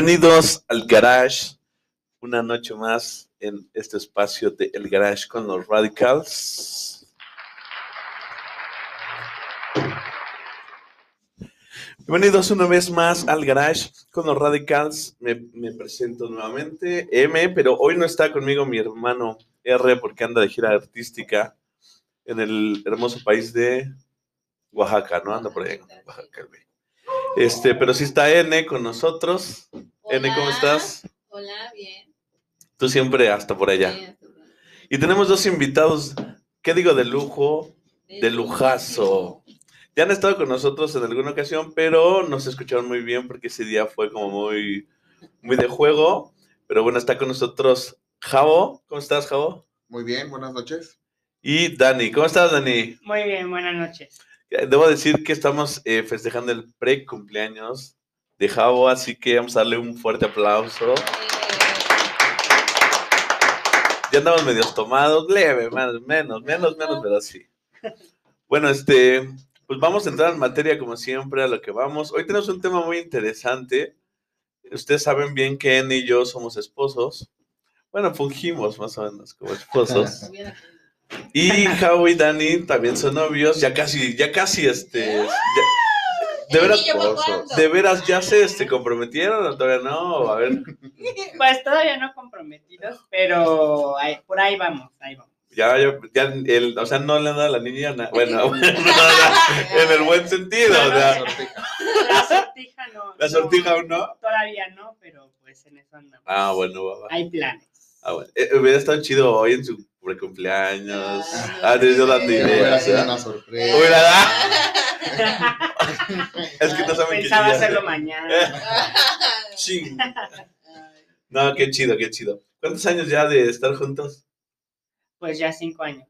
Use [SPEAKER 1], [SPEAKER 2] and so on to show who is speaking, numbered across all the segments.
[SPEAKER 1] Bienvenidos al Garage, una noche más en este espacio de El Garage con los Radicals. Bienvenidos una vez más al Garage con los Radicals. Me, presento nuevamente, M, pero hoy no está conmigo mi hermano R porque anda de gira artística en el hermoso país de Oaxaca, ¿no? Anda por ahí en Oaxaca, güey. Este, pero sí está N con nosotros. N, ¿cómo estás?
[SPEAKER 2] Hola, bien.
[SPEAKER 1] Tú siempre hasta por allá.
[SPEAKER 2] Hasta.
[SPEAKER 1] Y tenemos dos invitados, ¿qué digo? De lujo, de lujazo. Ya han estado con nosotros en alguna ocasión, pero no se escucharon muy bien porque ese día fue como muy, muy de juego. Pero bueno, está con nosotros Javo. ¿Cómo estás, Javo?
[SPEAKER 3] Muy bien, buenas noches.
[SPEAKER 1] Y Dani. ¿Cómo estás, Dani?
[SPEAKER 4] Muy bien, buenas noches.
[SPEAKER 1] Eh, Debo decir que estamos eh, festejando el pre-cumpleaños de Javo, así que vamos a darle un fuerte aplauso. Ya andamos medios tomados, leve, más, menos, menos, menos, pero sí. Bueno, este, pues vamos a entrar en materia como siempre, a lo que vamos. Hoy tenemos un tema muy interesante. Ustedes saben bien que N y yo somos esposos. Bueno, fungimos más o menos como esposos. Y Javo y Dani también son novios, ya casi, ya casi, este, ya- de veras,
[SPEAKER 2] ¿Y yo por
[SPEAKER 3] esposos.
[SPEAKER 2] cuándo?
[SPEAKER 1] de veras ya se este, comprometieron o todavía no, a ver,
[SPEAKER 4] Pues todavía no comprometidos, pero ahí- por ahí vamos, ahí vamos.
[SPEAKER 1] ya, ya, ya el, o sea, no le han dado a la niña bueno, bueno, en el buen sentido, o sea.
[SPEAKER 4] La sortija no.
[SPEAKER 1] la sortija aún no.
[SPEAKER 4] Todavía no, pero pues en eso andamos.
[SPEAKER 1] Ah, bueno, va, va.
[SPEAKER 4] Hay planes.
[SPEAKER 1] Ah, bueno. Eh, hubiera estado chido hoy en su precumpleaños.
[SPEAKER 2] Ah,
[SPEAKER 1] Ah, te estoy dando
[SPEAKER 3] hubiera
[SPEAKER 1] ideas.
[SPEAKER 3] sido
[SPEAKER 1] ¿verdad?
[SPEAKER 3] una sorpresa.
[SPEAKER 1] Hubiera Es que no saben qué
[SPEAKER 4] Pensaba hacerlo
[SPEAKER 1] hacer.
[SPEAKER 4] mañana.
[SPEAKER 1] Ching. No, qué chido, qué chido. ¿Cuántos años ya de estar juntos?
[SPEAKER 4] Pues ya cinco años.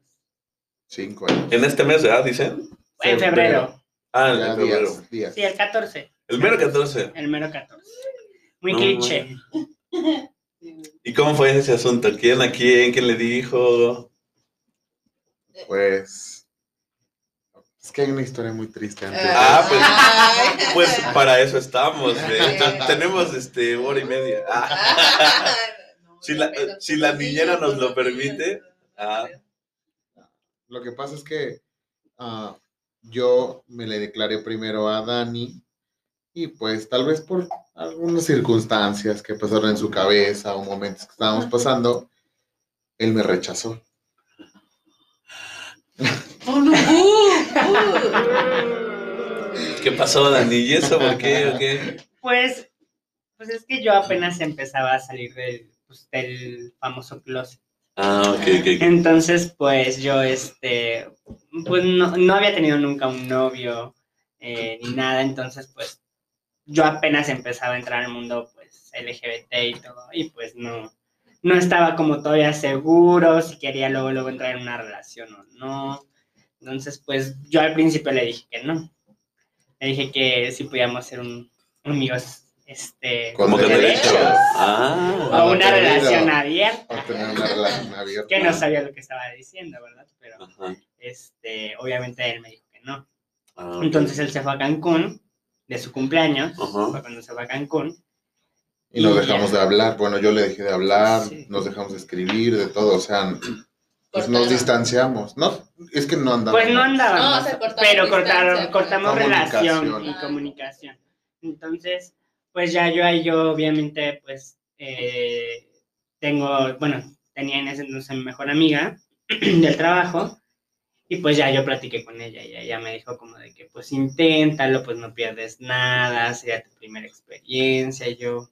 [SPEAKER 3] Cinco años.
[SPEAKER 1] En este mes, ¿verdad? Dicen.
[SPEAKER 4] En febrero.
[SPEAKER 1] Ah, en febrero.
[SPEAKER 3] días, días.
[SPEAKER 4] Sí, el 14.
[SPEAKER 1] El mero 14.
[SPEAKER 4] El mero 14. Muy
[SPEAKER 1] No,
[SPEAKER 4] cliché.
[SPEAKER 1] ¿Y cómo fue ese asunto? ¿Quién a quién? ¿Quién le dijo?
[SPEAKER 3] Pues. Es que hay una historia muy triste antes.
[SPEAKER 1] Ah, pues-. Pues para eso estamos. eh. Tenemos este hora y media. Ah, Si la- si niñera nos lo permite, ah.
[SPEAKER 3] Lo que pasa es que ah, yo me le declaré primero a Dani y pues tal vez por algunas circunstancias que pasaron en su cabeza o momentos que estábamos pasando, él me rechazó.
[SPEAKER 2] Oh, no.
[SPEAKER 1] ¿Qué pasó, Dani? ¿Y eso por qué? ¿O qué?
[SPEAKER 4] Pues, pues es que yo apenas empezaba a salir del, pues, del famoso closet.
[SPEAKER 1] Ah, ok, ok. ok.
[SPEAKER 4] Entonces, pues yo, este, pues no, no había tenido nunca un novio eh, ni nada, entonces, pues yo apenas empezaba a entrar al mundo, pues LGBT y todo, y pues no, no estaba como todavía seguro si quería luego, luego entrar en una relación o no. Entonces, pues yo al principio le dije que no. Le dije que sí podíamos ser un, amigos, este,
[SPEAKER 1] Como que
[SPEAKER 3] derechos.
[SPEAKER 1] derecho.
[SPEAKER 4] o
[SPEAKER 1] Ah,
[SPEAKER 4] una
[SPEAKER 3] querido.
[SPEAKER 4] relación abierta.
[SPEAKER 3] Tener una relación abierta.
[SPEAKER 4] Que no sabía lo que estaba diciendo, ¿verdad? Pero
[SPEAKER 1] ajá.
[SPEAKER 4] este, obviamente él me dijo que no.
[SPEAKER 1] Ah.
[SPEAKER 4] Entonces él se fue a Cancún de su cumpleaños,
[SPEAKER 1] Ajá.
[SPEAKER 4] fue cuando se fue a Cancún.
[SPEAKER 3] Y nos dejamos
[SPEAKER 4] ya.
[SPEAKER 3] de hablar. Bueno, yo le dejé de hablar,
[SPEAKER 4] Sí.
[SPEAKER 3] nos dejamos de escribir, de todo. O sea, pues nos distanciamos. No, es que no andamos.
[SPEAKER 4] Pues no andábamos,
[SPEAKER 2] No,
[SPEAKER 4] pero cortaron, cortamos relación y comunicación. Entonces, pues ya yo ahí yo obviamente pues eh, tengo, bueno, tenía en ese entonces mi mejor amiga del trabajo y pues ya yo platiqué con ella y ella me dijo como de que pues inténtalo, pues no pierdes nada, sería tu primera experiencia y yo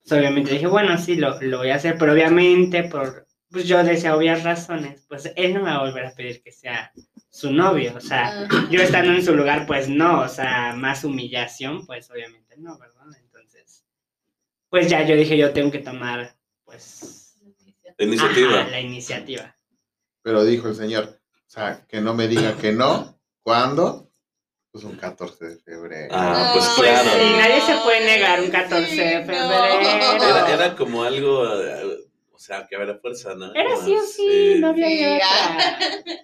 [SPEAKER 4] pues obviamente dije, bueno, sí, lo, lo voy a hacer, pero obviamente por, pues yo decía obvias razones, pues él no me va a volver a pedir que sea su novio, o sea, yo estando en su lugar, pues no, o sea, más humillación, pues obviamente no, ¿verdad? Entonces, pues ya yo dije, yo tengo que tomar, pues,
[SPEAKER 1] La iniciativa.
[SPEAKER 4] ajá, la iniciativa.
[SPEAKER 3] Pero dijo el señor, sea, que no me diga que no. ¿Cuándo? Pues un 14 de febrero.
[SPEAKER 1] Ah, pues
[SPEAKER 2] Ah,
[SPEAKER 4] Pues
[SPEAKER 1] claro.
[SPEAKER 4] sí, nadie se puede negar un 14 de febrero.
[SPEAKER 1] Era, era como algo, o sea, que había fuerza, ¿no?
[SPEAKER 4] Era sí o sí, no había
[SPEAKER 2] Sí,
[SPEAKER 4] de
[SPEAKER 2] ah.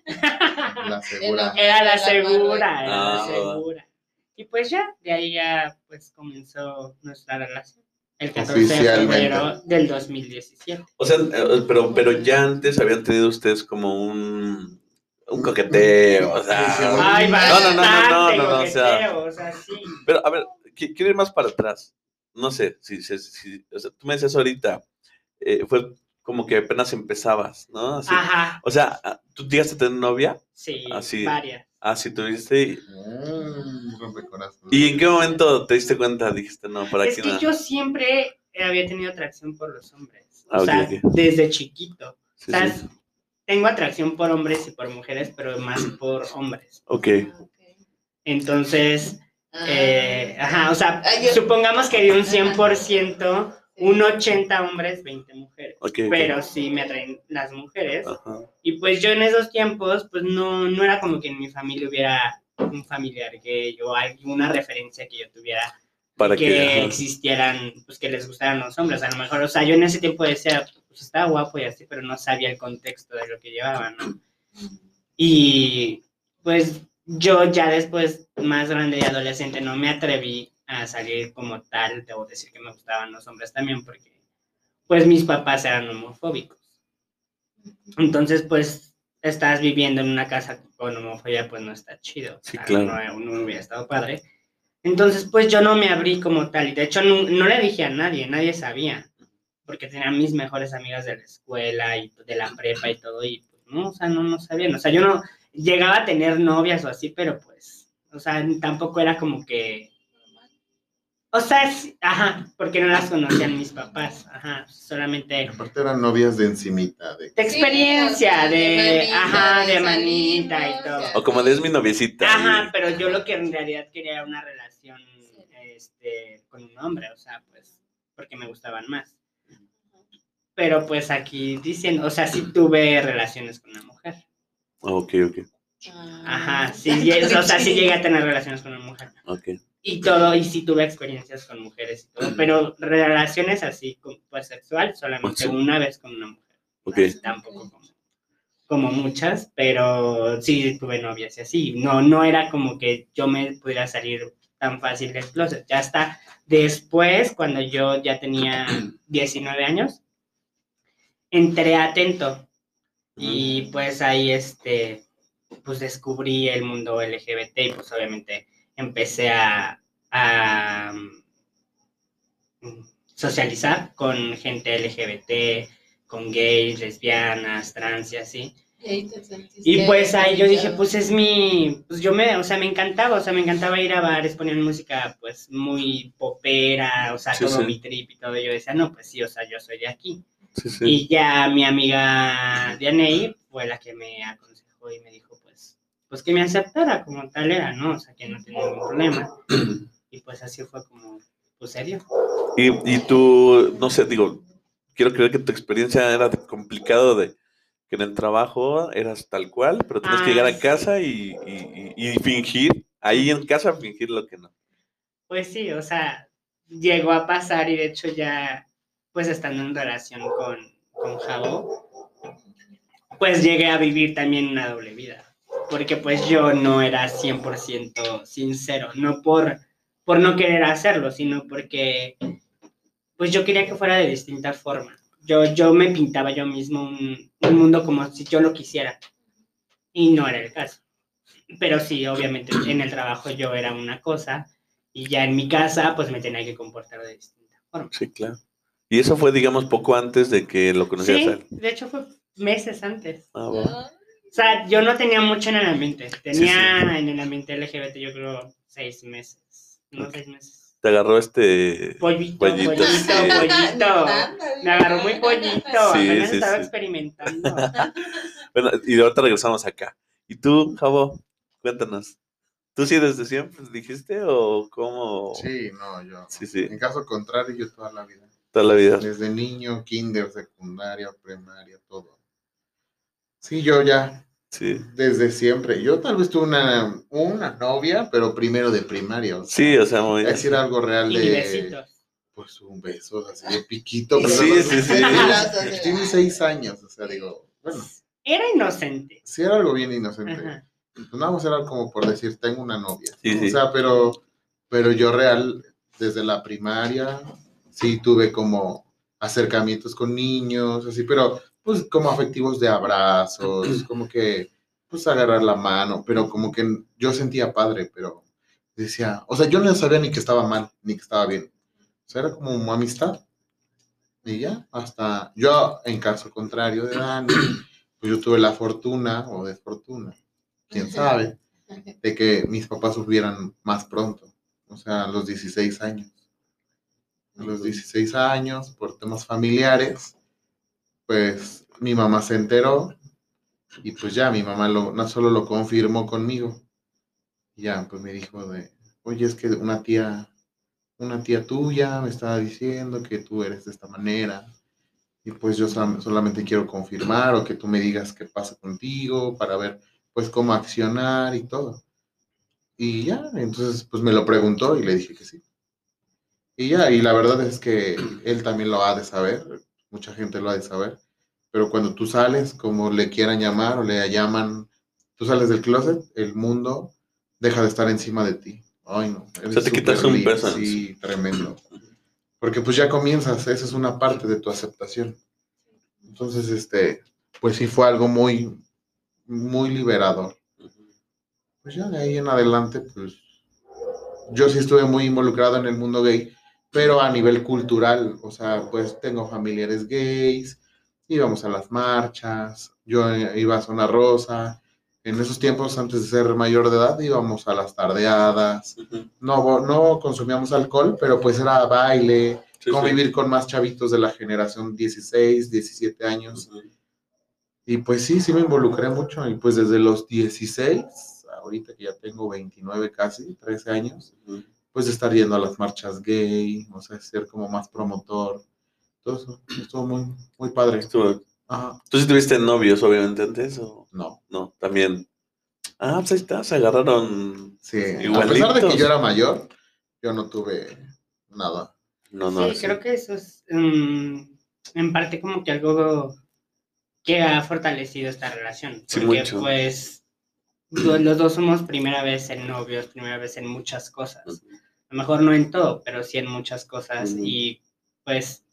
[SPEAKER 4] otra.
[SPEAKER 3] La segura.
[SPEAKER 4] Era la segura, era
[SPEAKER 1] Ah,
[SPEAKER 4] la segura. Y pues ya, de ahí ya pues comenzó nuestra relación. el 14 de febrero del 2017.
[SPEAKER 1] O sea, eh, pero, pero ya antes habían tenido ustedes como un, un coqueteo, o sea.
[SPEAKER 4] Ay,
[SPEAKER 1] no, no, no, no, no, no, o sea.
[SPEAKER 4] coqueteo, o sea, sí.
[SPEAKER 1] Pero, a ver, qui- quiero ir más para atrás. No sé, si, si, si- o sea, tú me decías ahorita, eh, fue como que apenas empezabas, ¿no? Así.
[SPEAKER 4] Ajá,
[SPEAKER 1] O sea, ah, ¿tú llegaste a tener novia?
[SPEAKER 4] sí,
[SPEAKER 1] Así.
[SPEAKER 4] varias.
[SPEAKER 1] Ah, sí, tuviste. y-
[SPEAKER 3] Mm.
[SPEAKER 1] ¿Y en qué momento te diste cuenta? Dijiste, no, para
[SPEAKER 4] Es que
[SPEAKER 1] no.
[SPEAKER 4] yo siempre había tenido atracción por los hombres. O
[SPEAKER 1] Ah, ok,
[SPEAKER 4] sea,
[SPEAKER 1] ok.
[SPEAKER 4] desde chiquito.
[SPEAKER 1] Sí,
[SPEAKER 4] o sea,
[SPEAKER 1] sí.
[SPEAKER 4] Tengo atracción por hombres y por mujeres, pero más por hombres.
[SPEAKER 1] Ok.
[SPEAKER 4] Entonces,
[SPEAKER 2] Ah.
[SPEAKER 4] eh, ajá, o sea,
[SPEAKER 2] Ah,
[SPEAKER 4] supongamos que de un 100%, un 80 hombres, 20 mujeres.
[SPEAKER 1] Ok. ok.
[SPEAKER 4] Pero sí me atraen las mujeres.
[SPEAKER 1] Ajá.
[SPEAKER 4] Y pues yo en esos tiempos, pues no, no era como que en mi familia hubiera un familiar gay o alguna referencia que yo tuviera
[SPEAKER 1] Para
[SPEAKER 4] que,
[SPEAKER 1] que.
[SPEAKER 4] existieran, pues que les gustaran los hombres. A lo mejor, o sea, yo en ese tiempo decía, pues estaba guapo y así, pero no sabía el contexto de lo que llevaba, ¿no? Y pues yo ya después, más grande y adolescente, no me atreví a salir como tal, debo decir que me gustaban los hombres también, porque pues mis papás eran homofóbicos. Entonces, pues estás viviendo en una casa con homofobia, pues no está chido.
[SPEAKER 1] Sí, claro.
[SPEAKER 4] No, no hubiera estado padre. Entonces, pues yo no me abrí como tal. Y de hecho, no, no le dije a nadie, nadie sabía. Porque tenía mis mejores amigas de la escuela y de la prepa y todo. Y pues no, o sea, no, no sabían. O sea, yo no llegaba a tener novias o así, pero pues, o sea, tampoco era como que. O sea, sí, ajá, porque no las conocían mis papás. Ajá, solamente
[SPEAKER 3] Aparte eran novias de encimita. De...
[SPEAKER 4] de experiencia, de,
[SPEAKER 2] de manita,
[SPEAKER 4] ajá, de
[SPEAKER 2] de
[SPEAKER 4] manita y todo.
[SPEAKER 2] o
[SPEAKER 1] como de es mi noviecita.
[SPEAKER 4] Ajá,
[SPEAKER 1] y-
[SPEAKER 4] pero yo lo que en realidad quería era una relación este, con un hombre, o sea, pues, porque me gustaban más. Pero pues aquí dicen, o sea, sí tuve relaciones con una mujer.
[SPEAKER 1] Ok, ok.
[SPEAKER 4] Ajá, sí, o sea, sí llegué a tener relaciones con una mujer.
[SPEAKER 1] Ok.
[SPEAKER 4] Y todo, y sí tuve experiencias con mujeres y todo, pero relaciones así, pues sexual, solamente
[SPEAKER 1] Sí.
[SPEAKER 4] una vez con una mujer.
[SPEAKER 1] Ok.
[SPEAKER 4] Así, tampoco como, como muchas, pero sí tuve novias y así. No, no era como que yo me pudiera salir tan fácil del closet. Ya hasta después, cuando yo ya tenía 19 años, entré atento y pues ahí este, pues descubrí el mundo LGBT y pues obviamente empecé a, a mm, socializar con gente LGBT, con gays, lesbianas, trans y así.
[SPEAKER 2] Y
[SPEAKER 4] pues ahí yo dije, pues es mi, pues yo me, o sea, me encantaba, o sea, me encantaba ir a bares, ponían música pues muy popera, o sea,
[SPEAKER 1] Sí,
[SPEAKER 4] todo
[SPEAKER 1] sí.
[SPEAKER 4] mi trip y todo. Yo decía, no, pues sí, o sea, yo soy de aquí.
[SPEAKER 1] Sí, sí.
[SPEAKER 4] Y ya mi amiga Dianey fue la que me aconsejó y me dijo, pues, pues que me aceptara como tal era, ¿no? O sea, que no tenía ningún problema. Y pues así fue como, pues serio.
[SPEAKER 1] Y, y tú, no sé, digo, quiero creer que tu experiencia era de- complicado de que en el trabajo eras tal cual, pero tienes
[SPEAKER 4] Ah,
[SPEAKER 1] que llegar a
[SPEAKER 4] sí.
[SPEAKER 1] casa y, y- y- y fingir, ahí en casa fingir lo que no.
[SPEAKER 4] Pues sí, o sea, llegó a pasar y de hecho ya, pues estando en relación con, con Jabo, pues llegué a vivir también una doble vida. Porque pues yo no era 100% sincero, no por, por no querer hacerlo, sino porque pues yo quería que fuera de distinta forma. Yo, yo me pintaba yo mismo un, un mundo como si yo lo quisiera. Y no era el caso. Pero sí, obviamente en el trabajo yo era una cosa y ya en mi casa pues me tenía que comportar de distinta forma.
[SPEAKER 1] Sí, claro. Y eso fue, digamos, poco antes de que lo conocieras a
[SPEAKER 4] Sí,
[SPEAKER 1] él.
[SPEAKER 4] de hecho fue meses antes.
[SPEAKER 1] Ah, bueno.
[SPEAKER 4] O sea, yo no tenía mucho en el ambiente. Tenía
[SPEAKER 1] sí.
[SPEAKER 4] en el ambiente LGBT yo creo seis meses. No seis meses.
[SPEAKER 1] Te agarró este...
[SPEAKER 4] Pollito,
[SPEAKER 1] Pollito,
[SPEAKER 4] pollito,
[SPEAKER 1] sí.
[SPEAKER 4] pollito. Me agarró muy pollito.
[SPEAKER 1] Sí,
[SPEAKER 4] estaba experimentando.
[SPEAKER 1] Bueno, y ahorita regresamos acá. ¿Y tú, Javo? Cuéntanos. ¿Tú sí desde siempre dijiste o cómo?
[SPEAKER 3] Sí, no, yo.
[SPEAKER 1] Sí, sí,
[SPEAKER 3] En caso contrario, yo toda la vida.
[SPEAKER 1] toda la vida.
[SPEAKER 3] Desde niño, kinder, secundaria, primaria, todo. Sí, yo ya,
[SPEAKER 1] Sí.
[SPEAKER 3] desde siempre. Yo tal vez tuve una, una novia, pero primero de primaria. O sea,
[SPEAKER 1] Sí, o sea, muy...
[SPEAKER 3] es decir algo real
[SPEAKER 4] Y
[SPEAKER 3] de.
[SPEAKER 4] besitos.
[SPEAKER 3] Pues un beso, así de piquito. pero
[SPEAKER 1] Sí,
[SPEAKER 3] no-
[SPEAKER 1] sí, sí.
[SPEAKER 3] Tiene seis años, o sea, digo, bueno,
[SPEAKER 4] Era inocente.
[SPEAKER 3] sí era algo bien inocente.
[SPEAKER 4] Ajá.
[SPEAKER 3] Pues nada más era como por decir, tengo una novia.
[SPEAKER 1] Sí,
[SPEAKER 3] ¿no?
[SPEAKER 1] sí.
[SPEAKER 3] O sea, pero, pero yo real, desde la primaria, sí tuve como acercamientos con niños, así, pero pues como afectivos de abrazos, como que pues agarrar la mano, pero como que yo sentía padre, pero decía, o sea, yo no sabía ni que estaba mal, ni que estaba bien. O sea, era como amistad. Y ya, hasta yo, en caso contrario de Dani, pues yo tuve la fortuna o desfortuna, quién sabe, de que mis papás subieran más pronto, o sea, a los 16 años. A los 16 años, por temas familiares, pues mi mamá se enteró y pues ya mi mamá lo, no solo lo confirmó conmigo, ya pues me dijo de, oye, es que una tía, una tía tuya me estaba diciendo que tú eres de esta manera y pues yo sol- solamente quiero confirmar o que tú me digas qué pasa contigo para ver pues cómo accionar y todo. Y ya, entonces pues me lo preguntó y le dije que sí. Y ya, y la verdad es que él también lo ha de saber, mucha gente lo ha de saber, pero cuando tú sales, como le quieran llamar o le llaman, tú sales del closet, el mundo deja de estar encima de ti. Ay, no.
[SPEAKER 1] sea, te quitas un peso
[SPEAKER 3] Sí, tremendo. Porque pues ya comienzas, esa es una parte de tu aceptación. Entonces, este, pues sí fue algo muy, muy liberador. Pues ya de ahí en adelante, pues yo sí estuve muy involucrado en el mundo gay, pero a nivel cultural, o sea, pues tengo familiares gays, íbamos a las marchas, yo eh, iba a Zona Rosa, en esos tiempos antes de ser mayor de edad íbamos a las tardeadas, no, no consumíamos alcohol, pero pues era baile,
[SPEAKER 1] Sí, sí.
[SPEAKER 3] convivir con más chavitos de la generación 16, 17 años. Y pues sí, sí me involucré mucho. Y pues desde los 16, ahorita que ya tengo 29 casi, 13 años,
[SPEAKER 1] Ujú.
[SPEAKER 3] Pues de estar yendo a las marchas gay, o sea, ser como más promotor. Todo eso estuvo muy, muy padre.
[SPEAKER 1] Estuvo-
[SPEAKER 3] Ajá.
[SPEAKER 1] ¿Tú sí tuviste novios, obviamente, antes? ¿O
[SPEAKER 3] No,
[SPEAKER 1] no? También. Ah, pues ahí está, se agarraron.
[SPEAKER 3] sí. A pesar de
[SPEAKER 1] Igualitos.
[SPEAKER 3] que yo era mayor, yo no tuve nada.
[SPEAKER 1] No, no.
[SPEAKER 4] sí, creo que eso es mm, en parte como que algo que ha fortalecido esta relación.
[SPEAKER 1] Sí,
[SPEAKER 4] porque
[SPEAKER 1] mucho.
[SPEAKER 4] pues lo- los dos somos primera vez en novios, primera vez en muchas cosas. A lo mejor no en todo, pero sí en muchas cosas. Y pues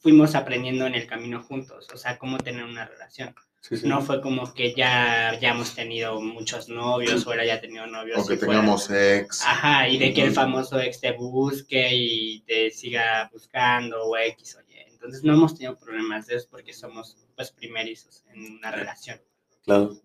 [SPEAKER 4] fuimos aprendiendo en el camino juntos, o sea, cómo tener una relación.
[SPEAKER 1] Sí, sí.
[SPEAKER 4] No fue como que ya, ya hemos tenido muchos novios o él haya tenido novios.
[SPEAKER 3] O que
[SPEAKER 4] y fuera-
[SPEAKER 3] tengamos ex.
[SPEAKER 4] Ajá, y de que el famoso ex te busque y te siga buscando o X o Y. Entonces no hemos tenido problemas de eso porque somos pues primerizos en una relación.
[SPEAKER 1] Claro.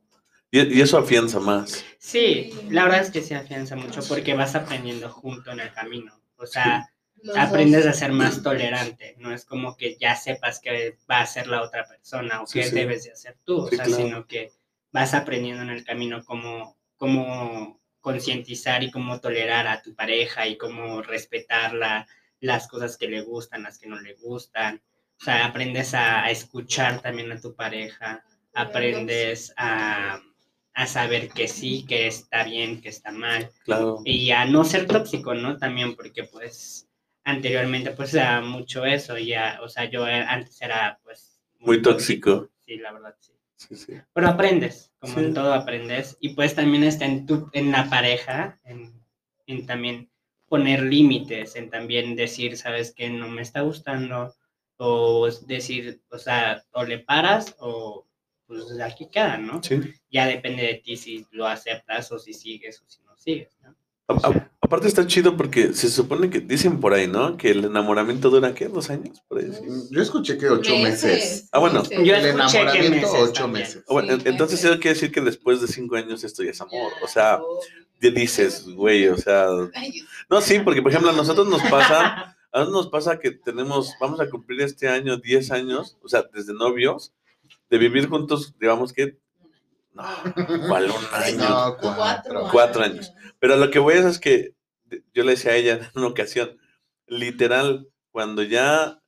[SPEAKER 1] Y, y eso afianza más.
[SPEAKER 4] Sí, la verdad es que se afianza mucho porque vas aprendiendo junto en el camino. O sea,
[SPEAKER 2] Los
[SPEAKER 4] aprendes a ser más tolerante. No es como que ya sepas que va a ser la otra persona o
[SPEAKER 1] Sí,
[SPEAKER 4] qué
[SPEAKER 1] sí.
[SPEAKER 4] debes de hacer tú. O
[SPEAKER 1] Sí,
[SPEAKER 4] sea,
[SPEAKER 1] claro.
[SPEAKER 4] sino que vas aprendiendo en el camino cómo, cómo concientizar y cómo tolerar a tu pareja y cómo respetar la- las cosas que le gustan, las que no le gustan. O sea, aprendes a, a escuchar también a tu pareja, aprendes a, a saber que sí, que está bien, que está mal
[SPEAKER 1] Claro.
[SPEAKER 4] y a no ser tóxico, ¿no? También porque pues anteriormente pues era mucho eso, ya, o sea, yo eh, antes era pues
[SPEAKER 1] Muy tóxico.
[SPEAKER 4] Sí, la verdad, sí.
[SPEAKER 1] Sí, sí.
[SPEAKER 4] Pero aprendes, como
[SPEAKER 1] Sí.
[SPEAKER 4] en todo aprendes, y pues también está en, tu, en la pareja, en, en también poner límites, en también decir, sabes que no me está gustando, o decir, o sea, o le paras o pues aquí queda, ¿no?
[SPEAKER 1] Sí.
[SPEAKER 4] Ya depende de ti si lo aceptas o si sigues o si no sigues, ¿no?
[SPEAKER 1] A-
[SPEAKER 4] O sea,
[SPEAKER 1] a- aparte está chido porque se supone que dicen por ahí, ¿no? Que el enamoramiento dura, ¿qué? ¿Dos años? Por ahí. sí.
[SPEAKER 3] Yo escuché que ocho meses.
[SPEAKER 1] Ah, bueno.
[SPEAKER 2] meses.
[SPEAKER 4] Yo
[SPEAKER 3] El enamoramiento,
[SPEAKER 4] meses
[SPEAKER 3] ocho
[SPEAKER 4] también.
[SPEAKER 3] meses.
[SPEAKER 1] Ah, Bueno,
[SPEAKER 2] Sí,
[SPEAKER 1] en- entonces eso quiere decir que después de cinco años esto ya es amor. O sea, ya dices, güey, o sea. No, sí, porque por ejemplo a nosotros nos pasa, a nosotros nos pasa que tenemos, vamos a cumplir este año 10 años, o sea, desde novios, de vivir juntos, digamos que, no, ¿cuál un año?
[SPEAKER 3] No, cuatro.
[SPEAKER 1] Cuatro años. Pero lo que voy a es que yo le decía a ella en una ocasión, literal, cuando ya,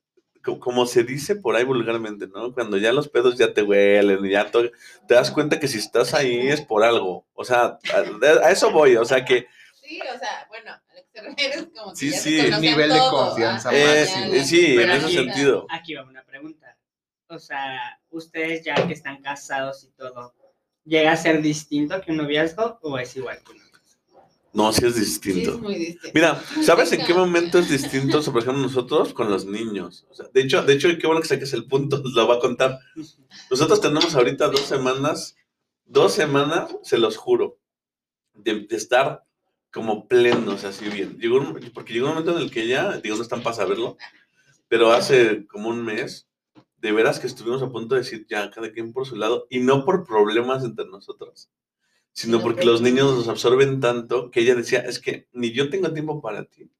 [SPEAKER 1] co- como se dice por ahí vulgarmente, ¿no? Cuando ya los pedos ya te huelen y ya todo, te das cuenta que si estás ahí es por algo. O sea, a, a eso voy, o sea que
[SPEAKER 2] Sí, o sea, bueno, te refieres como que
[SPEAKER 1] Sí,
[SPEAKER 2] ya
[SPEAKER 1] sí.
[SPEAKER 3] Nivel de confianza
[SPEAKER 2] ajá,
[SPEAKER 1] Eh,
[SPEAKER 2] ya.
[SPEAKER 1] sí,
[SPEAKER 4] Pero
[SPEAKER 1] en ese
[SPEAKER 4] aquí-
[SPEAKER 1] sentido.
[SPEAKER 4] Aquí va una pregunta. O sea, ustedes ya que están casados y todo, ¿llega a ser distinto que un noviazgo o es igual que un noviazgo?
[SPEAKER 1] No, sí es
[SPEAKER 2] Sí,
[SPEAKER 1] distinto.
[SPEAKER 2] es muy distinto.
[SPEAKER 1] Mira, ¿sabes en qué momento es distinto, o sea, por ejemplo, nosotros con los niños? O sea, de hecho, de hecho, qué bueno que saques el punto, lo va a contar. Nosotros tenemos ahorita dos semanas, dos semanas, se los juro, de, de estar como plenos, así bien. Llegó un- porque llegó un momento en el que ya, digo, no están para saberlo, pero hace como un mes, de veras que estuvimos a punto de decir ya, cada quien por su lado, y no por problemas entre nosotros, sino porque
[SPEAKER 2] que-
[SPEAKER 1] los niños nos absorben tanto que ella decía, es que ni yo tengo tiempo para ti,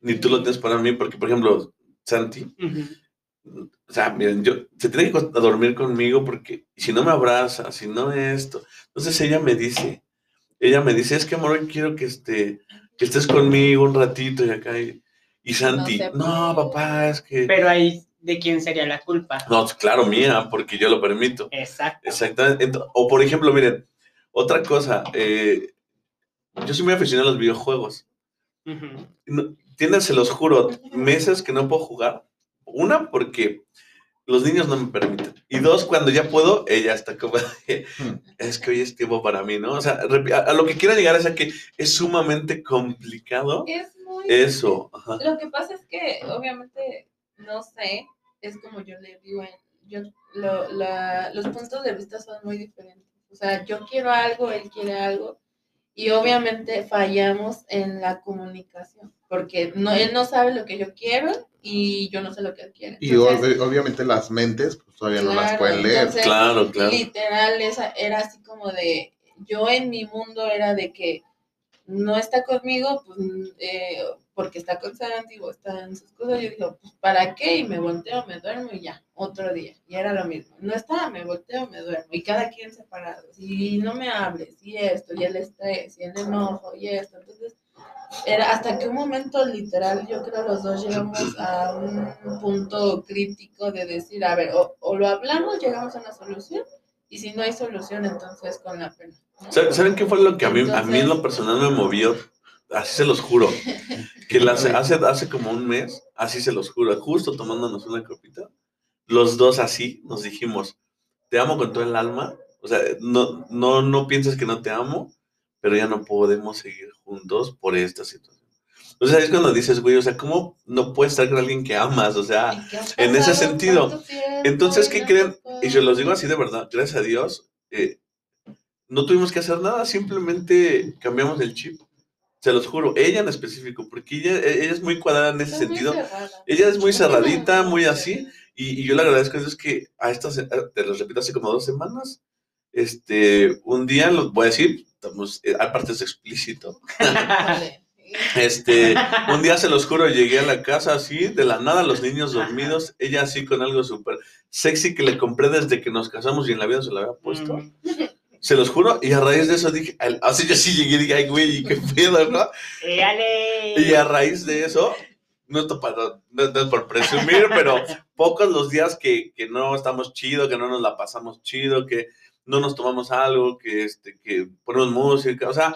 [SPEAKER 1] ni tú lo tienes para mí, porque, por ejemplo, Santi, o sea, miren, yo, se tiene que dormir conmigo porque si no me abraza, si no esto. Entonces ella me dice, ella me dice, es que amor, hoy quiero que, este, que estés conmigo un ratito y acá. Y, y Santi, no,
[SPEAKER 2] puede".
[SPEAKER 1] papá, es que...
[SPEAKER 4] Pero ahí, ¿de quién sería la culpa?
[SPEAKER 1] No, claro, mía, porque yo lo permito.
[SPEAKER 4] Exacto.
[SPEAKER 1] Exactamente. Ent- O por ejemplo, miren, otra cosa, eh, yo soy muy aficionado a los videojuegos. No- tienen, se los juro, meses que no puedo jugar. Una, porque los niños no me permiten. Y dos, cuando ya puedo, ella está como, de, es que hoy es tiempo para mí, ¿no? O sea, a, a lo que quiero llegar es a que es sumamente complicado
[SPEAKER 2] Es muy
[SPEAKER 1] eso. Ajá.
[SPEAKER 2] Lo que pasa es que, obviamente, no sé, es como yo le digo, en- yo, lo- la- los puntos de vista son muy diferentes. O sea, yo quiero algo, él quiere algo, y obviamente fallamos en la comunicación, porque no, él no sabe lo que yo quiero y yo no sé lo que él quiere.
[SPEAKER 3] Y
[SPEAKER 2] Entonces,
[SPEAKER 3] ob- obviamente las mentes pues, todavía no las pueden leer.
[SPEAKER 2] entonces,
[SPEAKER 1] Claro, claro.
[SPEAKER 2] Literal, esa, era así como de, yo en mi mundo era de que no está conmigo, pues, eh, porque está con Santi o está en sus cosas, yo digo, pues, ¿para qué? Y me volteo, me duermo y ya, otro día. Y era lo mismo. No estaba, me volteo, me duermo. Y cada quien separados. Y no me hables, y esto, y el estrés, y el enojo, y esto. Entonces, era hasta que un momento literal, yo creo los dos llegamos a un punto crítico de decir, a ver, o, o lo hablamos, llegamos a una solución, y si no hay solución, entonces con la pena. ¿no?
[SPEAKER 1] ¿Saben saben qué fue lo que a mí, a mí en lo personal me movió? Así se los juro. Que las- hace, hace como un mes, así se los juro, justo tomándonos una copita, los dos así nos dijimos, te amo con todo el alma, o sea, no, no, no pienses que no te amo, pero ya no podemos seguir juntos por esta situación. O sea, es cuando dices, güey, o sea, ¿cómo no puedes estar con alguien que amas? O sea,
[SPEAKER 2] ¿Y qué ha
[SPEAKER 1] en ese sentido. entonces, ¿qué creen? Y yo los digo así de verdad, gracias a Dios, eh, no tuvimos que hacer nada, simplemente cambiamos el chip. Se los juro, ella en específico, porque ella, ella es muy cuadrada en ese sentido. Ella es muy cerradita, muy así, y, y yo le agradezco a Dios que a estas, te lo repito, hace como dos semanas, este, un día, lo voy a decir, estamos, eh, aparte es explícito, este, un día se los juro, llegué a la casa así, de la nada, los niños dormidos, ella así con algo súper sexy que le compré desde que nos casamos y en la vida se lo había puesto.
[SPEAKER 4] Mm.
[SPEAKER 1] Se los juro, y a raíz de eso dije, así yo sí llegué y dije, ay, güey, qué pedo, ¿no?
[SPEAKER 4] Eh.
[SPEAKER 1] Y a raíz de eso, no es para, no, no es por presumir, pero pocos los días que, que no estamos chido, que no nos la pasamos chido, que no nos tomamos algo, que, este, que ponemos música, o sea,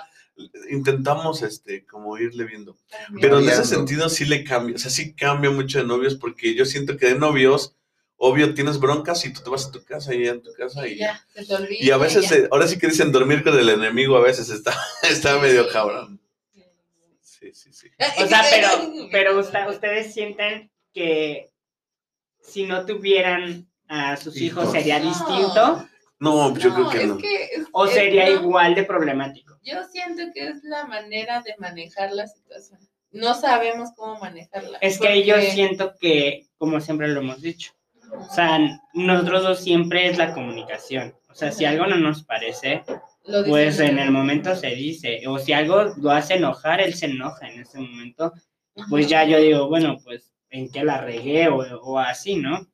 [SPEAKER 1] intentamos, este, como irle viendo. Pero en ese sentido sí le cambia, o sea, sí cambia mucho de novios, porque yo siento que de novios, obvio, tienes broncas y tú te vas a tu casa y ella en tu casa y...
[SPEAKER 2] Y ya, se te olvida.
[SPEAKER 1] Y a veces,
[SPEAKER 2] ya.
[SPEAKER 1] eh, ahora sí que dicen dormir con el enemigo, a veces está, está medio cabrón. Sí, sí, sí.
[SPEAKER 4] O sea, pero, pero usta- ustedes sienten que si no tuvieran a sus hijos
[SPEAKER 3] Hijos.
[SPEAKER 4] sería
[SPEAKER 2] No.
[SPEAKER 4] distinto
[SPEAKER 1] No, yo creo que
[SPEAKER 2] es
[SPEAKER 1] no.
[SPEAKER 2] que es-
[SPEAKER 4] o sería
[SPEAKER 2] no,
[SPEAKER 4] igual de problemático.
[SPEAKER 2] Yo siento que es la manera de manejar la situación. No sabemos cómo manejarla.
[SPEAKER 4] Es que ahí yo siento que, como siempre lo hemos dicho, o sea, nosotros dos siempre es la comunicación. O sea, si algo no nos parece,
[SPEAKER 2] Lo
[SPEAKER 4] pues en el momento se dice. O si algo lo hace enojar, él se enoja en ese momento. Pues ya yo digo, bueno, pues en qué la regué o, o así, ¿no?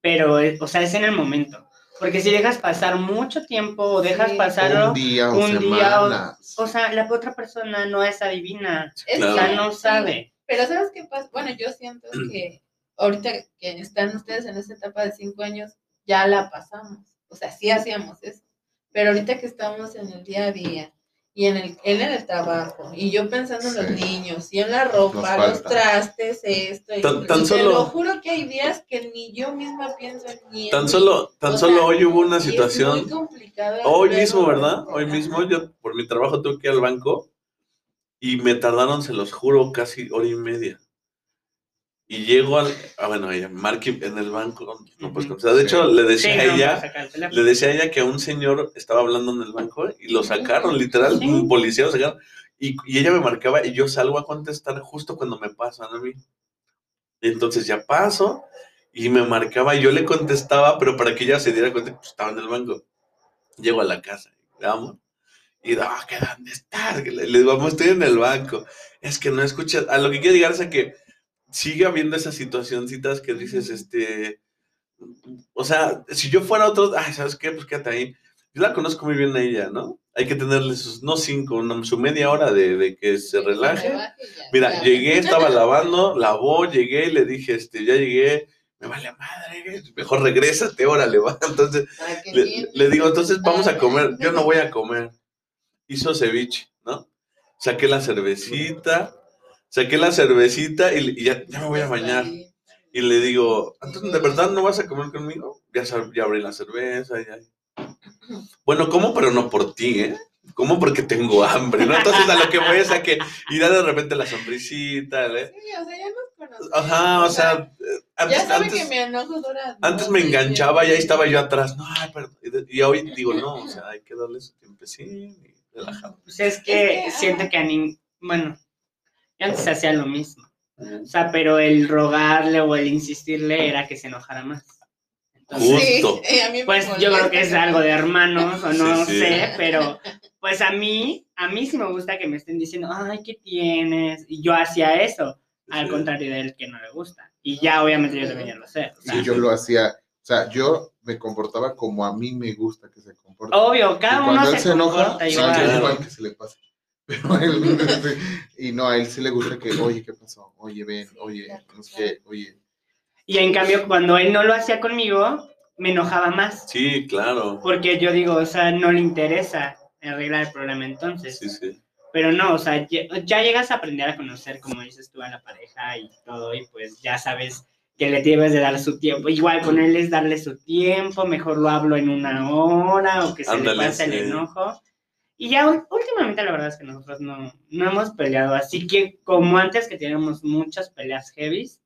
[SPEAKER 4] Pero, eh, o sea, es en el momento. Porque si dejas pasar mucho tiempo o dejas
[SPEAKER 2] Sí.
[SPEAKER 4] pasarlo,
[SPEAKER 3] Un día o
[SPEAKER 4] un día o- sea, la otra persona no es adivina.
[SPEAKER 2] Es
[SPEAKER 1] Claro.
[SPEAKER 4] O sea, no
[SPEAKER 2] sí,
[SPEAKER 4] sabe.
[SPEAKER 2] Pero ¿sabes qué pasa? Bueno, yo siento que ahorita que están ustedes en esta etapa de cinco años, ya la pasamos. O sea, sí hacíamos eso. Pero ahorita que estamos en el día a día y en el, él en el trabajo y yo pensando en los niños y en la ropa, los trastes, esto. Y,
[SPEAKER 1] Tan- tan
[SPEAKER 2] y te lo juro que hay días que ni yo misma pienso ni en
[SPEAKER 1] Tan solo, tan
[SPEAKER 2] O
[SPEAKER 1] solo
[SPEAKER 2] sea,
[SPEAKER 1] hoy hubo una
[SPEAKER 2] y es muy
[SPEAKER 1] situación,
[SPEAKER 2] complicado
[SPEAKER 1] hoy
[SPEAKER 2] luego-
[SPEAKER 1] mismo, ¿verdad? Hoy mismo yo por mi trabajo tuve que ir al banco Y me tardaron, se los juro, casi hora y media. Y llego al. Ah, bueno, ella, Marky en el banco. No, pues, o sea, de hecho, le decía
[SPEAKER 4] Sí,
[SPEAKER 1] a
[SPEAKER 4] no,
[SPEAKER 1] ella.
[SPEAKER 4] teléfono.
[SPEAKER 1] Le decía a ella que un señor estaba hablando en el banco y lo sacaron, literal,
[SPEAKER 4] Sí.
[SPEAKER 1] un policía lo sacaron. Y, y ella me marcaba y yo salgo a contestar justo cuando me pasan a mí. Y entonces ya paso y me marcaba y yo le contestaba, pero para que ella se diera cuenta que pues, estaba en el banco. Llego a la casa, vamos. Y ah, ¿qué dónde estás? Le, digo, "Amor, estoy en el banco. Es que no escuchas. A lo que quiero llegar es a que sigue habiendo esas situacioncitas que dices, este. O sea, si yo fuera otro, ay, ¿sabes qué? Pues quédate ahí. Yo la conozco muy bien a ella, ¿no? Hay que tenerle sus, no cinco, una- su media hora de, de que se relaje. Mira,
[SPEAKER 2] Ya.
[SPEAKER 1] llegué, estaba lavando, lavó, llegué y le dije, este, ya llegué, me vale madre, mejor regrésate, órale, va. Entonces, le, digo, entonces vamos a comer. Yo no voy a comer. Hizo ceviche, ¿no? Saqué la cervecita, saqué la cervecita y, y ya, ya me voy a bañar. Y le digo, ¿de verdad no vas a comer conmigo? Ya, ya abrí la cerveza, ya. Bueno, como, pero no por ti, ¿eh? Como porque tengo hambre, ¿no? Entonces a lo que voy es a que, y da de repente la sonrisita, ¿eh?
[SPEAKER 2] Sí, o sea, ya nos conocemos.
[SPEAKER 1] Ajá, o sea, eh,
[SPEAKER 2] Ya
[SPEAKER 1] antes,
[SPEAKER 2] sabe
[SPEAKER 1] antes,
[SPEAKER 2] que mi enojo dura.
[SPEAKER 1] antes me enganchaba y ahí estaba yo atrás. No, ay, perdón. Y hoy digo, no, o sea, hay que darle su tiempecín y relajado.
[SPEAKER 4] Pues es que
[SPEAKER 2] Es que,
[SPEAKER 4] siento
[SPEAKER 2] ajá.
[SPEAKER 4] que a nin- bueno, antes hacía lo mismo. O sea, pero el rogarle o el insistirle era que se enojara más. Entonces,
[SPEAKER 2] Sí,
[SPEAKER 1] Justo.
[SPEAKER 2] eh, a mí me
[SPEAKER 4] pues yo creo que es algo de hermanos o no
[SPEAKER 1] Sí, sí.
[SPEAKER 4] sé, pero pues a mí, a mí sí me gusta que me estén diciendo, ay, ¿qué tienes? Y yo hacía eso, al
[SPEAKER 1] Sí.
[SPEAKER 4] contrario de él que no le gusta. Y ya obviamente yo también ya lo sé. o sea,
[SPEAKER 3] Y yo lo hacía, o sea, yo me comportaba como a mí me gusta que se comporte.
[SPEAKER 4] Obvio, cada uno se,
[SPEAKER 3] se enoja,
[SPEAKER 4] comporta
[SPEAKER 3] sí,
[SPEAKER 4] igual.
[SPEAKER 1] claro.
[SPEAKER 3] igual que se le pase. Pero a él, sí, y no, a él sí le gusta que, oye, ¿qué pasó? Oye, ven, oye, no sé, oye.
[SPEAKER 4] Y en cambio, cuando él no lo hacía conmigo, me enojaba más.
[SPEAKER 1] Sí, claro.
[SPEAKER 4] Porque yo digo, o sea, no le interesa arreglar el problema entonces.
[SPEAKER 1] Sí, sí.
[SPEAKER 4] Pero no, o sea, ya, ya llegas a aprender a conocer, como dices tú, a la pareja y todo, y pues ya sabes que le debes de dar su tiempo. Igual con él es darle su tiempo, mejor lo hablo en una hora o que se
[SPEAKER 1] Ándale,
[SPEAKER 4] le pase el
[SPEAKER 1] sí.
[SPEAKER 4] enojo. Y ya últimamente la verdad es que nosotros no, no hemos peleado, así que como antes que teníamos muchas peleas heavies,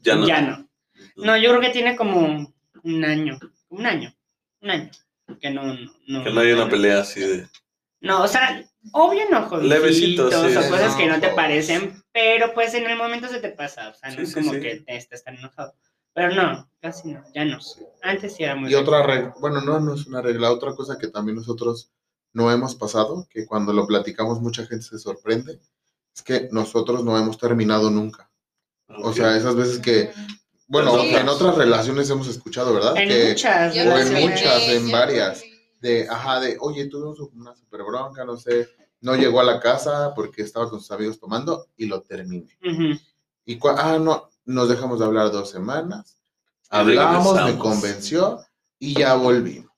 [SPEAKER 1] Ya no.
[SPEAKER 4] ya no. No, yo creo que tiene como un año, un año, un año, que no, no, no-
[SPEAKER 1] Que no hay una pelea así de.
[SPEAKER 4] no, o sea, obvio enojo.
[SPEAKER 1] Levecito, sí.
[SPEAKER 4] O cosas que no te
[SPEAKER 3] Enojos.
[SPEAKER 4] parecen, pero pues en el momento se te pasa. O sea, no
[SPEAKER 1] Sí,
[SPEAKER 4] es como
[SPEAKER 1] sí.
[SPEAKER 4] que te estés tan enojado. Pero no, casi no, ya no. Antes sí era muy.
[SPEAKER 3] Y otra regla, bueno, no, no es una regla, otra cosa que también nosotros no hemos pasado, que cuando lo platicamos mucha gente se sorprende, es que nosotros no hemos terminado nunca. O sea, esas veces que, bueno,
[SPEAKER 1] Sí.
[SPEAKER 3] en otras relaciones hemos escuchado, ¿verdad?
[SPEAKER 4] En
[SPEAKER 3] que,
[SPEAKER 4] muchas.
[SPEAKER 3] O en muchas, en varias. de, ajá, de, oye, tuvimos una super bronca, no sé, no llegó a la casa porque estaba con sus amigos tomando y lo terminé. Y ah, no, nos dejamos de hablar dos semanas, hablamos, me convenció y ya volvimos.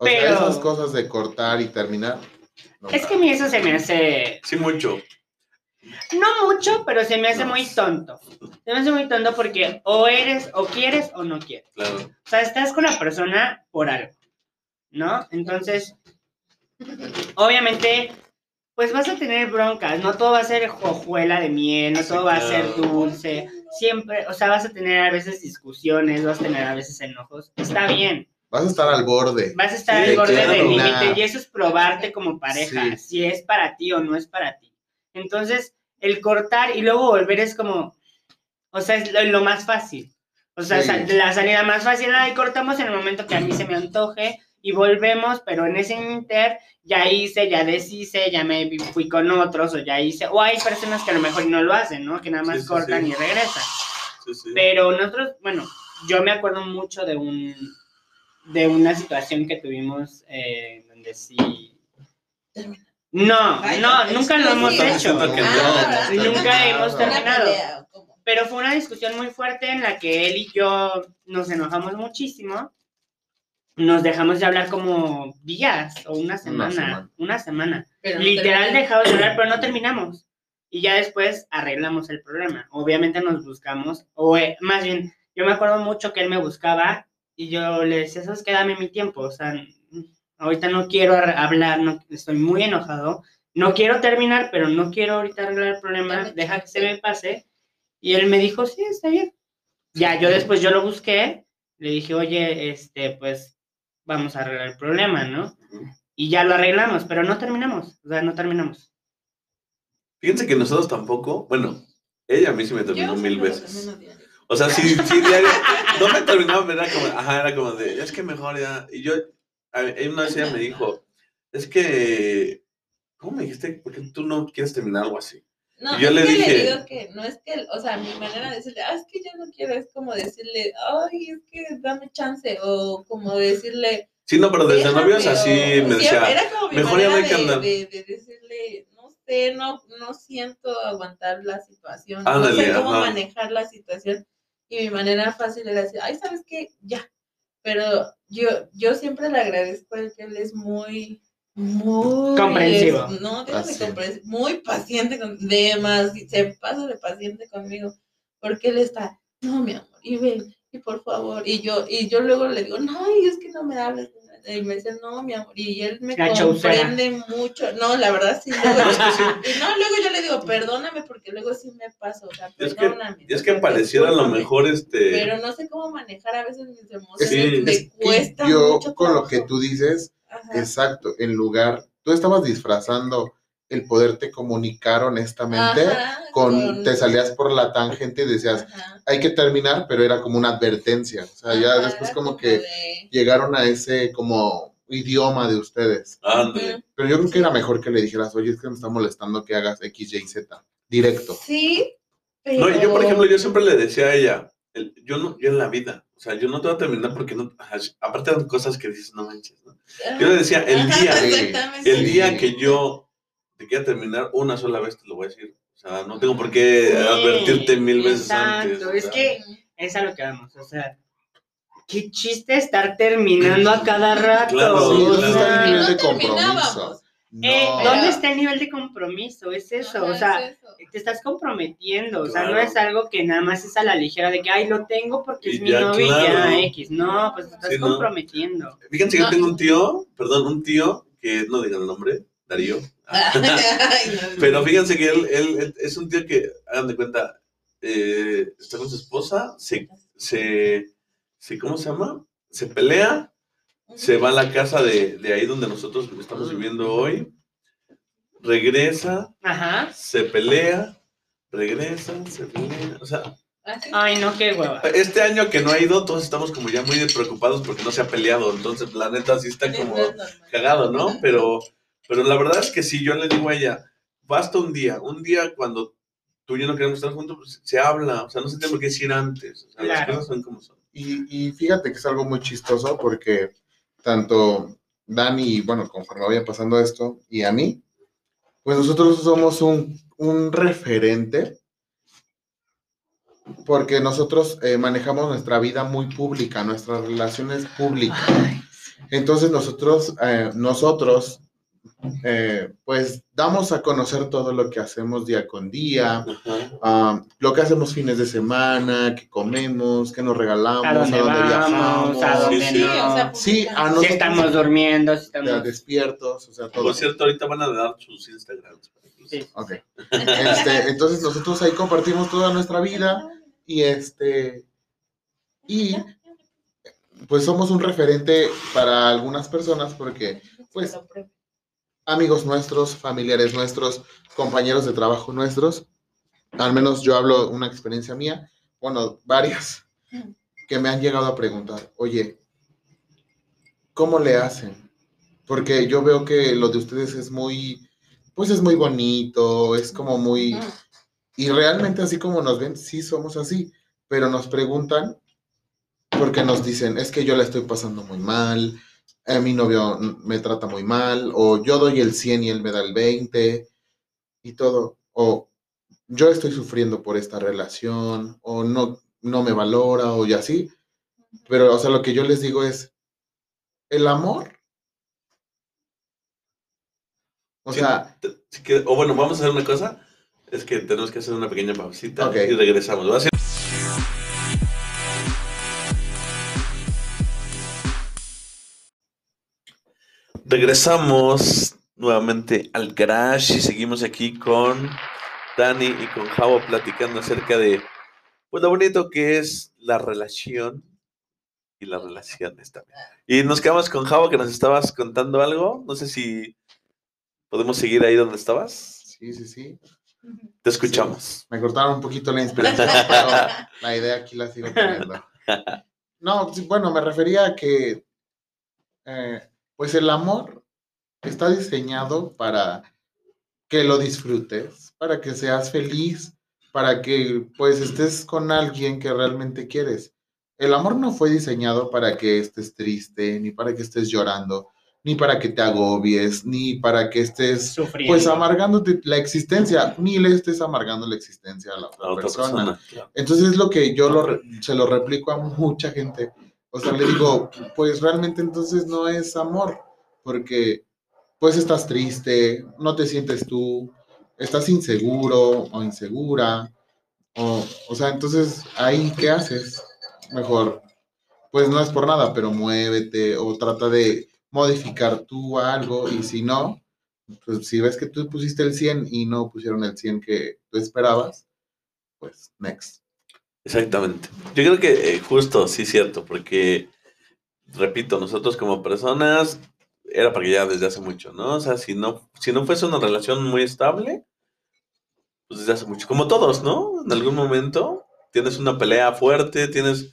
[SPEAKER 3] O sea,
[SPEAKER 4] Pero-
[SPEAKER 3] esas cosas de cortar y terminar. no
[SPEAKER 4] Es que a mí eso se me hace.
[SPEAKER 1] Sí, mucho.
[SPEAKER 4] No mucho, pero se me hace
[SPEAKER 1] No.
[SPEAKER 4] muy tonto. Se me hace muy tonto porque o eres, o quieres, o no quieres.
[SPEAKER 1] Claro.
[SPEAKER 4] O sea, estás con la persona por algo, ¿no? Entonces, obviamente, pues vas a tener broncas, no todo va a ser hojuela de miel, no todo va a ser dulce, siempre, o sea, vas a tener a veces discusiones, vas a tener a veces enojos, está bien,
[SPEAKER 3] Vas a estar al borde.
[SPEAKER 4] vas a estar
[SPEAKER 1] Sí,
[SPEAKER 4] al borde
[SPEAKER 1] claro.
[SPEAKER 4] del límite y eso es probarte como pareja,
[SPEAKER 3] Sí.
[SPEAKER 4] si es para ti o no es para ti. Entonces, el cortar y luego volver es como, o sea, es lo, lo más fácil. O sea,
[SPEAKER 3] Sí.
[SPEAKER 4] sa- la salida más fácil, ahí cortamos en el momento que a mí se me antoje y volvemos, pero en ese inter ya hice, ya deshice, ya me fui con otros o ya hice, o hay personas que a lo mejor no lo hacen, ¿no? Que nada más
[SPEAKER 1] Sí, sí,
[SPEAKER 4] cortan
[SPEAKER 1] sí.
[SPEAKER 4] y regresan.
[SPEAKER 1] Sí, sí.
[SPEAKER 4] Pero nosotros, bueno, yo me acuerdo mucho de un de una situación que tuvimos eh, donde sí. No,
[SPEAKER 2] Ay,
[SPEAKER 4] no, nunca lo hemos hecho.
[SPEAKER 2] Ah,
[SPEAKER 1] no.
[SPEAKER 4] Nunca hemos
[SPEAKER 2] Una
[SPEAKER 4] terminado. Pero fue una discusión muy fuerte en la que él y yo nos enojamos muchísimo. Nos dejamos de hablar como días o una semana.
[SPEAKER 3] semana.
[SPEAKER 4] Una semana.
[SPEAKER 2] Pero no
[SPEAKER 4] Literal dejamos de hablar, pero no terminamos. Y ya después arreglamos el problema. Obviamente nos buscamos, o eh, más bien, yo me acuerdo mucho que él me buscaba y yo le decía, ¿sabes qué? Dame mi tiempo. O sea, ahorita no quiero ar- hablar, no, estoy muy enojado, no quiero terminar, pero no quiero ahorita arreglar el problema, deja que se me pase. Y él me dijo, sí, está bien. Ya, yo después yo lo busqué, le dije, oye, este, pues vamos a arreglar el problema, ¿no? Y ya lo arreglamos, pero no terminamos, o sea, no terminamos.
[SPEAKER 1] Fíjense que nosotros tampoco, bueno, ella a mí sí me terminó
[SPEAKER 2] Yo
[SPEAKER 1] mil veces. O sea, sí, sí, diario. No me terminaba, era como, ajá, era como de, es que mejor ya. Y yo, a una vez ella me dijo, es que, ¿cómo me dijiste? ¿Por qué tú no quieres terminar algo así?
[SPEAKER 2] No,
[SPEAKER 1] Y yo
[SPEAKER 2] es
[SPEAKER 1] le
[SPEAKER 2] que
[SPEAKER 1] dije-
[SPEAKER 2] le digo que no es que, o sea, mi manera de decirle, ah, es que yo no quiero, es como decirle, ay, es que dame chance, o como decirle,
[SPEAKER 1] Sí, no, pero desde novios así
[SPEAKER 2] o-
[SPEAKER 1] me
[SPEAKER 2] sí,
[SPEAKER 1] decía,
[SPEAKER 2] era como mi
[SPEAKER 1] "Mejor ya no
[SPEAKER 2] manera de,
[SPEAKER 1] andar".
[SPEAKER 2] de- de decirle, no sé, no, no siento aguantar la situación,
[SPEAKER 1] Ándale,
[SPEAKER 2] no sé cómo
[SPEAKER 1] ajá.
[SPEAKER 2] manejar la situación, y mi manera fácil era decir, ay, ¿sabes qué? Ya, pero yo, yo siempre le agradezco a él que él es muy, muy
[SPEAKER 4] Comprensivo.
[SPEAKER 2] es- no, comprensivo, muy paciente, con, demás, se pasa de paciente conmigo, porque él está, no, mi amor, y ven, y por favor, y yo, y yo luego le digo, no, y es que no me hables, y me dice, no, mi amor, y él me
[SPEAKER 4] La chaucera.
[SPEAKER 2] comprende mucho, no, la verdad sí, luego, y no, luego yo le digo, perdóname, porque luego sí me paso, o sea,
[SPEAKER 1] es que-
[SPEAKER 2] perdóname.
[SPEAKER 1] y es que pareciera a lo mejor este.
[SPEAKER 2] Pero no sé cómo manejar a veces mis emociones,
[SPEAKER 1] Sí.
[SPEAKER 2] me
[SPEAKER 3] Es que
[SPEAKER 2] cuesta
[SPEAKER 3] yo,
[SPEAKER 2] mucho
[SPEAKER 3] con lo que tú dices,
[SPEAKER 2] Ajá.
[SPEAKER 3] exacto, en lugar, tú estabas disfrazando el poderte comunicar honestamente,
[SPEAKER 2] Ajá,
[SPEAKER 3] con, te salías por la tangente y decías,
[SPEAKER 2] Ajá.
[SPEAKER 3] hay que terminar, pero era como una advertencia. O sea, ya después como que
[SPEAKER 2] de-
[SPEAKER 3] llegaron a ese como idioma de ustedes. Pero yo creo que era mejor que le dijeras, oye, es que me está molestando que hagas X, Y, Z. Directo.
[SPEAKER 2] Sí, pero...
[SPEAKER 1] No, y yo, por ejemplo, yo siempre le decía a ella, el- yo no, yo en la vida, o sea, yo no te voy a terminar porque no, aparte eran cosas que dices, no manches, ¿no? Yo le decía, el día, el día que yo te quiera terminar una sola vez, te lo voy a decir. O sea, no tengo por qué
[SPEAKER 4] Sí,
[SPEAKER 1] advertirte mil veces
[SPEAKER 4] exacto,
[SPEAKER 1] antes. o
[SPEAKER 4] es
[SPEAKER 1] sea.
[SPEAKER 4] que- Es a lo que vamos, o sea, qué chiste estar terminando a cada rato.
[SPEAKER 1] Claro,
[SPEAKER 3] Sí,
[SPEAKER 4] o
[SPEAKER 3] ¿dónde
[SPEAKER 1] claro.
[SPEAKER 3] está el
[SPEAKER 2] Y
[SPEAKER 3] nivel
[SPEAKER 2] no
[SPEAKER 3] de compromiso?
[SPEAKER 2] terminábamos.
[SPEAKER 4] Eh,
[SPEAKER 3] No.
[SPEAKER 4] ¿Dónde está el nivel de compromiso? Es eso, o sea,
[SPEAKER 2] es eso.
[SPEAKER 4] te estás comprometiendo, o sea, no es algo que nada más es a la ligera de que, ay, lo tengo porque
[SPEAKER 1] Y
[SPEAKER 4] es mi y
[SPEAKER 1] claro.
[SPEAKER 4] ya X. No, pues te estás
[SPEAKER 1] Sí, ¿no?
[SPEAKER 4] comprometiendo.
[SPEAKER 1] Fíjense que yo
[SPEAKER 2] No.
[SPEAKER 1] tengo un tío, perdón, un tío, que no digan el nombre, Darío. Pero fíjense que él, él- él es un tío que, hagan de cuenta, eh, está con su esposa, se, se, se, ¿cómo se llama? Se pelea, se va a la casa de, de ahí donde nosotros estamos viviendo hoy, regresa,
[SPEAKER 4] Ajá.
[SPEAKER 1] se pelea, regresa, se pelea. O sea,
[SPEAKER 2] Así.
[SPEAKER 4] Ay, no, qué hueva.
[SPEAKER 1] este año que no ha ido, todos estamos como ya muy preocupados porque no se ha peleado. Entonces, la neta sí está como cagado, ¿no? Pero, pero la verdad es que sí, yo le digo a ella, basta un día, un día cuando tú y yo no queremos estar juntos, pues, se habla, o sea, no se tiene por qué decir antes, o sea, las cosas son como son.
[SPEAKER 3] Y, y fíjate que es algo muy chistoso porque tanto Dani, bueno, conforme vaya pasando esto, y a mí, pues nosotros somos un, un referente porque nosotros eh, manejamos nuestra vida muy pública, nuestras relaciones públicas. Entonces nosotros, eh, nosotros, eh, pues damos a conocer todo lo que hacemos día con día, ah, lo que hacemos fines de semana, qué comemos, qué nos regalamos,
[SPEAKER 4] a dónde vamos,
[SPEAKER 3] viajamos,
[SPEAKER 4] a dónde
[SPEAKER 1] Sí, sí,
[SPEAKER 4] no.
[SPEAKER 2] o sea,
[SPEAKER 3] Sí, a
[SPEAKER 4] si
[SPEAKER 3] nosotros
[SPEAKER 4] estamos durmiendo, si
[SPEAKER 3] ya
[SPEAKER 4] estamos...
[SPEAKER 3] despiertos, o sea, todo.
[SPEAKER 1] Por cierto, ahorita van a dar sus Instagrams.
[SPEAKER 4] Sí.
[SPEAKER 3] Ok. Este, entonces nosotros ahí compartimos toda nuestra vida y este y pues somos un referente para algunas personas porque pues amigos nuestros, familiares nuestros, compañeros de trabajo nuestros, al menos yo hablo una experiencia mía, bueno, varias, que me han llegado a preguntar, oye, ¿cómo le hacen? Porque yo veo que lo de ustedes es muy, pues es muy bonito, es como muy, y realmente así como nos ven, sí somos así, pero nos preguntan porque nos dicen, es que yo la estoy pasando muy mal, a mi novio me trata muy mal, o yo doy el 100 y él me da el 20, y todo, o yo estoy sufriendo por esta relación, o no, no me valora, o y así. Pero, o sea, lo que yo les digo es, el amor, o
[SPEAKER 1] Sí,
[SPEAKER 3] sea,
[SPEAKER 1] o bueno, vamos a hacer una cosa, es que tenemos que hacer una pequeña pausita y regresamos. Va a ser- Regresamos nuevamente al garage y seguimos aquí con Dani y con Javo platicando acerca de pues, lo bonito que es la relación y las relaciones también. Y nos quedamos con Javo que nos estabas contando algo. No sé si podemos seguir ahí donde estabas.
[SPEAKER 3] Sí, sí, sí.
[SPEAKER 1] Te escuchamos.
[SPEAKER 3] Me cortaron un poquito la inspiración, pero la idea aquí la sigo teniendo. No, bueno, me refería a que, eh, pues el amor está diseñado para que lo disfrutes, para que seas feliz, para que pues estés con alguien que realmente quieres. El amor no fue diseñado para que estés triste, ni para que estés llorando, ni para que te agobies, ni para que estés
[SPEAKER 4] Sufriendo.
[SPEAKER 3] pues amargándote la existencia, ni le estés amargando la existencia a la otra,
[SPEAKER 1] A otra
[SPEAKER 3] persona.
[SPEAKER 1] persona, claro.
[SPEAKER 3] Entonces es lo que yo lo se lo replico a mucha gente. O sea, le digo, pues realmente entonces no es amor, porque pues estás triste, no te sientes tú, estás inseguro o insegura, o, o sea, entonces ahí, ¿qué haces? Mejor, pues no es por nada, pero muévete o trata de modificar tú algo y si no, pues si ves que tú pusiste el 100 y no pusieron el 100 que tú esperabas, pues next.
[SPEAKER 1] Exactamente. Yo creo que eh, justo, sí, cierto, porque, repito, nosotros como personas, era para que ya desde hace mucho, ¿no? O sea, si no, si no fuese una relación muy estable, pues desde hace mucho, como todos, ¿no? En algún momento tienes una pelea fuerte, tienes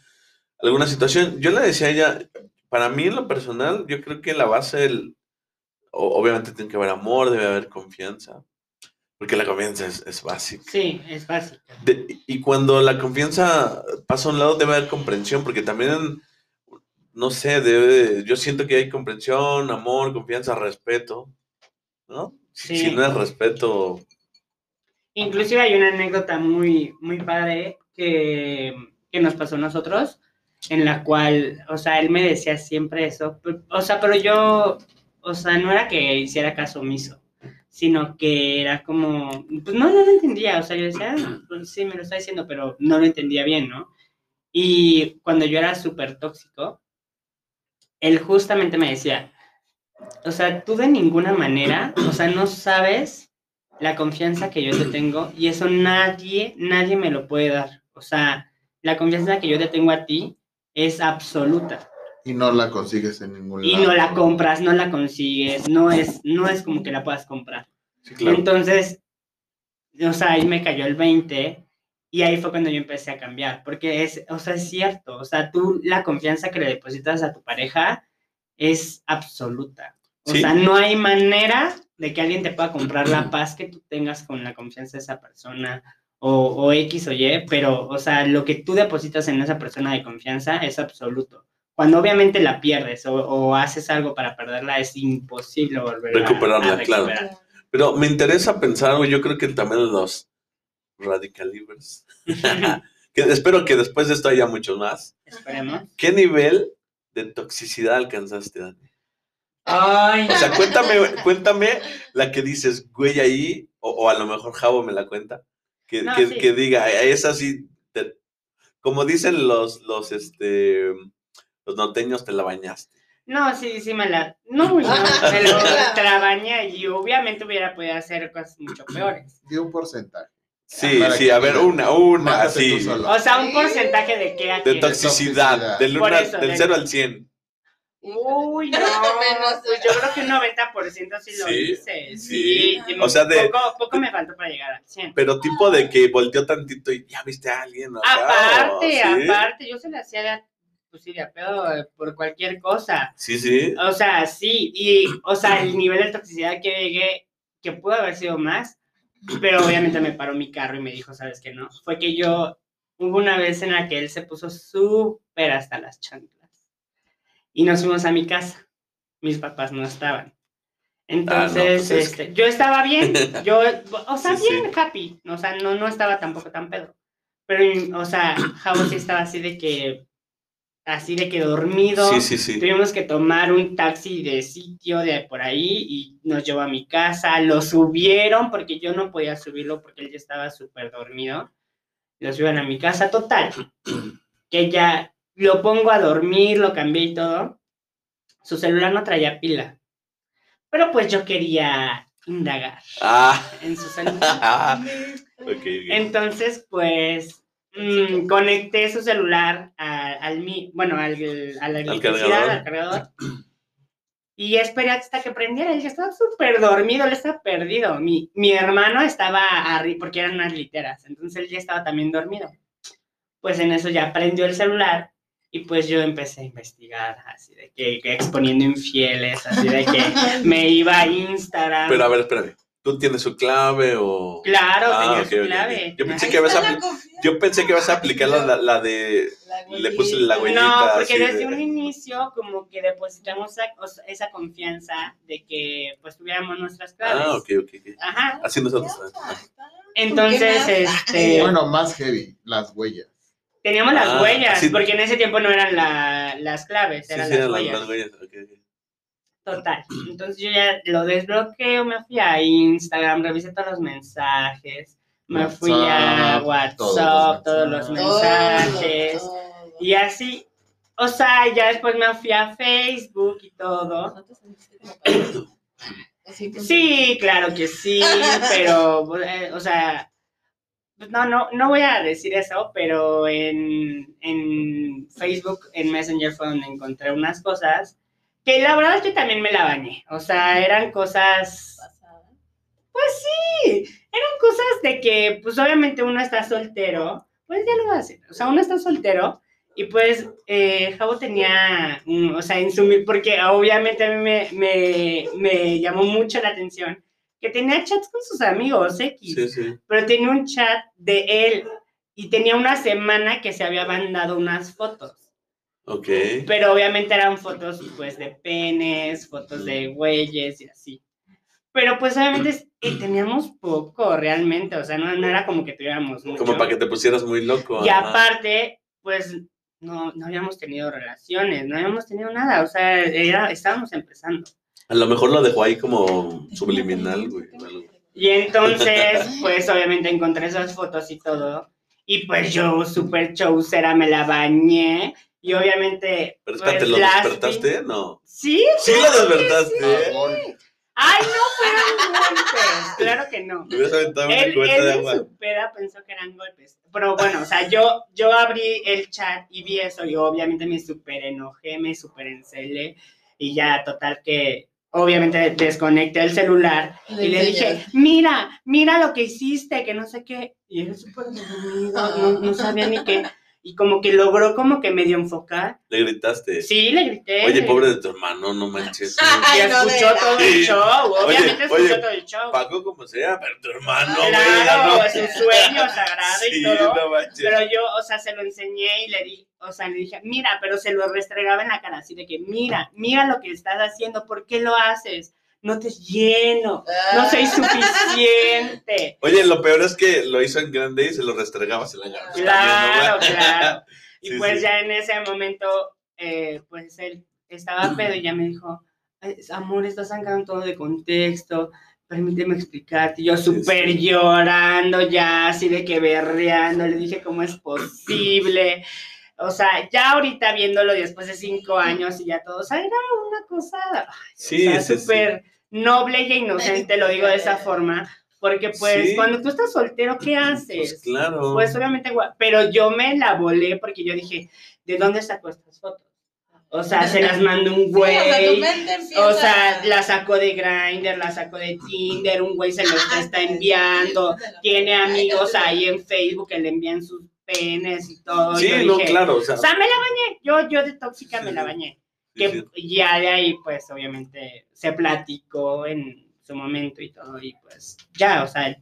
[SPEAKER 1] alguna situación. Yo le decía a ella, para mí en lo personal, yo creo que la base, del, o- obviamente tiene que haber amor, debe haber confianza, porque la confianza es, es básica.
[SPEAKER 4] Sí, es fácil.
[SPEAKER 1] De- y cuando la confianza pasa a un lado, debe haber comprensión, porque también, no sé, debe, yo siento que hay comprensión, amor, confianza, respeto, ¿no? Si,
[SPEAKER 4] Sí.
[SPEAKER 1] si no es respeto,
[SPEAKER 4] Inclusive hay una anécdota muy, muy padre que, que nos pasó a nosotros, en la cual, o sea, él me decía siempre eso, o sea, pero yo, o sea, no era que hiciera caso omiso, sino que era como, pues no, no lo entendía, o sea, yo decía, "Ah, pues sí, me lo está diciendo, pero no lo entendía bien, ¿no? Y cuando yo era súper tóxico, él justamente me decía, o sea, tú de ninguna manera, o sea, no sabes la confianza que yo te tengo y eso nadie, nadie me lo puede dar. O sea, la confianza que yo te tengo a ti es absoluta
[SPEAKER 3] Y no la consigues en ningún
[SPEAKER 4] y
[SPEAKER 3] lado.
[SPEAKER 4] no la compras, no la consigues, no es, no es como que la puedas comprar.
[SPEAKER 1] sí, claro.
[SPEAKER 4] Entonces, o sea, ahí me cayó el 20 y ahí fue cuando yo empecé a cambiar, porque es, o sea, es cierto, o sea, tú la confianza que le depositas a tu pareja es absoluta. O
[SPEAKER 1] Sí.
[SPEAKER 4] sea, no hay manera de que alguien te pueda comprar la paz que tú tengas con la confianza de esa persona o, o X o Y, pero, o sea, lo que tú depositas en esa persona de confianza es absoluto. Cuando obviamente la pierdes o, o haces algo para perderla, es imposible volver a-
[SPEAKER 1] Recuperarla,
[SPEAKER 4] a
[SPEAKER 1] claro.
[SPEAKER 4] recuperar.
[SPEAKER 1] Pero me interesa pensar, güey, yo creo que también los radicalivers, que espero que después de esto haya muchos más.
[SPEAKER 4] Esperemos.
[SPEAKER 1] ¿Qué nivel de toxicidad alcanzaste, Dani?
[SPEAKER 4] Ay,
[SPEAKER 1] O sea, cuéntame, cuéntame la que dices, güey, ahí, o, o a lo mejor Javo me la cuenta, que,
[SPEAKER 4] No,
[SPEAKER 1] que,
[SPEAKER 4] sí.
[SPEAKER 1] que diga, es así, como dicen los, los, este, los norteños, te la bañaste.
[SPEAKER 4] no, sí, sí me la. No, no, me lo trabaña y obviamente hubiera podido hacer cosas mucho peores.
[SPEAKER 3] Di un porcentaje.
[SPEAKER 1] Sí,
[SPEAKER 3] Para
[SPEAKER 1] sí, a ver, una, una, así.
[SPEAKER 4] O sea, un porcentaje de qué a
[SPEAKER 1] de toxicidad, del, una-
[SPEAKER 4] eso,
[SPEAKER 1] del
[SPEAKER 4] de-
[SPEAKER 1] 0 al 100.
[SPEAKER 4] Uy, no,
[SPEAKER 2] Menos,
[SPEAKER 4] pues yo creo que un 90% sí lo
[SPEAKER 1] Sí,
[SPEAKER 4] hice.
[SPEAKER 1] sí.
[SPEAKER 4] Sí,
[SPEAKER 1] O sea, de-
[SPEAKER 4] poco, poco me faltó para llegar al 100.
[SPEAKER 1] Pero tipo de que volteó tantito y ya viste a alguien. acá,
[SPEAKER 4] Aparte,
[SPEAKER 1] ¿sí?
[SPEAKER 4] aparte, yo se la hacía sí, de a pedo eh, por cualquier cosa.
[SPEAKER 1] Sí, sí.
[SPEAKER 4] O sea, sí, y, o sea, el nivel de toxicidad que llegué, que pudo haber sido más, pero obviamente me paró mi carro y me dijo, ¿sabes qué no? Fue que yo, hubo una vez en la que él se puso súper hasta las chanclas. Y nos fuimos a mi casa. Mis papás no estaban. Entonces,
[SPEAKER 1] pues es
[SPEAKER 4] este, yo estaba bien, yo, o sea,
[SPEAKER 1] Sí,
[SPEAKER 4] bien happy, o sea, no, no estaba tampoco tan pedo. Pero, o sea, Javo sí estaba así de que, así de que dormido.
[SPEAKER 1] Sí, sí, sí.
[SPEAKER 4] Tuvimos que tomar un taxi de sitio de por ahí y nos llevó a mi casa. Lo subieron porque yo no podía subirlo porque él ya estaba súper dormido. Lo subieron a mi casa. Total, que ya lo pongo a dormir, lo cambié y todo. Su celular no traía pila. Pero pues yo quería indagar
[SPEAKER 1] Ah,
[SPEAKER 4] en su celular. Entonces, pues, mm, conecté su celular a- al mi, bueno, al, a la electricidad,
[SPEAKER 1] cargador.
[SPEAKER 4] al cargador. Y esperé hasta que prendiera. Y yo estaba súper dormido, él estaba perdido. Mi, mi hermano estaba arriba, porque eran unas literas. Entonces él ya estaba también dormido. Pues en eso ya prendió el celular. Y pues yo empecé a investigar, así de que, que exponiendo infieles, así de que me iba a Instagram.
[SPEAKER 1] Pero a ver, espérame. ¿Tú tienes su clave o...?
[SPEAKER 4] claro,
[SPEAKER 1] Ah,
[SPEAKER 4] tenía su clave.
[SPEAKER 1] Yo pensé
[SPEAKER 2] Ahí
[SPEAKER 1] que a. Yo pensé que vas a aplicar la, la- la de...
[SPEAKER 2] La
[SPEAKER 1] le puse la
[SPEAKER 2] huellita.
[SPEAKER 4] No, porque
[SPEAKER 1] así
[SPEAKER 4] desde
[SPEAKER 1] de-
[SPEAKER 4] un inicio como que depositamos esa, o sea, esa confianza de que pues tuviéramos nuestras claves.
[SPEAKER 1] Ah, ok, ok.
[SPEAKER 4] Ajá.
[SPEAKER 1] Así nosotros.
[SPEAKER 4] Entonces, este,
[SPEAKER 3] Bueno, más heavy, las huellas.
[SPEAKER 4] teníamos las
[SPEAKER 1] Ah,
[SPEAKER 4] huellas,
[SPEAKER 1] sí.
[SPEAKER 4] porque en ese tiempo no eran la- las claves,
[SPEAKER 1] Sí,
[SPEAKER 4] eran
[SPEAKER 1] sí,
[SPEAKER 4] las
[SPEAKER 1] eran las,
[SPEAKER 4] huellas.
[SPEAKER 1] las huellas. ok, ok.
[SPEAKER 4] Total. Entonces yo ya lo desbloqueo, me fui a Instagram, revisé todos los mensajes, me fui a
[SPEAKER 3] WhatsApp, todos
[SPEAKER 4] todos
[SPEAKER 3] los
[SPEAKER 2] Todo,
[SPEAKER 4] mensajes.
[SPEAKER 2] todo.
[SPEAKER 4] Y así, o sea, ya después me fui a Facebook y todo. Sí, claro que sí, pero, eh, o sea, pues no, no, no voy a decir eso, pero en, en Facebook, en Messenger fue donde encontré unas cosas que la verdad es que también me la bañé. O sea, eran cosas,
[SPEAKER 2] pasada.
[SPEAKER 4] sí, eran cosas de que, pues obviamente uno está soltero, pues ya lo voy a decir, o sea, uno está soltero. Y pues, eh, Javo tenía, mm, o sea, en su, porque obviamente a mí me, me, me llamó mucho la atención que tenía chats con sus amigos X,
[SPEAKER 1] Sí, sí.
[SPEAKER 4] pero tenía un chat de él y tenía una semana que se había mandado unas fotos,
[SPEAKER 1] Ok.
[SPEAKER 4] pero obviamente eran fotos pues de penes, fotos de güeyes y así. Pero pues obviamente eh, teníamos poco realmente, o sea, no, no era como que tuviéramos mucho.
[SPEAKER 1] Como para que te pusieras muy loco.
[SPEAKER 4] Y
[SPEAKER 1] ajá.
[SPEAKER 4] aparte, pues no, no habíamos tenido relaciones, no habíamos tenido nada, o sea, era, estábamos empezando.
[SPEAKER 1] A lo mejor lo dejó ahí como subliminal, güey.
[SPEAKER 4] Y entonces, pues obviamente encontré esas fotos y todo. Y pues yo, súper chaucera, me la bañé. Y obviamente.
[SPEAKER 1] Pero espérate,
[SPEAKER 4] pues,
[SPEAKER 1] ¿lo
[SPEAKER 4] las vi-
[SPEAKER 1] despertaste? No.
[SPEAKER 4] Sí.
[SPEAKER 1] Sí lo despertaste.
[SPEAKER 4] Ay, no fueron golpes. Claro que no.
[SPEAKER 1] Me hubieras aventado una
[SPEAKER 4] Él, él
[SPEAKER 1] de
[SPEAKER 4] en
[SPEAKER 1] agua.
[SPEAKER 4] su peda pensó que eran golpes. Pero bueno, o sea, yo, yo abrí el chat y vi eso y obviamente me súper enojé, me súper encelé y ya total que obviamente desconecté el celular y le dije, mira, mira lo que hiciste, que no sé qué. Y él súper dormido, no, no sabía ni qué. Y como que logró como que medio enfocar.
[SPEAKER 1] Le gritaste.
[SPEAKER 4] Sí, le grité.
[SPEAKER 1] Oye, pobre de tu hermano, no manches.
[SPEAKER 2] Ay,
[SPEAKER 4] Y
[SPEAKER 2] de
[SPEAKER 4] escuchó todo el show, obviamente escuchó
[SPEAKER 1] oye,
[SPEAKER 4] todo el show.
[SPEAKER 1] Pago como sea, pero tu hermano, güey.
[SPEAKER 4] Claro,
[SPEAKER 1] no.
[SPEAKER 4] es un sueño sagrado y
[SPEAKER 1] Sí,
[SPEAKER 4] todo.
[SPEAKER 1] no manches.
[SPEAKER 4] Pero yo, o sea, se lo enseñé y le di, o sea, le dije, mira, pero se lo restregaba en la cara, así de que, mira, mira lo que estás haciendo, ¿por qué lo haces? No te lleno, no soy suficiente.
[SPEAKER 1] Oye, lo peor es que lo hizo en grande y se lo restregabas en la cara.
[SPEAKER 4] Claro, claro. Y
[SPEAKER 1] Sí,
[SPEAKER 4] pues
[SPEAKER 1] sí.
[SPEAKER 4] ya en ese momento, eh, pues él estaba pedo y ya me dijo, "Ay, amor, estás sacando todo de contexto, permíteme explicarte. Y yo súper
[SPEAKER 1] sí.
[SPEAKER 4] llorando ya, así de que berreando, le dije cómo es posible. O sea, ya ahorita viéndolo después de cinco años y ya todo, o sea, era una cosa ay,
[SPEAKER 1] Sí,
[SPEAKER 4] o sea,
[SPEAKER 1] sí,
[SPEAKER 4] súper noble y inocente, lo digo de esa forma, porque pues
[SPEAKER 1] Sí.
[SPEAKER 4] cuando tú estás soltero, ¿qué
[SPEAKER 1] Pues
[SPEAKER 4] haces?
[SPEAKER 1] claro.
[SPEAKER 4] Pues obviamente, pero yo me la volé porque yo dije, ¿de dónde sacó estas fotos? O sea, se las mandó un güey. O sea, la sacó de Grindr, la sacó de Tinder, un güey se lo está, está enviando, tiene amigos ahí en Facebook que le envían sus penes y todo.
[SPEAKER 1] sí,
[SPEAKER 4] Yo
[SPEAKER 1] no,
[SPEAKER 4] dije,
[SPEAKER 1] claro. O sea,
[SPEAKER 4] O sea, me la bañé, yo, yo de tóxica
[SPEAKER 1] Sí,
[SPEAKER 4] me la bañé. Que
[SPEAKER 1] sí.
[SPEAKER 4] ya de ahí, pues, obviamente, se platicó en su momento y todo, y pues, ya, o sea,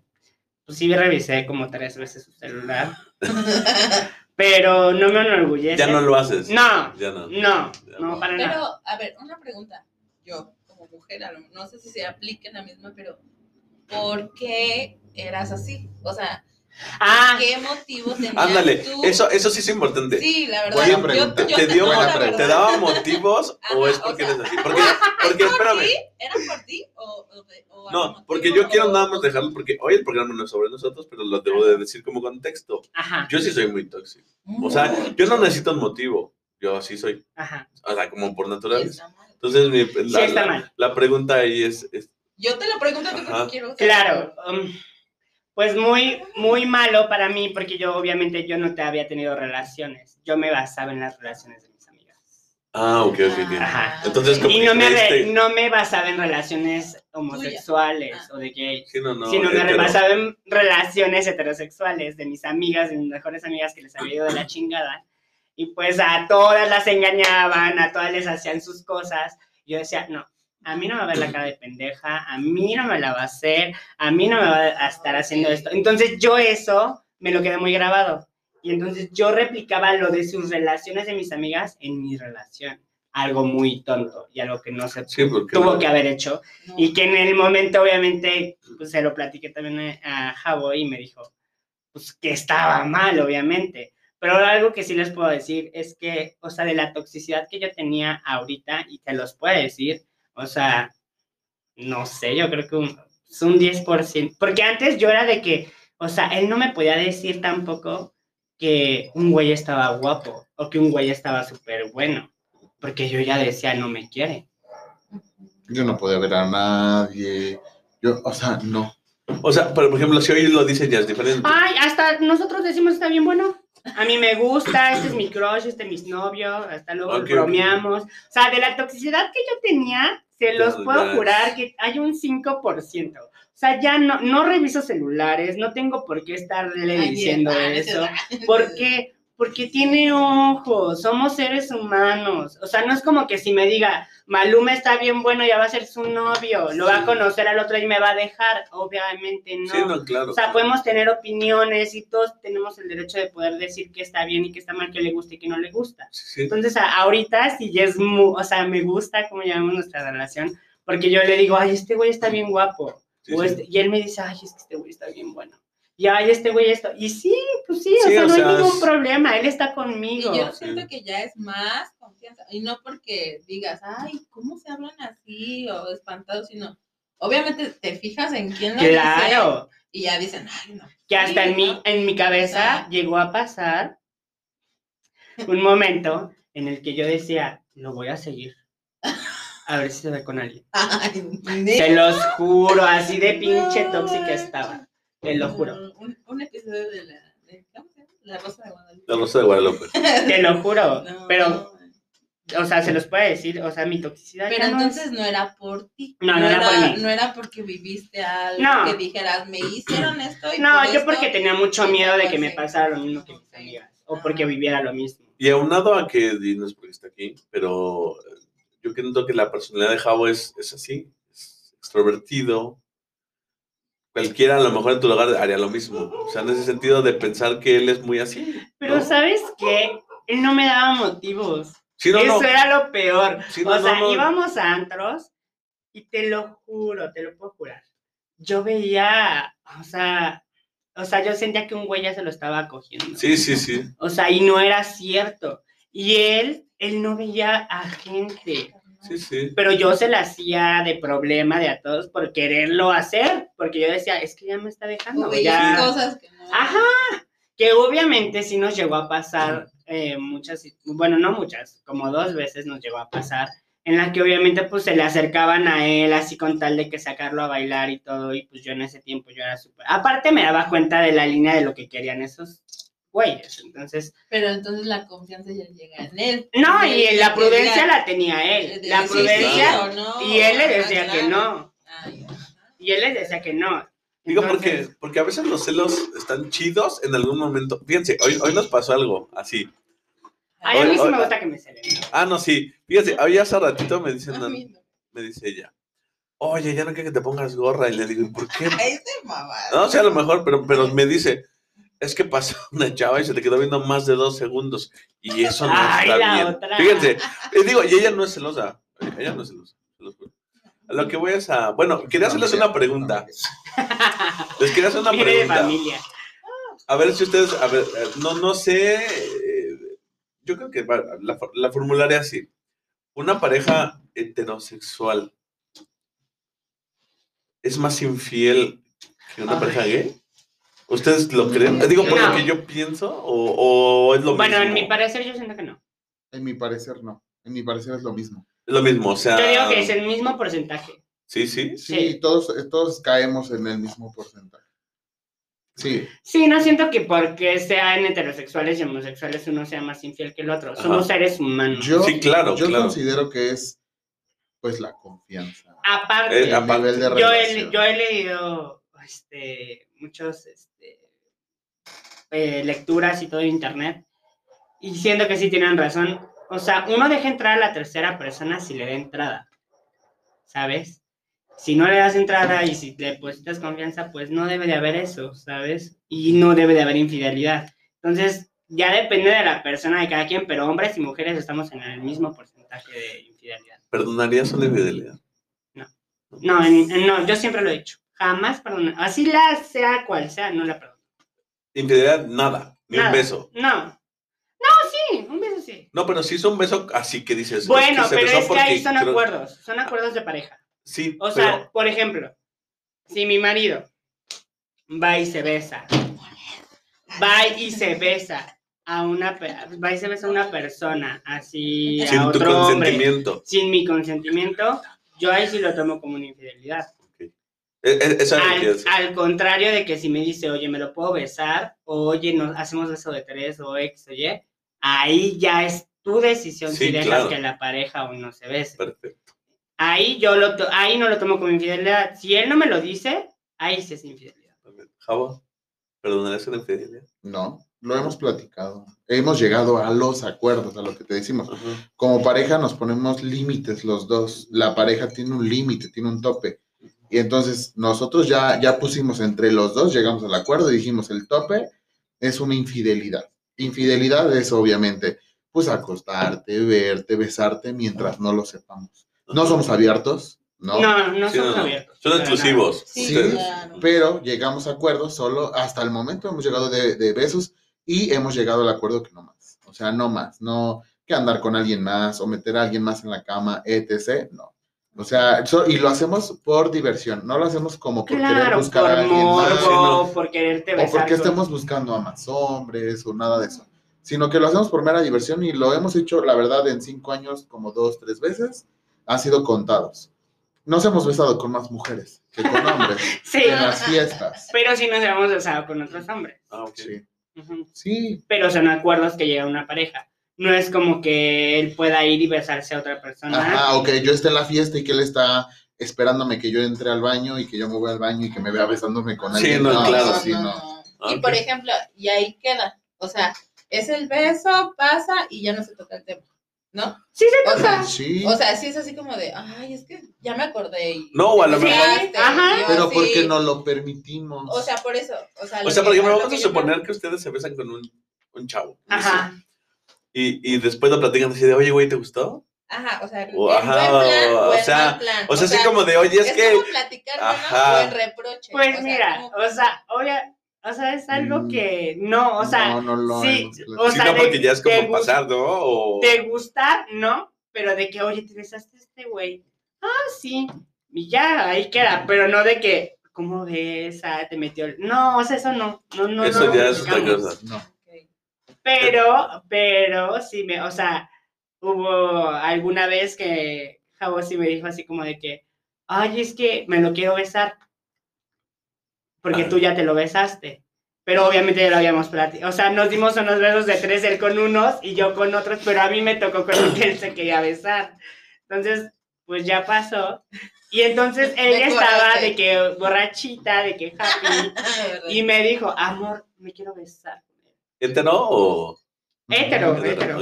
[SPEAKER 4] pues sí revisé como tres veces su celular, pero no me enorgullece.
[SPEAKER 1] ya no lo haces.
[SPEAKER 4] No,
[SPEAKER 1] Ya no.
[SPEAKER 4] no,
[SPEAKER 1] Ya
[SPEAKER 4] no,
[SPEAKER 1] no.
[SPEAKER 4] para nada.
[SPEAKER 2] Pero, a ver, una pregunta. Yo, como mujer, a lo- no sé si se aplique la misma, pero ¿por qué eras así? O sea,
[SPEAKER 4] Ah,
[SPEAKER 2] ¿qué motivo tenías
[SPEAKER 1] Ándale,
[SPEAKER 2] tú?
[SPEAKER 1] eso, eso sí es importante.
[SPEAKER 2] Sí, la verdad.
[SPEAKER 3] Buena
[SPEAKER 2] yo-
[SPEAKER 3] pregunta.
[SPEAKER 2] yo
[SPEAKER 1] ¿Te, dio,
[SPEAKER 2] la
[SPEAKER 3] pregunta.
[SPEAKER 1] ¿Te daba motivos o
[SPEAKER 2] Ajá,
[SPEAKER 1] es
[SPEAKER 2] o
[SPEAKER 1] porque
[SPEAKER 2] sea,
[SPEAKER 1] eres así? Porque, porque
[SPEAKER 2] ¿Es por
[SPEAKER 1] espérame.
[SPEAKER 2] ti? ¿Era por ti? O, o o
[SPEAKER 1] No, porque yo quiero
[SPEAKER 2] O-
[SPEAKER 1] nada más dejarlo, porque hoy el programa no es sobre nosotros, pero lo debo de decir como contexto.
[SPEAKER 4] ajá,
[SPEAKER 1] Yo sí soy muy tóxico. O sea, yo no necesito un motivo. Yo así soy.
[SPEAKER 4] ajá.
[SPEAKER 1] O sea, como por naturaleza.
[SPEAKER 2] está mal.
[SPEAKER 1] Entonces, mi- la,
[SPEAKER 4] está
[SPEAKER 1] la-
[SPEAKER 4] mal.
[SPEAKER 1] la pregunta ahí es, es-
[SPEAKER 2] Yo te lo pregunto porque quiero saber.
[SPEAKER 4] Claro, um, pues muy, muy malo para mí porque yo obviamente yo no te había tenido relaciones. Yo me basaba en las relaciones de mis amigas.
[SPEAKER 1] Ah, ok, ok.
[SPEAKER 4] Ajá.
[SPEAKER 1] Entonces, como
[SPEAKER 4] Y no me, re- no me basaba en relaciones homosexuales
[SPEAKER 2] Ah.
[SPEAKER 4] o de gays.
[SPEAKER 1] Sí, no, no,
[SPEAKER 4] sino me
[SPEAKER 1] hetero.
[SPEAKER 4] basaba en relaciones heterosexuales de mis amigas, de mis mejores amigas que les había ido de la chingada. Y pues a todas las engañaban, a todas les hacían sus cosas. Yo decía, no, a mí no me va a ver la cara de pendeja, a mí no me la va a hacer, a mí no me va a estar haciendo esto. Entonces yo eso me lo quedé muy grabado. Y entonces yo replicaba lo de sus relaciones de mis amigas en mi relación. Algo muy tonto y algo que no se
[SPEAKER 1] Sí,
[SPEAKER 4] tuvo que haber hecho.
[SPEAKER 2] No.
[SPEAKER 4] Y que en el momento, obviamente, pues se lo platiqué también a a Javo y me dijo, pues que estaba mal, obviamente. Pero algo que sí les puedo decir es que, o sea, de la toxicidad que yo tenía ahorita, y te los puedo decir, o sea, no sé, yo creo que un, es un 10%. Porque antes yo era de que, o sea, él no me podía decir tampoco que un güey estaba guapo o que un güey estaba súper bueno. Porque yo ya decía, no me quiere.
[SPEAKER 3] Yo no podía ver a nadie. Yo, o sea, no.
[SPEAKER 1] O sea, pero por ejemplo, si hoy lo dicen ya es diferente.
[SPEAKER 4] Ay, hasta nosotros decimos está bien bueno. A mí me gusta, este es mi crush, este es mi novio, hasta luego
[SPEAKER 1] Ok, ok.
[SPEAKER 4] bromeamos. O sea, de la toxicidad que yo tenía, se los puedo jurar que hay un 5%. O sea, ya no, no reviso celulares, no tengo por qué estarle
[SPEAKER 2] Ay,
[SPEAKER 4] diciendo eso.
[SPEAKER 2] ese-
[SPEAKER 4] ¿Por qué? Porque tiene ojos, somos seres humanos. O sea, no es como que si me diga, Maluma está bien bueno, ya va a ser su novio, lo va a conocer al otro y me va a dejar. Obviamente no.
[SPEAKER 1] sí, no, claro.
[SPEAKER 4] O sea, podemos tener opiniones y todos tenemos el derecho de poder decir que está bien y que está mal, que le gusta y que no le gusta.
[SPEAKER 1] Sí.
[SPEAKER 4] Entonces, ahorita sí ya es mu- o sea, me gusta cómo llamamos nuestra relación, porque yo le digo, ay, este güey está bien guapo. Este- y él me dice, ay, es que este güey está bien bueno. Y ay, este güey esto. Y sí, pues sí, o sea,
[SPEAKER 1] o
[SPEAKER 4] no
[SPEAKER 1] sea,
[SPEAKER 4] hay ningún
[SPEAKER 1] es-
[SPEAKER 4] problema, él está
[SPEAKER 2] Y
[SPEAKER 4] conmigo.
[SPEAKER 2] yo siento que ya es más confianza. Y no porque digas, ay, ¿cómo se hablan así? O espantados, sino. Obviamente te fijas en quién lo dice
[SPEAKER 4] Claro,
[SPEAKER 2] y ya dicen, ay, no.
[SPEAKER 4] que hasta
[SPEAKER 2] Sí,
[SPEAKER 4] en mi, en mi cabeza llegó a pasar un momento en el que yo decía, lo voy a seguir. A ver si se ve con alguien.
[SPEAKER 2] Ay,
[SPEAKER 4] Se los juro, así de pinche tóxica estaba. Te lo juro.
[SPEAKER 2] Un, un episodio de la. de- ¿Cómo se llama? La Rosa de Guadalupe.
[SPEAKER 1] La Rosa de Guadalupe.
[SPEAKER 4] Te lo juro.
[SPEAKER 2] No,
[SPEAKER 4] Pero, o sea, se los puede decir. O sea, mi toxicidad.
[SPEAKER 2] Pero
[SPEAKER 4] no es-
[SPEAKER 2] entonces no era por ti.
[SPEAKER 4] No, no era por mí.
[SPEAKER 2] No era porque viviste algo
[SPEAKER 4] No.
[SPEAKER 2] que dijeras, me hicieron esto y
[SPEAKER 4] No,
[SPEAKER 2] por
[SPEAKER 4] yo
[SPEAKER 2] esto
[SPEAKER 4] porque tenía mucho miedo de que me pasara lo mismo que mis amigas. O porque viviera lo mismo.
[SPEAKER 1] Y aunado a que no es porque está aquí, pero eh, yo creo que la personalidad de Javo es, es así, es extrovertido. Cualquiera a lo mejor en tu lugar haría lo mismo. O sea, en ese sentido de pensar que él es muy así.
[SPEAKER 4] Pero,
[SPEAKER 1] ¿no?
[SPEAKER 4] ¿sabes qué? Él no me daba motivos.
[SPEAKER 1] Sí, no,
[SPEAKER 4] Eso
[SPEAKER 1] no.
[SPEAKER 4] era lo peor.
[SPEAKER 1] Sí,
[SPEAKER 4] o sea, íbamos a antros y te lo juro, te lo puedo jurar. Yo veía, o sea, o sea, yo sentía que un güey ya se lo estaba cogiendo.
[SPEAKER 1] Sí, sí, sí.
[SPEAKER 4] O sea, y no era cierto. Y él, él no veía a gente.
[SPEAKER 1] Sí, sí.
[SPEAKER 4] Pero yo se la hacía de problema de a todos por quererlo hacer. Porque yo decía, es que ya me está dejando. Ya".
[SPEAKER 2] cosas que no.
[SPEAKER 4] Ajá, que obviamente sí nos llegó a pasar eh, muchas, bueno, no muchas, como dos veces nos llegó a pasar, en la que obviamente pues se le acercaban a él así con tal de que sacarlo a bailar y todo, y pues yo en ese tiempo yo era súper, aparte me daba cuenta de la línea de lo que querían esos güeyes, entonces,
[SPEAKER 2] Pero entonces la confianza ya llega en él.
[SPEAKER 4] no,
[SPEAKER 2] Él
[SPEAKER 4] y la prudencia la tenía él,
[SPEAKER 2] de
[SPEAKER 4] la
[SPEAKER 2] decir sí
[SPEAKER 4] prudencia,
[SPEAKER 2] o no,
[SPEAKER 4] y él le decía que no,
[SPEAKER 2] Ay,
[SPEAKER 4] y él le decía que no.
[SPEAKER 1] Digo,
[SPEAKER 4] Entonces,
[SPEAKER 1] porque, porque a veces los celos están chidos en algún momento. Fíjense, hoy, hoy nos pasó algo así.
[SPEAKER 4] ay, a mí sí
[SPEAKER 1] Oye,
[SPEAKER 4] me gusta que me celen.
[SPEAKER 1] Ah, no, sí. Fíjense, hoy hace ratito me dicen,
[SPEAKER 2] no.
[SPEAKER 1] me dice ella, oye, ya no quiero que te pongas gorra. Y le digo, ¿y por qué?
[SPEAKER 2] Ay, ese mamá.
[SPEAKER 1] No sé, a lo mejor, pero, pero me dice, es que pasó una chava y se te quedó viendo más de dos segundos. Y eso no
[SPEAKER 4] Ay,
[SPEAKER 1] está bien.
[SPEAKER 4] otra.
[SPEAKER 1] Fíjense, y digo, y ella no es celosa. Ella no es celosa. A lo que voy es a. Bueno, quería hacerles una pregunta. Les quería hacer una pregunta.
[SPEAKER 4] familia.
[SPEAKER 1] A ver si ustedes, a ver, eh, no, no sé, eh, yo creo que la, la formularé así. Una pareja heterosexual es más infiel que una
[SPEAKER 2] Ay.
[SPEAKER 1] pareja gay. ¿Ustedes lo creen? Digo, por lo que yo pienso, o, o es lo
[SPEAKER 4] Bueno,
[SPEAKER 1] mismo.
[SPEAKER 4] en mi parecer yo siento que no.
[SPEAKER 3] En mi parecer, no. En mi parecer es lo mismo.
[SPEAKER 1] Es lo mismo, o sea.
[SPEAKER 4] Yo digo que es el mismo porcentaje.
[SPEAKER 1] Sí, sí.
[SPEAKER 3] Sí,
[SPEAKER 4] Sí.
[SPEAKER 3] Todos, todos caemos en el mismo porcentaje. Sí,
[SPEAKER 4] Sí, no siento que porque sean heterosexuales y homosexuales uno sea más infiel que el otro. Somos seres humanos.
[SPEAKER 3] yo,
[SPEAKER 1] Sí, claro,
[SPEAKER 3] yo
[SPEAKER 1] claro.
[SPEAKER 3] considero que es pues la confianza.
[SPEAKER 4] Aparte,
[SPEAKER 1] Eh,
[SPEAKER 3] el
[SPEAKER 1] aparte,
[SPEAKER 3] nivel de
[SPEAKER 4] yo, he,
[SPEAKER 3] relación.
[SPEAKER 4] yo he leído este, muchos este, eh, lecturas y todo en internet y siento que sí tienen razón. O sea, uno deja entrar a la tercera persona si le da entrada, ¿sabes? Si no le das entrada y si le depositas confianza, pues no debe de haber eso, ¿sabes? Y no debe de haber infidelidad. Entonces, ya depende de la persona de cada quien, pero hombres y mujeres estamos en el mismo porcentaje de infidelidad.
[SPEAKER 1] ¿Perdonarías una infidelidad?
[SPEAKER 4] No, en- en- no, yo siempre lo he dicho. Jamás perdonar. Así la sea cual sea, no la perdono.
[SPEAKER 1] Infidelidad, nada. Ni
[SPEAKER 4] Nada.
[SPEAKER 1] un beso.
[SPEAKER 4] No. No, sí, un beso sí.
[SPEAKER 1] No, pero sí es un beso así que dices.
[SPEAKER 4] Bueno,
[SPEAKER 1] que
[SPEAKER 4] pero es que ahí son
[SPEAKER 1] creo-
[SPEAKER 4] acuerdos. Son acuerdos de pareja.
[SPEAKER 1] Sí,
[SPEAKER 4] O sea,
[SPEAKER 1] pero-
[SPEAKER 4] por ejemplo, si mi marido va y se besa, va y se besa a una, va y se besa a una persona, así
[SPEAKER 1] sin
[SPEAKER 4] a
[SPEAKER 1] tu
[SPEAKER 4] otro hombre,
[SPEAKER 1] consentimiento.
[SPEAKER 4] sin mi consentimiento, yo ahí sí lo tomo como una infidelidad.
[SPEAKER 1] E- e- Eso es
[SPEAKER 4] Al, contrario de que si me dice, oye, me lo puedo besar, o oye, nos hacemos beso de tres, o X o Y, ahí ya es tu decisión
[SPEAKER 1] Sí,
[SPEAKER 4] si dejas
[SPEAKER 1] claro.
[SPEAKER 4] que la pareja o no se bese.
[SPEAKER 1] Perfecto.
[SPEAKER 4] Ahí yo lo to- ahí no lo tomo como infidelidad. Si él no me lo dice, ahí sí es infidelidad.
[SPEAKER 1] Javo, ¿perdonarías una infidelidad?
[SPEAKER 3] No, lo hemos platicado. Hemos llegado a los acuerdos, a lo que te decimos.
[SPEAKER 1] Ajá.
[SPEAKER 3] Como pareja nos ponemos límites los dos. La pareja tiene un límite, tiene un tope. Y entonces nosotros ya, ya pusimos entre los dos, llegamos al acuerdo y dijimos, el tope es una infidelidad. Infidelidad es obviamente, pues acostarte, verte, besarte mientras no lo sepamos. No somos abiertos, ¿no?
[SPEAKER 4] No, no
[SPEAKER 1] Sí,
[SPEAKER 4] somos
[SPEAKER 1] no, no.
[SPEAKER 4] abiertos.
[SPEAKER 1] Son exclusivos.
[SPEAKER 2] Sí,
[SPEAKER 3] Sí,
[SPEAKER 2] claro.
[SPEAKER 3] Pero llegamos a acuerdos solo, hasta el momento hemos llegado de, de besos y hemos llegado al acuerdo que no más. O sea, no más, no que andar con alguien más o meter a alguien más en la cama, etc. No. O sea, so- y lo hacemos por diversión, no lo hacemos como por querer
[SPEAKER 4] Claro,
[SPEAKER 3] buscar
[SPEAKER 4] por
[SPEAKER 3] a alguien más
[SPEAKER 4] morbo,
[SPEAKER 1] no.
[SPEAKER 4] por quererte
[SPEAKER 3] o
[SPEAKER 4] besar.
[SPEAKER 3] porque
[SPEAKER 4] con-
[SPEAKER 3] estemos buscando a más hombres o nada de eso, sino que lo hacemos por mera diversión y lo hemos hecho, la verdad, en cinco años como dos, tres veces, han sido contados. Nos hemos besado con más mujeres que con hombres
[SPEAKER 4] Sí,
[SPEAKER 3] en las fiestas.
[SPEAKER 4] pero sí nos hemos besado con otros hombres.
[SPEAKER 1] Ah, ok.
[SPEAKER 3] Sí.
[SPEAKER 4] Ujú.
[SPEAKER 3] Sí,
[SPEAKER 4] Pero son acuerdos que llega una pareja. No es como que él pueda ir y besarse a otra persona.
[SPEAKER 3] Ajá, o que yo esté en la fiesta y que él está esperándome que yo entre al baño y que yo me voy al baño y que me vea besándome con
[SPEAKER 1] Sí,
[SPEAKER 3] alguien.
[SPEAKER 1] no, claro.
[SPEAKER 3] sí, no.
[SPEAKER 2] Y
[SPEAKER 1] Ok.
[SPEAKER 2] por ejemplo, y ahí queda. O sea, es el beso, pasa y ya no se toca el tema. ¿No?
[SPEAKER 4] Sí, se
[SPEAKER 2] O sea,
[SPEAKER 3] Sí,
[SPEAKER 2] o sea, sí es así como de, ay, es que ya me acordé. Y
[SPEAKER 1] No, o a lo mejor-
[SPEAKER 2] besaste",
[SPEAKER 4] Ajá.
[SPEAKER 3] pero porque no lo permitimos.
[SPEAKER 2] O sea, por eso. O sea,
[SPEAKER 1] O sea,
[SPEAKER 2] que-
[SPEAKER 1] porque me
[SPEAKER 2] lo
[SPEAKER 1] vamos a
[SPEAKER 2] yo
[SPEAKER 1] suponer que ustedes se besan con un, un chavo.
[SPEAKER 4] Ajá.
[SPEAKER 1] Y, y después lo platican así de, oye, güey, ¿te gustó?
[SPEAKER 2] Ajá, o sea,
[SPEAKER 1] O- ajá,
[SPEAKER 2] buen plan
[SPEAKER 1] o
[SPEAKER 2] o
[SPEAKER 1] sea,
[SPEAKER 2] plan.
[SPEAKER 1] O sea, así como de, oye, es,
[SPEAKER 2] es
[SPEAKER 1] que...
[SPEAKER 2] como platicar bueno,
[SPEAKER 1] Ajá.
[SPEAKER 2] o en reproche.
[SPEAKER 4] Pues
[SPEAKER 2] o sea,
[SPEAKER 4] mira,
[SPEAKER 2] como-
[SPEAKER 4] o sea, obvia- o sea, es algo
[SPEAKER 3] Mm.
[SPEAKER 4] que no, o sea,
[SPEAKER 3] no, no lo
[SPEAKER 4] sí,
[SPEAKER 3] hemos
[SPEAKER 4] o.
[SPEAKER 1] Sí,
[SPEAKER 4] sea,
[SPEAKER 1] no,
[SPEAKER 4] de-
[SPEAKER 1] porque ya es
[SPEAKER 4] de
[SPEAKER 1] como
[SPEAKER 4] gust-
[SPEAKER 1] pasar, ¿no? O...
[SPEAKER 4] de gustar, no, pero de que, oye, te besaste a este güey. Ah, sí. Y ya, ahí queda, pero no de que, ¿cómo ves? Ah, te metió. el-". No, o sea, eso no. No, no,
[SPEAKER 1] Eso
[SPEAKER 4] no
[SPEAKER 1] ya es otra cosa.
[SPEAKER 3] No.
[SPEAKER 4] Pero, pero, sí me, o sea, hubo alguna vez que Javo sí me dijo así como de que, ay, es que me lo quiero besar. Porque
[SPEAKER 1] Ah.
[SPEAKER 4] tú ya te lo besaste. Pero obviamente ya lo habíamos platicado. O sea, nos dimos unos besos de tres, él con unos y yo con otros, pero a mí me tocó con el que él se quería besar. Entonces, pues ya pasó. Y entonces ella estaba de que borrachita, de que happy, y me dijo, amor, me quiero besar.
[SPEAKER 1] ¿Hetero o...?
[SPEAKER 4] Hétero, hétero.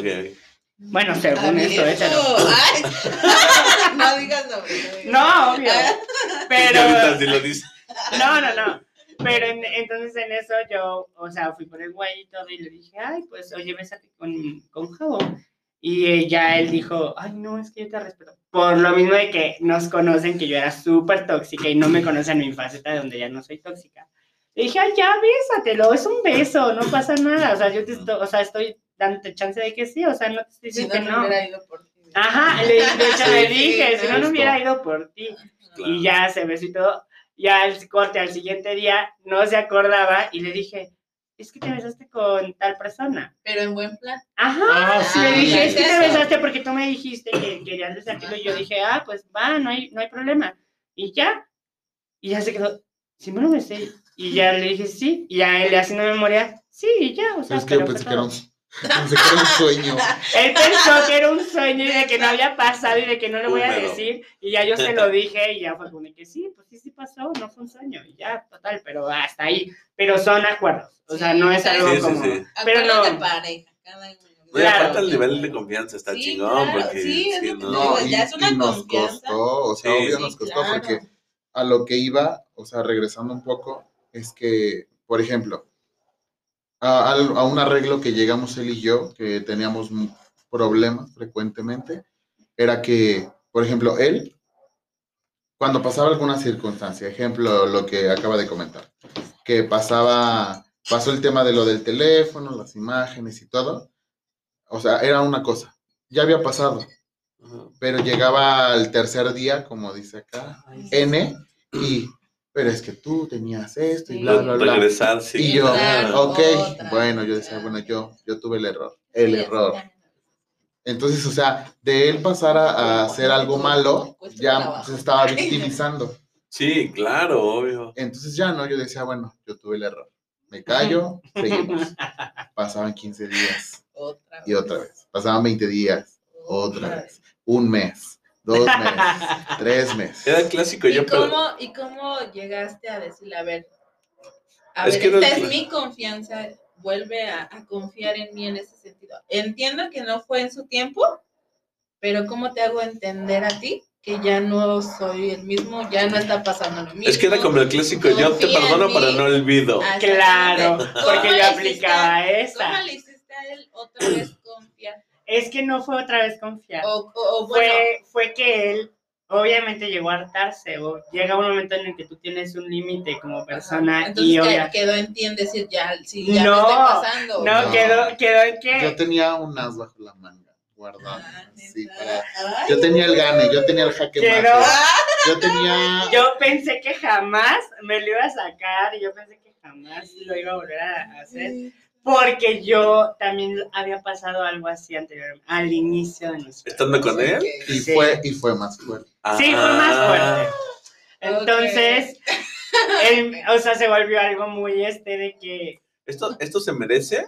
[SPEAKER 4] Bueno, según
[SPEAKER 2] Abierto.
[SPEAKER 4] hétero.
[SPEAKER 2] Ay. no digas no digas
[SPEAKER 4] No, obvio. Pero,
[SPEAKER 1] lo dice.
[SPEAKER 4] no, no, no. Pero en- entonces en eso yo, o sea, fui por el güey y todo y le dije, ay, pues, oye, bésate con, con Javo. Y eh, ya él dijo, ay, no, es que yo te respeto. Por lo mismo de que nos conocen que yo era súper tóxica y no me conocen mi faceta de donde ya no soy tóxica. Le dije, ay, ya, bésatelo, es un beso, no pasa nada. O sea, yo te estoy, o sea, estoy dándote chance de que sí, o sea, no te estoy
[SPEAKER 2] Si
[SPEAKER 4] diciendo
[SPEAKER 2] no,
[SPEAKER 4] que
[SPEAKER 2] no
[SPEAKER 4] no.
[SPEAKER 2] hubiera ido por ti.
[SPEAKER 4] Ajá, le, de hecho
[SPEAKER 1] Sí,
[SPEAKER 4] le
[SPEAKER 2] sí,
[SPEAKER 4] dije, si no, no hubiera ido por ti.
[SPEAKER 1] Claro.
[SPEAKER 4] Y ya se besó y todo. Ya el corte al siguiente día no se acordaba y le dije, es que te besaste con tal persona.
[SPEAKER 2] Pero en buen plan.
[SPEAKER 4] Ajá,
[SPEAKER 3] Ah,
[SPEAKER 4] sí, le
[SPEAKER 2] sí,
[SPEAKER 4] dije, es que te besaste porque tú me dijiste que querías besártelo y yo dije, ah, pues va, no hay, no hay problema. Y ya, y ya se quedó, sí me lo besé. Y ya le dije, sí, y ya él le haciendo memoria, sí, y ya, o sea,
[SPEAKER 3] Es que yo pensé que era un, pensé que era un sueño.
[SPEAKER 4] Él pensó que era un sueño y de que no había pasado y de que no le voy a
[SPEAKER 1] Húmedo.
[SPEAKER 4] decir. Y ya yo se lo dije y ya fue como de que sí, pues sí, sí pasó, no fue un sueño. Y ya, total, pero hasta ahí. Pero son acuerdos. O sea, no es algo
[SPEAKER 1] sí, sí,
[SPEAKER 4] como.
[SPEAKER 1] sí.
[SPEAKER 4] Pero
[SPEAKER 2] Acuerdos
[SPEAKER 4] no.
[SPEAKER 2] pareja, cada uno.
[SPEAKER 1] No, y
[SPEAKER 4] Claro.
[SPEAKER 1] aparte el nivel de confianza está
[SPEAKER 2] Sí,
[SPEAKER 1] chingón,
[SPEAKER 2] claro,
[SPEAKER 1] porque
[SPEAKER 2] sí, es lo que
[SPEAKER 1] No,
[SPEAKER 3] y,
[SPEAKER 2] ya es una
[SPEAKER 3] y nos
[SPEAKER 2] confianza.
[SPEAKER 3] costó, o sea,
[SPEAKER 1] Sí,
[SPEAKER 3] obvio
[SPEAKER 2] sí,
[SPEAKER 3] nos costó
[SPEAKER 2] claro.
[SPEAKER 3] porque a lo que iba, o sea, regresando un poco, es que, por ejemplo, a, a un arreglo que llegamos él y yo, que teníamos problemas frecuentemente, era que, por ejemplo, él, cuando pasaba alguna circunstancia, ejemplo, lo que acaba de comentar, que pasaba, pasó el tema de lo del teléfono, las imágenes y todo, o sea, era una cosa, ya había pasado, pero llegaba al tercer día, como dice acá, N, y, pero es que tú tenías esto y bla, bla, bla.
[SPEAKER 1] Regresar, sí.
[SPEAKER 3] Y yo,
[SPEAKER 2] Claro.
[SPEAKER 3] ok,
[SPEAKER 2] Otra,
[SPEAKER 3] bueno, yo decía, bueno, yo, yo tuve el error, el
[SPEAKER 2] Sí,
[SPEAKER 3] error. Entonces, o sea, de él pasar a, a hacer algo malo, ya se estaba victimizando.
[SPEAKER 1] Sí, claro, obvio.
[SPEAKER 3] Entonces ya no, yo decía, bueno, yo tuve el error. Me callo, seguimos. Pasaban 15 días
[SPEAKER 2] Otra
[SPEAKER 3] y otra vez. Pasaban 20 días, otra vez. Un mes, dos meses, tres meses.
[SPEAKER 1] Era el clásico,
[SPEAKER 2] ¿Y
[SPEAKER 1] yo, pero
[SPEAKER 2] cómo, ¿Y cómo llegaste a decirle, a ver, a
[SPEAKER 1] Es
[SPEAKER 2] ver,
[SPEAKER 1] que no-
[SPEAKER 2] esta es mi confianza, vuelve a, a confiar en mí en ese sentido? Entiendo que no fue en su tiempo, pero ¿cómo te hago entender a ti que ya no soy el mismo, ya no está pasando lo mismo?
[SPEAKER 1] es que era como el clásico, yo te perdono, pero no olvido.
[SPEAKER 4] Claro, porque
[SPEAKER 2] ¿Cómo
[SPEAKER 4] yo aplicaba
[SPEAKER 2] hiciste- ¿Cómo
[SPEAKER 4] esa.
[SPEAKER 2] le hiciste a él otra vez?
[SPEAKER 4] Es que no fue otra vez confiar.
[SPEAKER 2] O, o- o bueno,
[SPEAKER 4] fue, fue que él obviamente llegó a hartarse o llega un momento en el que tú tienes un límite como persona
[SPEAKER 2] entonces
[SPEAKER 4] y
[SPEAKER 2] que-
[SPEAKER 4] obvia-
[SPEAKER 2] quedó en ti en decir, ya, si ya
[SPEAKER 4] No,
[SPEAKER 2] me está pasando.
[SPEAKER 4] no,
[SPEAKER 3] No.
[SPEAKER 4] quedó quedó en que
[SPEAKER 3] Yo tenía un as bajo la manga,
[SPEAKER 2] Ah,
[SPEAKER 3] guardado. Sí,
[SPEAKER 2] neta.
[SPEAKER 3] para-. Yo tenía el gane, yo tenía el jaque
[SPEAKER 4] Quedó-
[SPEAKER 3] mate. Yo tenía.
[SPEAKER 4] yo pensé que jamás me lo iba a sacar y yo pensé que jamás lo iba a volver a hacer porque yo también había pasado algo así anterior al inicio de nuestra
[SPEAKER 1] Estando con él.
[SPEAKER 3] Y
[SPEAKER 4] Sí.
[SPEAKER 3] fue, y fue más fuerte.
[SPEAKER 4] Sí, fue más
[SPEAKER 1] Ah.
[SPEAKER 4] fuerte. Entonces, él, o sea, se volvió algo muy este de que
[SPEAKER 1] Esto, esto se merece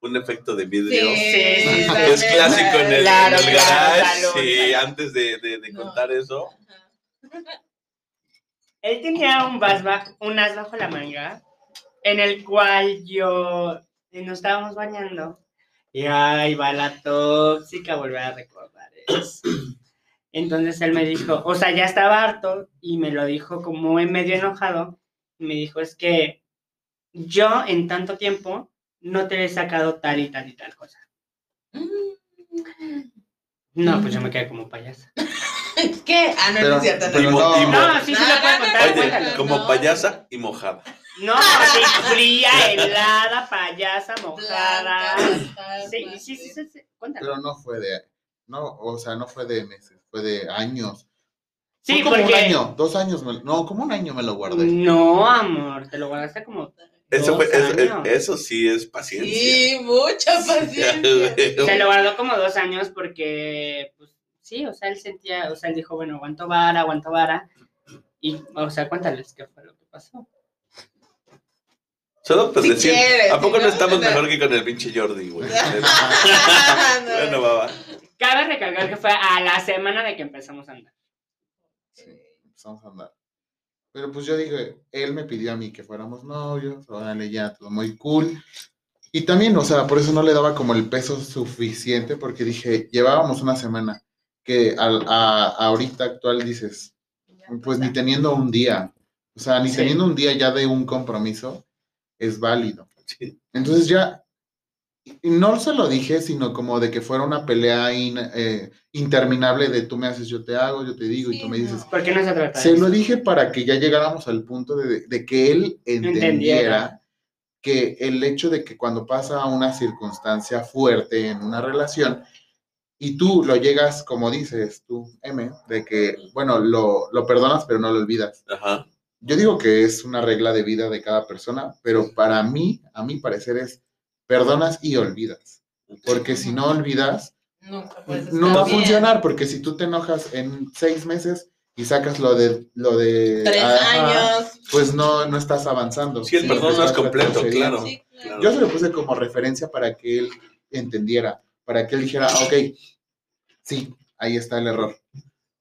[SPEAKER 1] un efecto de vidrio.
[SPEAKER 2] Sí.
[SPEAKER 1] Es clásico en el,
[SPEAKER 4] Claro,
[SPEAKER 1] en el
[SPEAKER 4] claro,
[SPEAKER 1] garage.
[SPEAKER 4] salud.
[SPEAKER 1] Sí, antes de, de- de
[SPEAKER 2] No.
[SPEAKER 1] contar eso.
[SPEAKER 4] él tenía un, vas ba- un as bajo la manga en el cual yo y nos estábamos bañando y ahí va la tóxica volver a recordar eso. Entonces él me dijo, o sea, ya estaba harto y me lo dijo como en medio enojado. Y me dijo, es que yo en tanto tiempo no te he sacado tal y tal y tal cosa. No, pues yo me quedé como payasa.
[SPEAKER 2] ¿Qué? Ah, no, no es cierto. no.
[SPEAKER 3] no-
[SPEAKER 1] mo-
[SPEAKER 4] No, sí se lo
[SPEAKER 2] No,
[SPEAKER 4] puedo
[SPEAKER 2] no,
[SPEAKER 4] contar,
[SPEAKER 2] no,
[SPEAKER 1] Oye, como
[SPEAKER 2] no.
[SPEAKER 1] payasa y mojada.
[SPEAKER 4] No, sí, fría, helada, payasa, mojada.
[SPEAKER 2] Blanca,
[SPEAKER 4] Sí, sí, sí, sí, sí.
[SPEAKER 3] Pero no fue de. No, o sea, no fue de meses, fue de años.
[SPEAKER 4] Sí,
[SPEAKER 3] fue como un
[SPEAKER 4] porque...
[SPEAKER 3] año, dos años. me- no, como un año me lo guardé.
[SPEAKER 4] No, amor, te lo guardaste como...
[SPEAKER 1] Eso, fue,
[SPEAKER 4] Dos
[SPEAKER 1] eso,
[SPEAKER 4] años.
[SPEAKER 1] eso sí es paciencia.
[SPEAKER 2] Sí, mucha paciencia.
[SPEAKER 4] Se lo guardó como dos años porque, pues, sí, o sea, él sentía, o sea, él dijo, bueno, aguanto vara, aguanto vara. Y, o sea, cuéntales qué fue lo que pasó.
[SPEAKER 1] Solo pues
[SPEAKER 2] Si
[SPEAKER 1] decir,
[SPEAKER 2] quieres,
[SPEAKER 1] ¿a poco
[SPEAKER 2] si
[SPEAKER 1] no
[SPEAKER 2] no,
[SPEAKER 1] estamos
[SPEAKER 2] no.
[SPEAKER 1] mejor que con el pinche Jordi, güey?
[SPEAKER 2] No.
[SPEAKER 1] bueno, va, va.
[SPEAKER 4] Cabe recalcar que fue a la semana de que empezamos a andar.
[SPEAKER 3] Sí, empezamos a andar. Pero pues yo dije, él me pidió a mí que fuéramos novios, órale, ya, todo muy cool. Y también, o sea, por eso no le daba como el peso suficiente, porque dije, llevábamos una semana, que al, a, ahorita actual dices, pues ni teniendo un día, o sea, ni
[SPEAKER 4] Sí.
[SPEAKER 3] teniendo un día ya de un compromiso, es válido.
[SPEAKER 1] Sí.
[SPEAKER 3] Entonces ya, no se lo dije, sino como de que fuera una pelea in- eh, interminable de tú me haces, yo te hago, yo te digo, y tú me dices,
[SPEAKER 2] no.
[SPEAKER 4] ¿Por qué no se trata
[SPEAKER 3] se lo dije para que ya llegáramos al punto de, de que él entendiera,
[SPEAKER 4] Entendiera.
[SPEAKER 3] que el hecho de que cuando pasa una circunstancia fuerte en una relación y tú lo llegas, como dices tú, M, de que, bueno, lo, lo perdonas pero no lo olvidas.
[SPEAKER 1] Ajá.
[SPEAKER 3] Yo digo que es una regla de vida de cada persona, pero para mí, a mi parecer es perdonas y olvidas. Porque si no olvidas,
[SPEAKER 2] Nunca
[SPEAKER 3] no va a funcionar, porque si tú te enojas en seis meses y sacas lo de lo de
[SPEAKER 2] Tres
[SPEAKER 3] ajá,
[SPEAKER 2] años.
[SPEAKER 3] pues no, no estás avanzando.
[SPEAKER 1] Sí, el
[SPEAKER 2] Sí,
[SPEAKER 1] perdón no es completo, claro.
[SPEAKER 2] Sí, claro.
[SPEAKER 3] Yo se lo puse como referencia para que él entendiera, para que él dijera, "Ah, ok, sí, ahí está el error.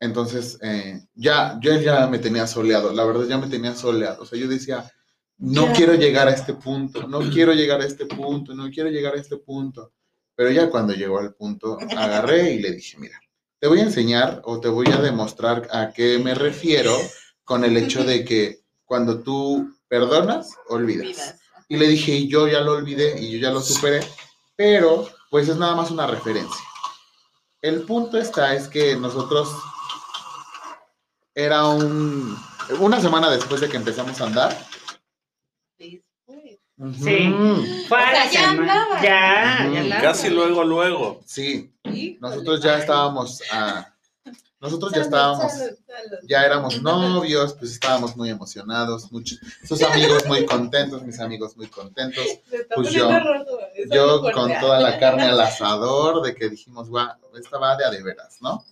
[SPEAKER 3] Entonces, eh, ya, yo ya me tenía soleado, la verdad ya me tenía soleado. O sea, yo decía, no quiero llegar a este punto, no quiero llegar a este punto, no quiero llegar a este punto. Pero ya cuando llegó al punto, agarré y le dije, mira, te voy a enseñar o te voy a demostrar a qué me refiero con el hecho de que cuando tú perdonas, olvidas.
[SPEAKER 2] Vidas.
[SPEAKER 3] Y le dije, y yo ya lo olvidé y yo ya lo superé, pero pues es nada más una referencia. El punto está es que nosotros era un una semana después de que empezamos a andar.
[SPEAKER 2] Sí, fue.
[SPEAKER 4] Sí.
[SPEAKER 2] O sea, ya andaba.
[SPEAKER 4] Ya.
[SPEAKER 1] Casi luego, luego.
[SPEAKER 3] Sí,
[SPEAKER 2] Híjole,
[SPEAKER 3] nosotros ya estábamos a nosotros ya estábamos
[SPEAKER 2] salud, salud.
[SPEAKER 3] ya éramos novios, pues estábamos muy emocionados, muchos sus amigos muy contentos, mis amigos muy contentos. Pues yo- Yo con toda la carne al asador de que dijimos, guau, esta va de a de veras, ¿no?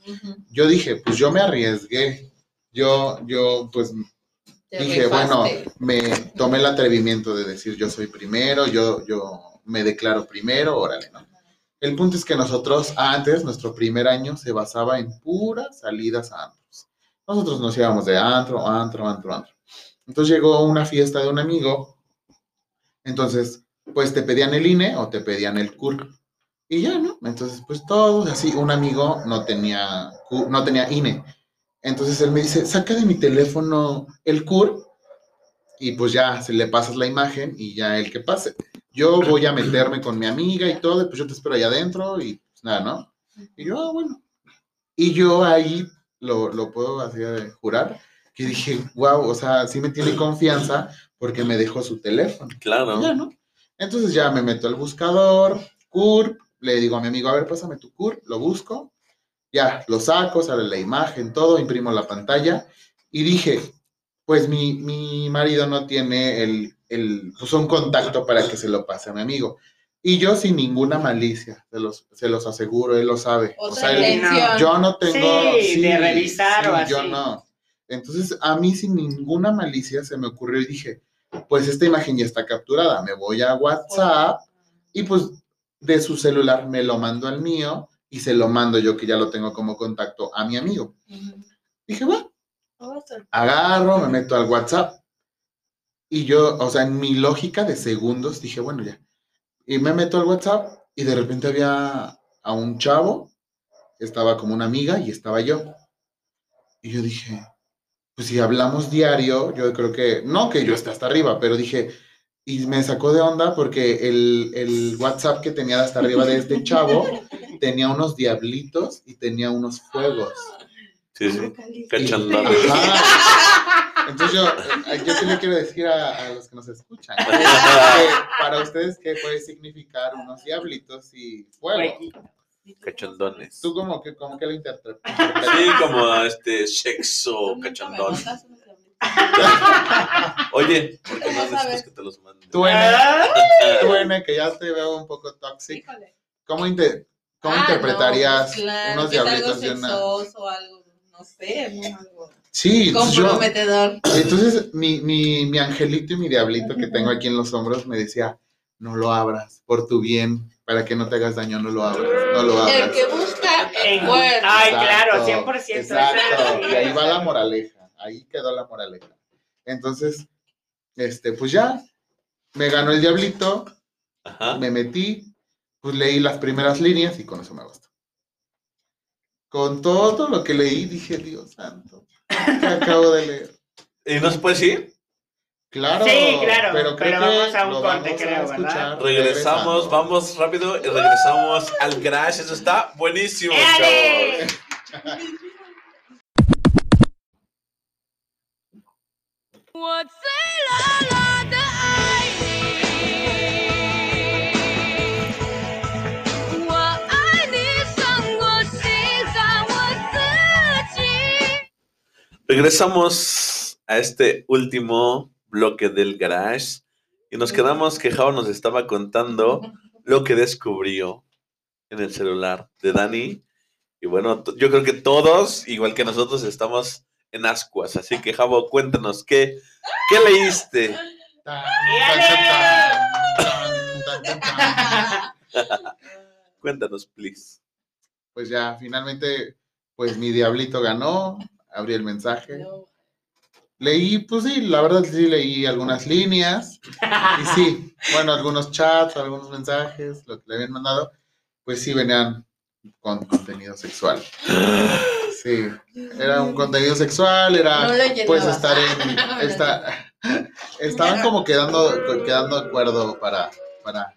[SPEAKER 3] Yo dije, pues yo me arriesgué. Yo, yo, pues dije, bueno, me tomé el atrevimiento de decir yo soy primero, yo, yo me declaro primero, órale, ¿no? El punto es que nosotros antes, nuestro primer año se basaba en puras salidas a antros. Nosotros nos íbamos de antro, antro, antro, antro. Entonces llegó una fiesta de un amigo, entonces, pues te pedían el INE o te pedían el CUR. Y ya, ¿no? Entonces, pues todos así, un amigo no tenía, no tenía INE. Entonces él me dice, saca de mi teléfono el CUR y pues ya se le pasas la imagen y ya el que pase. Yo voy a meterme con mi amiga y todo, y pues yo te espero allá adentro y pues nada, ¿no? Y yo, ah, bueno. Y yo ahí lo, lo puedo de jurar, que dije, wow, o sea, sí me tiene confianza porque me dejó su teléfono.
[SPEAKER 1] Claro.
[SPEAKER 3] Ya, ¿no? Entonces ya me meto al buscador, CURP, le digo a mi amigo, a ver, pásame tu CURP, lo busco, ya, lo saco, sale la imagen, todo, imprimo la pantalla y dije, pues mi, mi marido no tiene el, el, pues un contacto para que se lo pase a mi amigo. Y yo sin ninguna malicia, se los, se los aseguro, él lo sabe. O sea, él- yo no tengo...
[SPEAKER 4] Sí, de revisar o
[SPEAKER 3] Yo
[SPEAKER 4] así.
[SPEAKER 3] no. Entonces, a mí sin ninguna malicia se me ocurrió y dije, pues esta imagen ya está capturada, me voy a WhatsApp y pues de su celular me lo mando al mío y se lo mando yo que ya lo tengo como contacto a mi amigo.
[SPEAKER 2] Ujú.
[SPEAKER 3] Dije, bueno,
[SPEAKER 2] Oh,
[SPEAKER 3] agarro, me meto al WhatsApp y yo, o sea, en mi lógica de segundos dije, bueno, ya. Y me meto al WhatsApp y de repente había a un chavo, estaba como una amiga y estaba yo. Y yo dije, pues si hablamos diario, yo creo que, no que yo esté hasta arriba, pero dije, y me sacó de onda porque el, el WhatsApp que tenía hasta arriba de este chavo tenía unos diablitos y tenía unos fuegos.
[SPEAKER 1] Sí, sí.
[SPEAKER 3] Entonces yo, eh, yo sí le quiero decir a, a los que nos escuchan, que para ustedes, ¿qué puede significar unos diablitos y fuego?
[SPEAKER 1] Cachondones.
[SPEAKER 3] ¿Tú cómo que, cómo que lo interpretas?
[SPEAKER 1] Sí, como este sexo cachondón. Oye, ¿por qué no necesitas que te los mande?
[SPEAKER 3] Tú, Ene,
[SPEAKER 4] Ah,
[SPEAKER 3] tú, Ene, que ya te veo un poco tóxico. ¿Cómo, inte- cómo
[SPEAKER 2] Ah,
[SPEAKER 3] interpretarías
[SPEAKER 2] no, pues claro,
[SPEAKER 3] unos diablitos de una...
[SPEAKER 2] sexoso, algo, no sé, ¿no? algo
[SPEAKER 3] Sí, entonces yo,
[SPEAKER 2] comprometedor.
[SPEAKER 3] entonces mi, mi, mi angelito y mi diablito que tengo aquí en los hombros me decía, no lo abras, por tu bien, para que no te hagas daño, no lo abras, no lo abras.
[SPEAKER 2] El que busca
[SPEAKER 4] En-
[SPEAKER 2] encuentra.
[SPEAKER 4] Ay, claro, 100%.
[SPEAKER 3] Exacto, y ahí va la moraleja, ahí quedó la moraleja. Entonces, este, pues ya, me ganó el diablito,
[SPEAKER 1] Ajá.
[SPEAKER 3] me metí, pues leí las primeras líneas y con eso me bastó. Con todo lo que leí dije, Dios santo, ¿qué acabo de leer?
[SPEAKER 1] ¿Y no se puede decir?
[SPEAKER 3] Claro,
[SPEAKER 4] Sí, claro,
[SPEAKER 3] pero, creo
[SPEAKER 4] pero
[SPEAKER 3] que
[SPEAKER 4] vamos a un corte, creo, ¿verdad?
[SPEAKER 3] escuchar
[SPEAKER 1] Regresamos, vamos rápido y regresamos al garage. Eso está buenísimo, chavos.
[SPEAKER 5] 我
[SPEAKER 1] Regresamos a este último bloque del garage y nos quedamos que Jao nos estaba contando lo que descubrió en el celular de Dani. Y bueno, yo creo que todos, igual que nosotros, estamos en ascuas. Así que, Javo, cuéntanos, ¿qué, qué leíste? Cuéntanos, please.
[SPEAKER 3] Pues ya, finalmente, pues mi diablito ganó, abrí el mensaje.
[SPEAKER 2] No.
[SPEAKER 3] Leí, pues sí, la verdad sí leí algunas líneas. Y sí, bueno, algunos chats, algunos mensajes, lo que le habían mandado, pues sí venían con contenido sexual. Sí, era un contenido sexual, era
[SPEAKER 2] No
[SPEAKER 3] pues estar en esta estaban como quedando quedando de acuerdo para para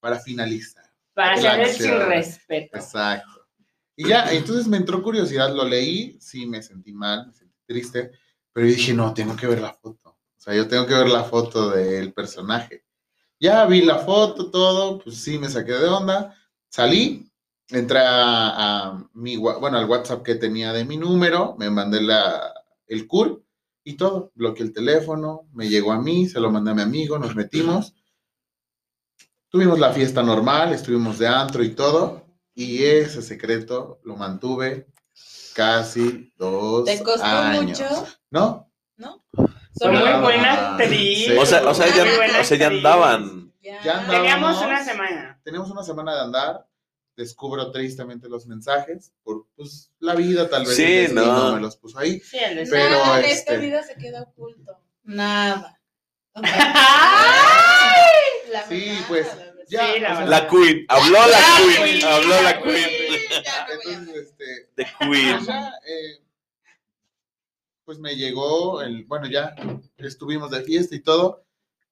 [SPEAKER 3] para finalizar.
[SPEAKER 4] Para hacer el sin respeto.
[SPEAKER 3] Exacto. Y ya, entonces me entró curiosidad, lo leí, sí me sentí mal, me sentí triste, pero dije, no, tengo que ver la foto. O sea, yo tengo que ver la foto del personaje. Ya vi la foto, todo, pues sí, me saqué de onda, salí, entré a, a mi, bueno, al WhatsApp que tenía de mi número, me mandé la, el CUR y todo, bloqueé el teléfono, me llegó a mí, se lo mandé a mi amigo, nos metimos. Tuvimos la fiesta normal, estuvimos de antro y todo, y ese secreto lo mantuve casi dos
[SPEAKER 2] ¿Te costó
[SPEAKER 3] años.
[SPEAKER 2] mucho?
[SPEAKER 3] ¿No?
[SPEAKER 2] ¿No?
[SPEAKER 4] Soy muy
[SPEAKER 3] Ah,
[SPEAKER 4] buena actriz.
[SPEAKER 3] sí.
[SPEAKER 1] O sea, o sea, ya, o sea, ya andaban.
[SPEAKER 2] Ya.
[SPEAKER 3] Ya andaba.
[SPEAKER 4] Teníamos una semana.
[SPEAKER 3] Tenemos una semana de andar, descubro tristemente los mensajes, por pues, la vida tal vez
[SPEAKER 1] Sí, no.
[SPEAKER 3] me los puso ahí.
[SPEAKER 4] Sí, el
[SPEAKER 3] Pero,
[SPEAKER 2] Nada de
[SPEAKER 3] este-
[SPEAKER 2] esta vida se queda oculto. Nada.
[SPEAKER 4] ¡Ay!
[SPEAKER 2] La
[SPEAKER 3] Sí, pues. Ya,
[SPEAKER 4] Sí, la
[SPEAKER 3] o sea,
[SPEAKER 4] verdad.
[SPEAKER 1] La Queen, habló la
[SPEAKER 4] La
[SPEAKER 1] Queen,
[SPEAKER 4] Queen,
[SPEAKER 1] habló
[SPEAKER 4] la
[SPEAKER 1] la Queen.
[SPEAKER 3] Entonces, este,
[SPEAKER 1] The Queen.
[SPEAKER 3] pues ya, eh, pues me llegó el, bueno, ya estuvimos de fiesta y todo,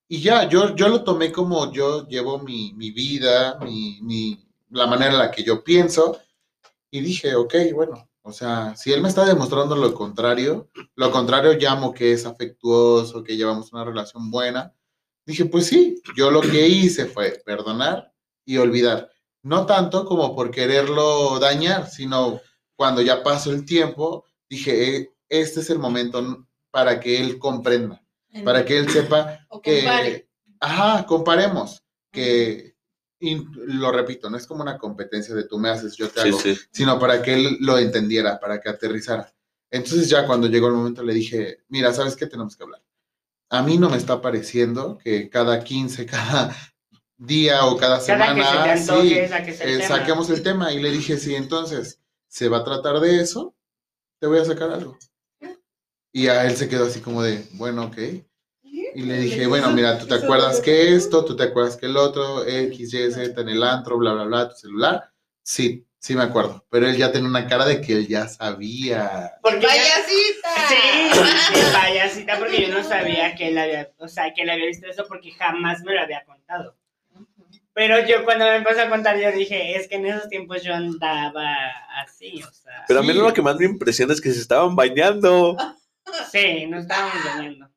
[SPEAKER 3] y ya, yo, yo lo tomé como yo llevo mi, mi vida, mi, mi, la manera en la que yo pienso, y dije, ok, bueno, o sea, si él me está demostrando lo contrario, lo contrario llamo que es afectuoso, que llevamos una relación buena, dije, pues sí, yo lo que hice fue perdonar y olvidar. No tanto como por quererlo dañar, sino cuando ya pasó el tiempo, dije, "Eh, este es el momento para que él comprenda, para que él sepa
[SPEAKER 2] O compare.
[SPEAKER 3] que, ajá, comparemos, que, y lo repito, no es como una competencia de tú me haces, yo te
[SPEAKER 1] Sí,
[SPEAKER 3] hago,
[SPEAKER 1] sí.
[SPEAKER 3] sino para que él lo entendiera, para que aterrizara. Entonces ya cuando llegó el momento le dije, mira, ¿sabes qué tenemos que hablar? A mí no me está pareciendo que cada 15, cada día o cada
[SPEAKER 4] Cada que
[SPEAKER 3] semana
[SPEAKER 4] se
[SPEAKER 3] sí, eh, saquemos el tema. Y le dije, sí, entonces, ¿se va a tratar de eso? Te voy a sacar algo. Y a él se quedó así como de, bueno, ok. Y le dije, bueno, mira, ¿tú te acuerdas que esto? ¿Tú te acuerdas que el otro? X, Y, Z en el antro, bla, bla, bla, tu celular. Sí, sí me acuerdo. Pero él ya tenía una cara de que él ya sabía.
[SPEAKER 4] Porque ya-
[SPEAKER 2] ¡Payasita!
[SPEAKER 4] Sí, payasita, porque yo no sabía que él había, o sea, que él había visto eso porque jamás me lo había contado. Pero yo cuando me empezó a contar, yo dije, es que en esos tiempos yo andaba así, o sea,
[SPEAKER 1] Pero a mí
[SPEAKER 3] Sí.
[SPEAKER 1] lo que más me impresiona es que se estaban bañando.
[SPEAKER 4] sí, nos estábamos bañando.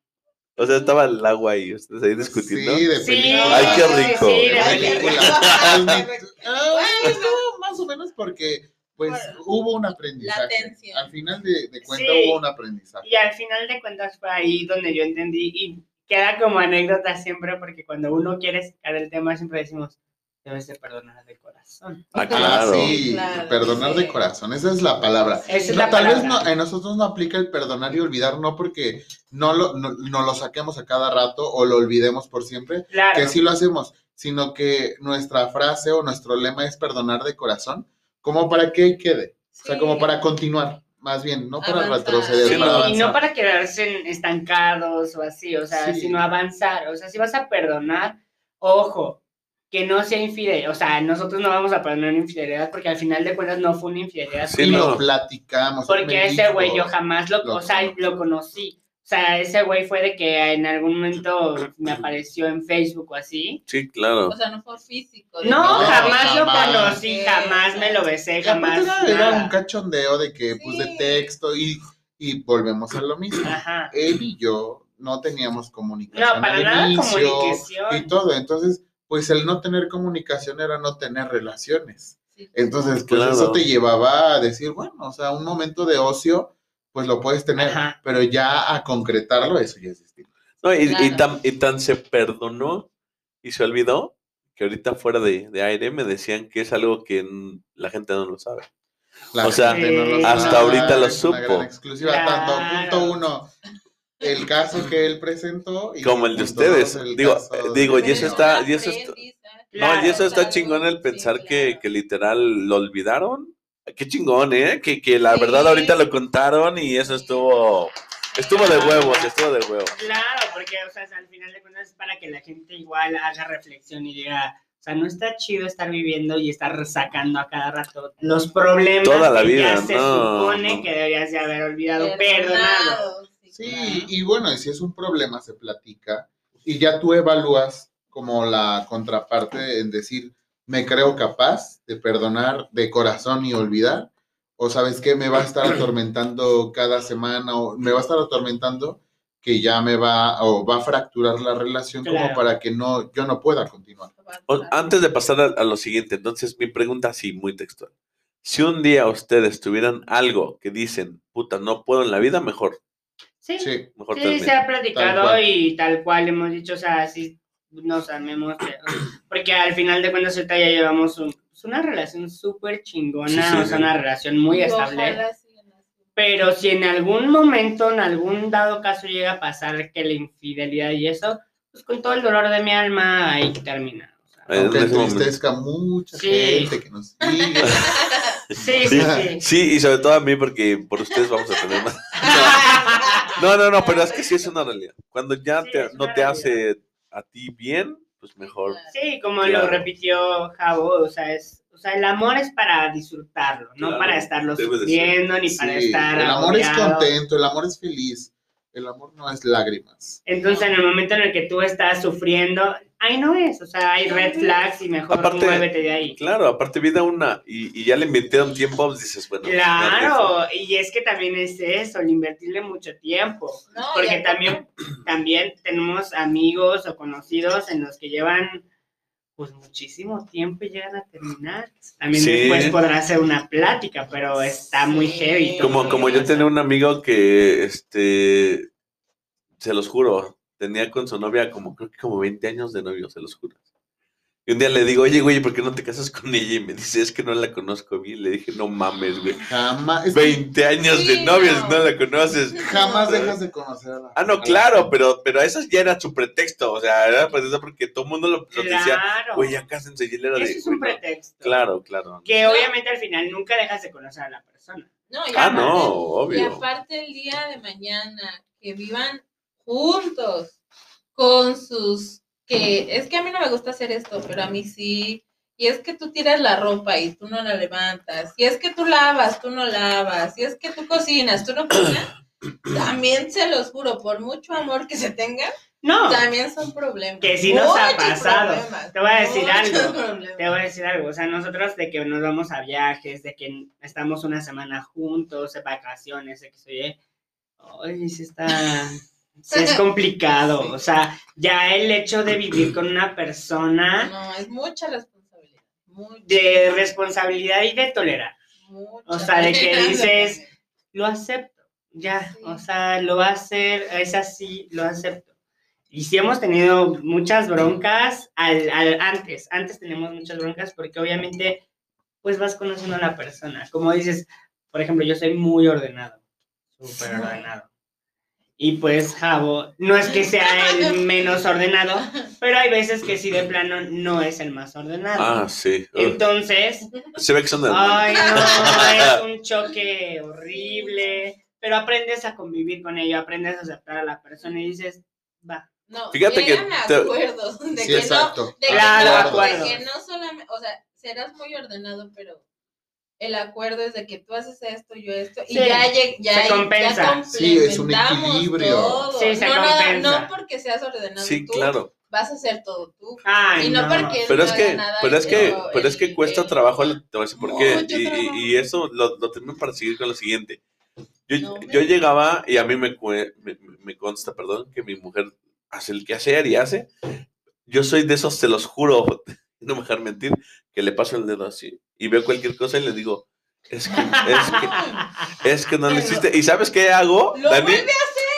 [SPEAKER 1] O sea, estaba el agua ahí, ustedes ahí discutiendo.
[SPEAKER 3] Sí, de
[SPEAKER 4] Sí,
[SPEAKER 3] película.
[SPEAKER 1] Ay, qué rico.
[SPEAKER 4] Sí, de película.
[SPEAKER 3] Ah, no, más o menos porque, pues,
[SPEAKER 2] Bueno,
[SPEAKER 3] hubo un aprendizaje.
[SPEAKER 2] la.
[SPEAKER 3] Al final de, de cuenta
[SPEAKER 4] Sí.
[SPEAKER 3] hubo un aprendizaje.
[SPEAKER 4] Y al final de cuentas fue ahí donde yo entendí y queda como anécdota siempre porque cuando uno quiere sacar el tema siempre decimos, debes de perdonar de corazón.
[SPEAKER 1] Ah,
[SPEAKER 3] Ah,
[SPEAKER 1] claro.
[SPEAKER 3] sí,
[SPEAKER 2] Claro,
[SPEAKER 3] perdonar
[SPEAKER 2] sí.
[SPEAKER 3] de corazón, esa es la palabra.
[SPEAKER 4] Es
[SPEAKER 3] No,
[SPEAKER 4] la
[SPEAKER 3] tal vez
[SPEAKER 4] palabra.
[SPEAKER 3] no, en nosotros no aplica el perdonar y olvidar, no porque no lo, no, no lo saquemos a cada rato o lo olvidemos por siempre,
[SPEAKER 4] Claro.
[SPEAKER 3] que sí lo hacemos, sino que nuestra frase o nuestro lema es perdonar de corazón, como para que quede, o sea, como para continuar, más bien, no para
[SPEAKER 2] Avanzar.
[SPEAKER 3] retroceder,
[SPEAKER 1] Sí,
[SPEAKER 3] para
[SPEAKER 1] no.
[SPEAKER 4] y no para quedarse estancados o así, o sea,
[SPEAKER 3] Sí.
[SPEAKER 4] sino avanzar. O sea, si vas a perdonar, ojo, que no sea infidelidad. O sea, nosotros no vamos a perdonar una infidelidad porque al final de cuentas no fue una infidelidad.
[SPEAKER 1] Sí,
[SPEAKER 3] lo platicamos.
[SPEAKER 4] Porque ese güey yo jamás lo,
[SPEAKER 3] lo
[SPEAKER 4] o sea, lo conocí. O sea, ese güey fue de que en algún momento me apareció en Facebook o así.
[SPEAKER 1] Sí, claro.
[SPEAKER 2] O sea, no fue físico.
[SPEAKER 4] No, jamás lo conocí, jamás me lo besé,
[SPEAKER 3] Y
[SPEAKER 4] jamás.
[SPEAKER 3] era, un cachondeo de que, pues, de
[SPEAKER 2] Sí.
[SPEAKER 3] texto y, y volvemos a lo mismo.
[SPEAKER 4] Ajá.
[SPEAKER 3] Él y yo no teníamos comunicación.
[SPEAKER 4] No, para
[SPEAKER 3] al
[SPEAKER 4] nada
[SPEAKER 3] inicio Y
[SPEAKER 4] comunicación.
[SPEAKER 3] todo. Entonces, pues el no tener comunicación era no tener relaciones.
[SPEAKER 2] Sí.
[SPEAKER 3] Entonces, pues
[SPEAKER 1] Claro.
[SPEAKER 3] eso te llevaba a decir, bueno, o sea, un momento de ocio, pues lo puedes tener,
[SPEAKER 4] Ajá.
[SPEAKER 3] pero ya a concretarlo, eso ya es distinto.
[SPEAKER 1] No, y, y tan, y tan se perdonó y se olvidó que ahorita fuera de, de aire me decían que es algo que la gente no lo sabe.
[SPEAKER 3] La
[SPEAKER 1] O sea,
[SPEAKER 3] gente no lo
[SPEAKER 4] hasta
[SPEAKER 3] sabe,
[SPEAKER 1] ahorita lo supo.
[SPEAKER 3] exclusiva,
[SPEAKER 4] Claro.
[SPEAKER 3] tanto punto uno, el caso que él presentó. Y
[SPEAKER 1] Como el de
[SPEAKER 3] dos,
[SPEAKER 1] ustedes.
[SPEAKER 3] el
[SPEAKER 1] Digo, eh,
[SPEAKER 3] de-
[SPEAKER 1] digo, y eso está- y eso está-. No, y eso está chingón el
[SPEAKER 2] sí,
[SPEAKER 1] pensar que, que literal lo olvidaron. Qué chingón, ¿eh? Que, que la
[SPEAKER 2] Sí.
[SPEAKER 1] verdad ahorita lo contaron y eso estuvo, estuvo de huevos, estuvo de huevos.
[SPEAKER 4] Claro, porque, o sea, al final de cuentas es para que la gente igual haga reflexión y diga, o sea, no está chido estar viviendo y estar sacando a cada rato los problemas
[SPEAKER 1] Toda la
[SPEAKER 4] que
[SPEAKER 1] vida,
[SPEAKER 4] ya se
[SPEAKER 1] no,
[SPEAKER 4] supone
[SPEAKER 1] no.
[SPEAKER 4] que deberías de haber olvidado, perdonado.
[SPEAKER 2] Perdonado,
[SPEAKER 3] Sí,
[SPEAKER 2] claro.
[SPEAKER 3] y bueno, y si es un problema, se platica y ya tú evalúas como la contraparte en decir, me creo capaz de perdonar de corazón y olvidar, o sabes qué, me va a estar atormentando cada semana, o me va a estar atormentando que ya me va, o va a fracturar la relación como para que no, yo no pueda continuar.
[SPEAKER 1] Antes de pasar a, a lo siguiente, entonces mi pregunta así, muy textual. Si un día ustedes tuvieran algo que dicen, puta, no puedo en la vida, mejor,
[SPEAKER 4] Sí, sí,
[SPEAKER 3] Sí,
[SPEAKER 1] mejor
[SPEAKER 4] se
[SPEAKER 1] termino.
[SPEAKER 4] ha platicado y tal cual hemos dicho, o sea, sí nos amemos, que- porque al final de cuentas ahorita ya llevamos un- pues, una relación súper chingona,
[SPEAKER 1] Sí, sí,
[SPEAKER 4] o sea,
[SPEAKER 1] sí.
[SPEAKER 4] una relación muy estable. Pero si en algún momento, en algún dado caso llega a pasar que la infidelidad y eso, pues con todo el dolor de mi alma ahí termina. o sea.
[SPEAKER 3] Aunque
[SPEAKER 1] momento.
[SPEAKER 3] entristezca mucha
[SPEAKER 4] Sí.
[SPEAKER 3] gente que nos diga.
[SPEAKER 4] Sí, sí,
[SPEAKER 1] Sí, y sobre todo a mí, porque por ustedes vamos a tener más. No, no, no, pero es que sí es una realidad. Cuando ya
[SPEAKER 4] Sí,
[SPEAKER 1] te- no te hace a ti bien, pues mejor.
[SPEAKER 4] Sí, como
[SPEAKER 1] Claro.
[SPEAKER 4] lo repitió Javo, o sea, es, o sea, el amor es para disfrutarlo, no
[SPEAKER 1] Claro,
[SPEAKER 4] para estarlo sufriendo ni para
[SPEAKER 3] Sí,
[SPEAKER 4] estar
[SPEAKER 3] el amor es
[SPEAKER 4] agobiado.
[SPEAKER 3] contento, el amor es feliz, el amor no es lágrimas.
[SPEAKER 4] Entonces, en el momento en el que tú estás sufriendo, ahí no es, o sea, hay red flags y mejor
[SPEAKER 1] Aparte-
[SPEAKER 4] muévete de ahí.
[SPEAKER 1] Claro, aparte vida una y, y ya le invirtieron tiempo, pues dices, bueno.
[SPEAKER 4] Claro, y es que también es eso, el invertirle mucho tiempo.
[SPEAKER 2] No,
[SPEAKER 4] Porque también, también tenemos amigos o conocidos en los que llevan pues muchísimo tiempo y llegan a terminar. También
[SPEAKER 1] Sí.
[SPEAKER 4] después podrá ser una plática, pero está muy heavy.
[SPEAKER 1] Como, como yo tenía un amigo que, este, se los juro, tenía con su novia como, creo que como 20 años de novio, se los juro. Y un día le digo, oye, güey, ¿por qué no te casas con ella? Y me dice, es que no la conozco bien. Le dije, no mames, güey.
[SPEAKER 3] Jamás, es que
[SPEAKER 1] 20 años de novios,
[SPEAKER 2] no.
[SPEAKER 1] no la conoces.
[SPEAKER 3] jamás dejas de conocer a la
[SPEAKER 1] Ah, no, claro, pero, pero eso ya era su pretexto. O sea, era pues eso porque todo el mundo lo, lo decía,
[SPEAKER 4] Claro.
[SPEAKER 1] güey, ya cásense. Y él era de,
[SPEAKER 4] Ese es un
[SPEAKER 1] "Güey, no".
[SPEAKER 4] pretexto.
[SPEAKER 1] Claro, claro.
[SPEAKER 4] Que obviamente al final nunca dejas de conocer a la persona.
[SPEAKER 2] No, y
[SPEAKER 1] Ah,
[SPEAKER 2] aparte-
[SPEAKER 1] no,
[SPEAKER 2] Y
[SPEAKER 1] obvio.
[SPEAKER 2] aparte el día de mañana, que vivan juntos con sus... que Es que a mí no me gusta hacer esto, pero a mí sí. Y es que tú tiras la ropa y tú no la levantas. Y es que tú lavas, tú no lavas. Y es que tú cocinas, tú no cocinas. También se los juro, por mucho amor que se tengan,
[SPEAKER 4] No,
[SPEAKER 2] también son problemas.
[SPEAKER 4] Que sí nos ha pasado. Te voy a decir
[SPEAKER 2] muchos
[SPEAKER 4] algo.
[SPEAKER 2] problemas.
[SPEAKER 4] te voy a decir algo. O sea, nosotros de que nos vamos a viajes, de que estamos una semana juntos, de vacaciones, de que soy. Ay, sí está. Sí es complicado. O sea, ya el hecho de vivir con una persona
[SPEAKER 2] No, es mucha responsabilidad. Mucha,
[SPEAKER 4] de responsabilidad y de tolerar.
[SPEAKER 2] mucha.
[SPEAKER 4] O sea, de que dices, lo acepto, ya,
[SPEAKER 2] Sí.
[SPEAKER 4] o sea, lo va a hacer, es así, lo acepto. Y sí hemos tenido muchas broncas al, al- antes, antes tenemos muchas broncas porque obviamente pues vas conociendo a la persona. Como dices, por ejemplo, yo soy muy ordenado, súper ordenado. Y pues Javo, no es que sea el menos ordenado, pero hay veces que sí de plano no es el más ordenado.
[SPEAKER 1] Ah, sí. Ugh.
[SPEAKER 4] Entonces,
[SPEAKER 1] Se ve que son de
[SPEAKER 4] Ay, no, es un choque horrible, pero aprendes a convivir con ello, aprendes a aceptar a la persona y dices, va.
[SPEAKER 2] No,
[SPEAKER 1] Fíjate que te-
[SPEAKER 2] acuerdos de
[SPEAKER 3] Sí,
[SPEAKER 2] que no,
[SPEAKER 3] exacto.
[SPEAKER 2] de que
[SPEAKER 4] Claro,
[SPEAKER 2] no,
[SPEAKER 4] acuerdo.
[SPEAKER 2] de que no solamente, o sea, serás muy ordenado, pero el acuerdo es de que tú haces esto, yo esto, y
[SPEAKER 4] Sí,
[SPEAKER 2] ya, lleg- ya,
[SPEAKER 4] se
[SPEAKER 2] ya
[SPEAKER 4] compensa.
[SPEAKER 3] Sí, es un
[SPEAKER 2] complementamos
[SPEAKER 3] equilibrio.
[SPEAKER 2] todo.
[SPEAKER 4] Sí, se
[SPEAKER 2] no, nada-
[SPEAKER 4] compensa.
[SPEAKER 2] no porque seas ordenado
[SPEAKER 1] Sí,
[SPEAKER 2] tú,
[SPEAKER 1] claro.
[SPEAKER 2] vas a hacer todo tú.
[SPEAKER 4] Ay,
[SPEAKER 2] Y no
[SPEAKER 4] no.
[SPEAKER 2] porque-
[SPEAKER 1] Pero es
[SPEAKER 2] no
[SPEAKER 1] que,
[SPEAKER 2] nada
[SPEAKER 1] pero es que,
[SPEAKER 2] pero
[SPEAKER 1] pero es que cuesta trabajo, te voy a decir por qué. Y, y- y eso lo, lo tengo para seguir con lo siguiente. Yo,
[SPEAKER 2] No,
[SPEAKER 1] yo llegaba y a mí me, me, me consta, perdón, que mi mujer hace el que hacer y hace. Yo soy de esos, se los juro, no me dejar mentir, que le paso el dedo así y veo cualquier cosa y le digo, Es que, es que, es que no lo hiciste. ¿Y sabes qué hago,
[SPEAKER 2] Lo
[SPEAKER 1] Dani?
[SPEAKER 2] vuelve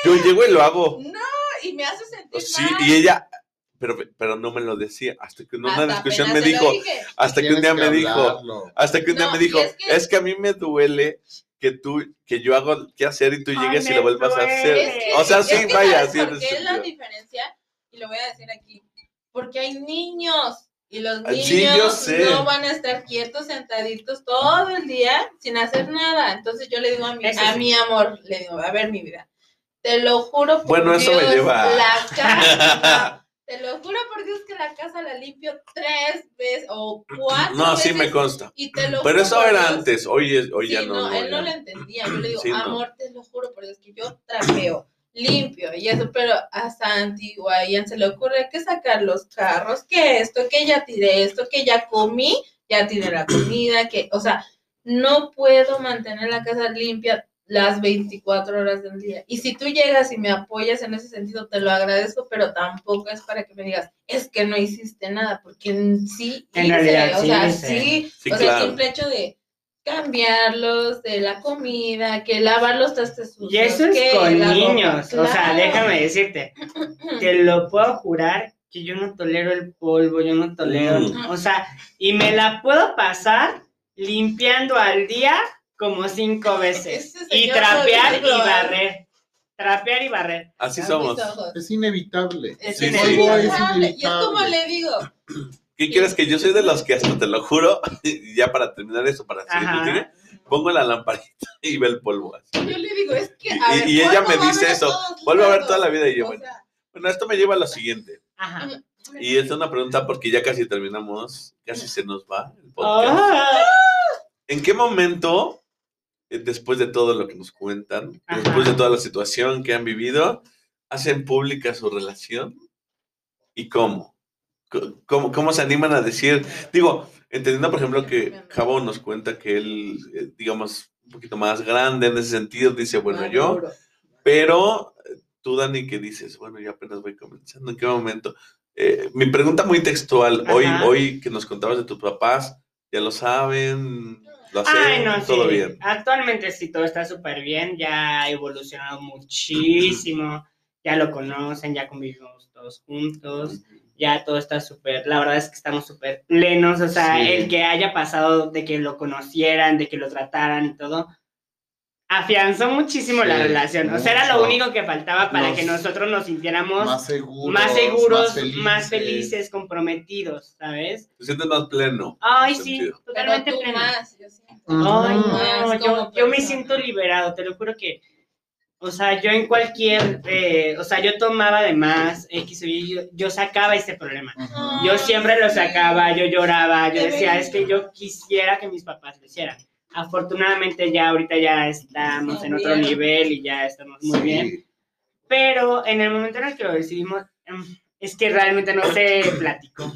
[SPEAKER 1] Yo llego y lo hago.
[SPEAKER 2] No, y me hace sentir
[SPEAKER 1] Sí,
[SPEAKER 2] mal.
[SPEAKER 1] y ella, pero, pero no me lo decía. Hasta que en una
[SPEAKER 2] Hasta
[SPEAKER 1] discusión me
[SPEAKER 2] apenas se
[SPEAKER 1] dijo,
[SPEAKER 2] lo dije.
[SPEAKER 1] hasta que un día
[SPEAKER 3] Tienes
[SPEAKER 1] me
[SPEAKER 3] que
[SPEAKER 1] dijo, hasta que un día
[SPEAKER 2] No,
[SPEAKER 1] me dijo,
[SPEAKER 2] es
[SPEAKER 1] es
[SPEAKER 2] que-
[SPEAKER 1] que... a mí me duele que tú, que yo hago qué hacer y tú
[SPEAKER 4] Ay,
[SPEAKER 1] llegues y
[SPEAKER 4] me
[SPEAKER 1] lo vuelvas a
[SPEAKER 4] duele.
[SPEAKER 1] hacer.
[SPEAKER 2] Es que-
[SPEAKER 1] o sea,
[SPEAKER 2] es
[SPEAKER 1] sí,
[SPEAKER 2] que
[SPEAKER 1] vaya,
[SPEAKER 2] ¿sabes
[SPEAKER 1] sí,
[SPEAKER 2] es la diferencia? Y lo voy a decir aquí. Porque hay niños. Y los
[SPEAKER 1] Ah,
[SPEAKER 2] niños
[SPEAKER 1] sí, yo sé.
[SPEAKER 2] no van a estar quietos, sentaditos todo el día sin hacer nada. Entonces yo le digo a mi,
[SPEAKER 4] Eso
[SPEAKER 2] a
[SPEAKER 4] sí.
[SPEAKER 2] mi amor, le digo, a ver mi vida, te lo juro por
[SPEAKER 1] Bueno, eso me
[SPEAKER 2] Dios,
[SPEAKER 1] lleva-
[SPEAKER 2] la casa, te lo juro por Dios que la casa la limpio tres veces o cuatro
[SPEAKER 1] No, sí
[SPEAKER 2] veces.
[SPEAKER 1] me consta.
[SPEAKER 2] y te lo
[SPEAKER 1] Pero
[SPEAKER 2] juro
[SPEAKER 1] eso era
[SPEAKER 2] Dios.
[SPEAKER 1] antes, hoy, es, hoy
[SPEAKER 2] Sí,
[SPEAKER 1] ya no.
[SPEAKER 2] no,
[SPEAKER 1] no,
[SPEAKER 2] él
[SPEAKER 1] ya
[SPEAKER 2] no
[SPEAKER 1] no.
[SPEAKER 2] lo entendía. Yo le digo,
[SPEAKER 1] Sí, no.
[SPEAKER 2] amor, te lo juro por Dios que yo trapeo, limpio y eso, pero a Santi o a Ian se le ocurre que sacar los carros, que esto, que ya tiré esto, que ya comí, ya tiré la comida, que, o sea, no puedo mantener la casa limpia las 24 horas del día. Y si tú llegas y me apoyas en ese sentido, te lo agradezco, pero tampoco es para que me digas, es que no hiciste nada, porque en sí,
[SPEAKER 4] En
[SPEAKER 2] hice,
[SPEAKER 4] realidad,
[SPEAKER 2] o
[SPEAKER 4] sí
[SPEAKER 2] sea,
[SPEAKER 4] hice.
[SPEAKER 2] sí,
[SPEAKER 1] Sí,
[SPEAKER 2] o sea, el simple hecho de cambiarlos, de la comida, que lavar los trastes sucios.
[SPEAKER 4] Y eso es
[SPEAKER 2] que
[SPEAKER 4] con niños. O sea, déjame decirte, te lo puedo jurar que yo no tolero el polvo, yo no tolero.
[SPEAKER 1] Mm.
[SPEAKER 4] O sea, y me la puedo pasar limpiando al día como cinco veces. Y trapear y barrer. Trapear y barrer.
[SPEAKER 1] Así somos.
[SPEAKER 3] Es inevitable.
[SPEAKER 2] Es
[SPEAKER 1] Sí,
[SPEAKER 2] inevitable. Y es como le digo,
[SPEAKER 1] ¿Qué quieres que yo soy de los que hasta te lo juro? Y ya para terminar eso, para seguir pongo la lamparita y ve el polvo. así.
[SPEAKER 2] yo le digo, es que.
[SPEAKER 1] Y-
[SPEAKER 2] a ver,
[SPEAKER 1] y ella me dice eso, vuelvo a ver toda la vida y yo, bueno.
[SPEAKER 2] sea,
[SPEAKER 1] Bueno, esto me lleva a lo siguiente.
[SPEAKER 4] Ajá.
[SPEAKER 1] Y es una pregunta porque ya casi terminamos, casi se nos va el podcast.
[SPEAKER 4] Ah,
[SPEAKER 1] ¿En qué momento, eh, después de todo lo que nos cuentan,
[SPEAKER 4] Ajá.
[SPEAKER 1] después de toda la situación que han vivido, hacen pública su relación? ¿Y cómo? ¿Cómo, cómo se animan a decir? Digo, entendiendo, por ejemplo, que Jabón nos cuenta que él, eh, digamos, un poquito más grande en ese sentido, dice, bueno, yo, pero eh, tú, Dani, que dices, bueno, yo apenas voy comenzando, ¿en qué momento? Eh, mi pregunta muy textual, hoy,
[SPEAKER 4] Ajá.
[SPEAKER 1] hoy que nos contabas de tus papás, ¿ya lo saben? ¿Lo hacen?
[SPEAKER 4] Ay, no,
[SPEAKER 1] ¿Todo
[SPEAKER 4] sí.
[SPEAKER 1] bien?
[SPEAKER 4] Actualmente sí, todo está súper bien. Ya ha evolucionado muchísimo. Ya lo conocen, ya convivimos todos juntos. Ya todo está súper. La verdad es que estamos súper plenos. O sea,
[SPEAKER 3] Sí.
[SPEAKER 4] el que haya pasado de que lo conocieran, de que lo trataran y todo. Afianzó muchísimo la relación. O sea, era lo único que faltaba para que nosotros nos sintiéramos
[SPEAKER 3] Más seguros.
[SPEAKER 4] más seguros,
[SPEAKER 3] felices.
[SPEAKER 4] más felices, comprometidos, ¿sabes?
[SPEAKER 1] ¿Te sientes más pleno?
[SPEAKER 4] Ay, sí,
[SPEAKER 1] sentido?
[SPEAKER 4] Totalmente pleno.
[SPEAKER 2] más, yo siento.
[SPEAKER 4] Ay,
[SPEAKER 3] Ujú.
[SPEAKER 4] no, yo, yo me siento liberado, te lo juro que, o sea, yo en cualquier, eh, o sea, yo tomaba de más, X o Y, yo, yo sacaba ese problema. Yo siempre lo sacaba, yo lloraba, yo
[SPEAKER 2] Qué
[SPEAKER 4] decía,
[SPEAKER 2] bello.
[SPEAKER 4] es que yo quisiera que mis papás lo hicieran. Afortunadamente ya ahorita ya estamos en otro
[SPEAKER 2] Bien.
[SPEAKER 4] nivel y ya estamos muy
[SPEAKER 3] Sí.
[SPEAKER 4] bien. Pero en el momento en el que lo decidimos, em, es que realmente no se platicó. O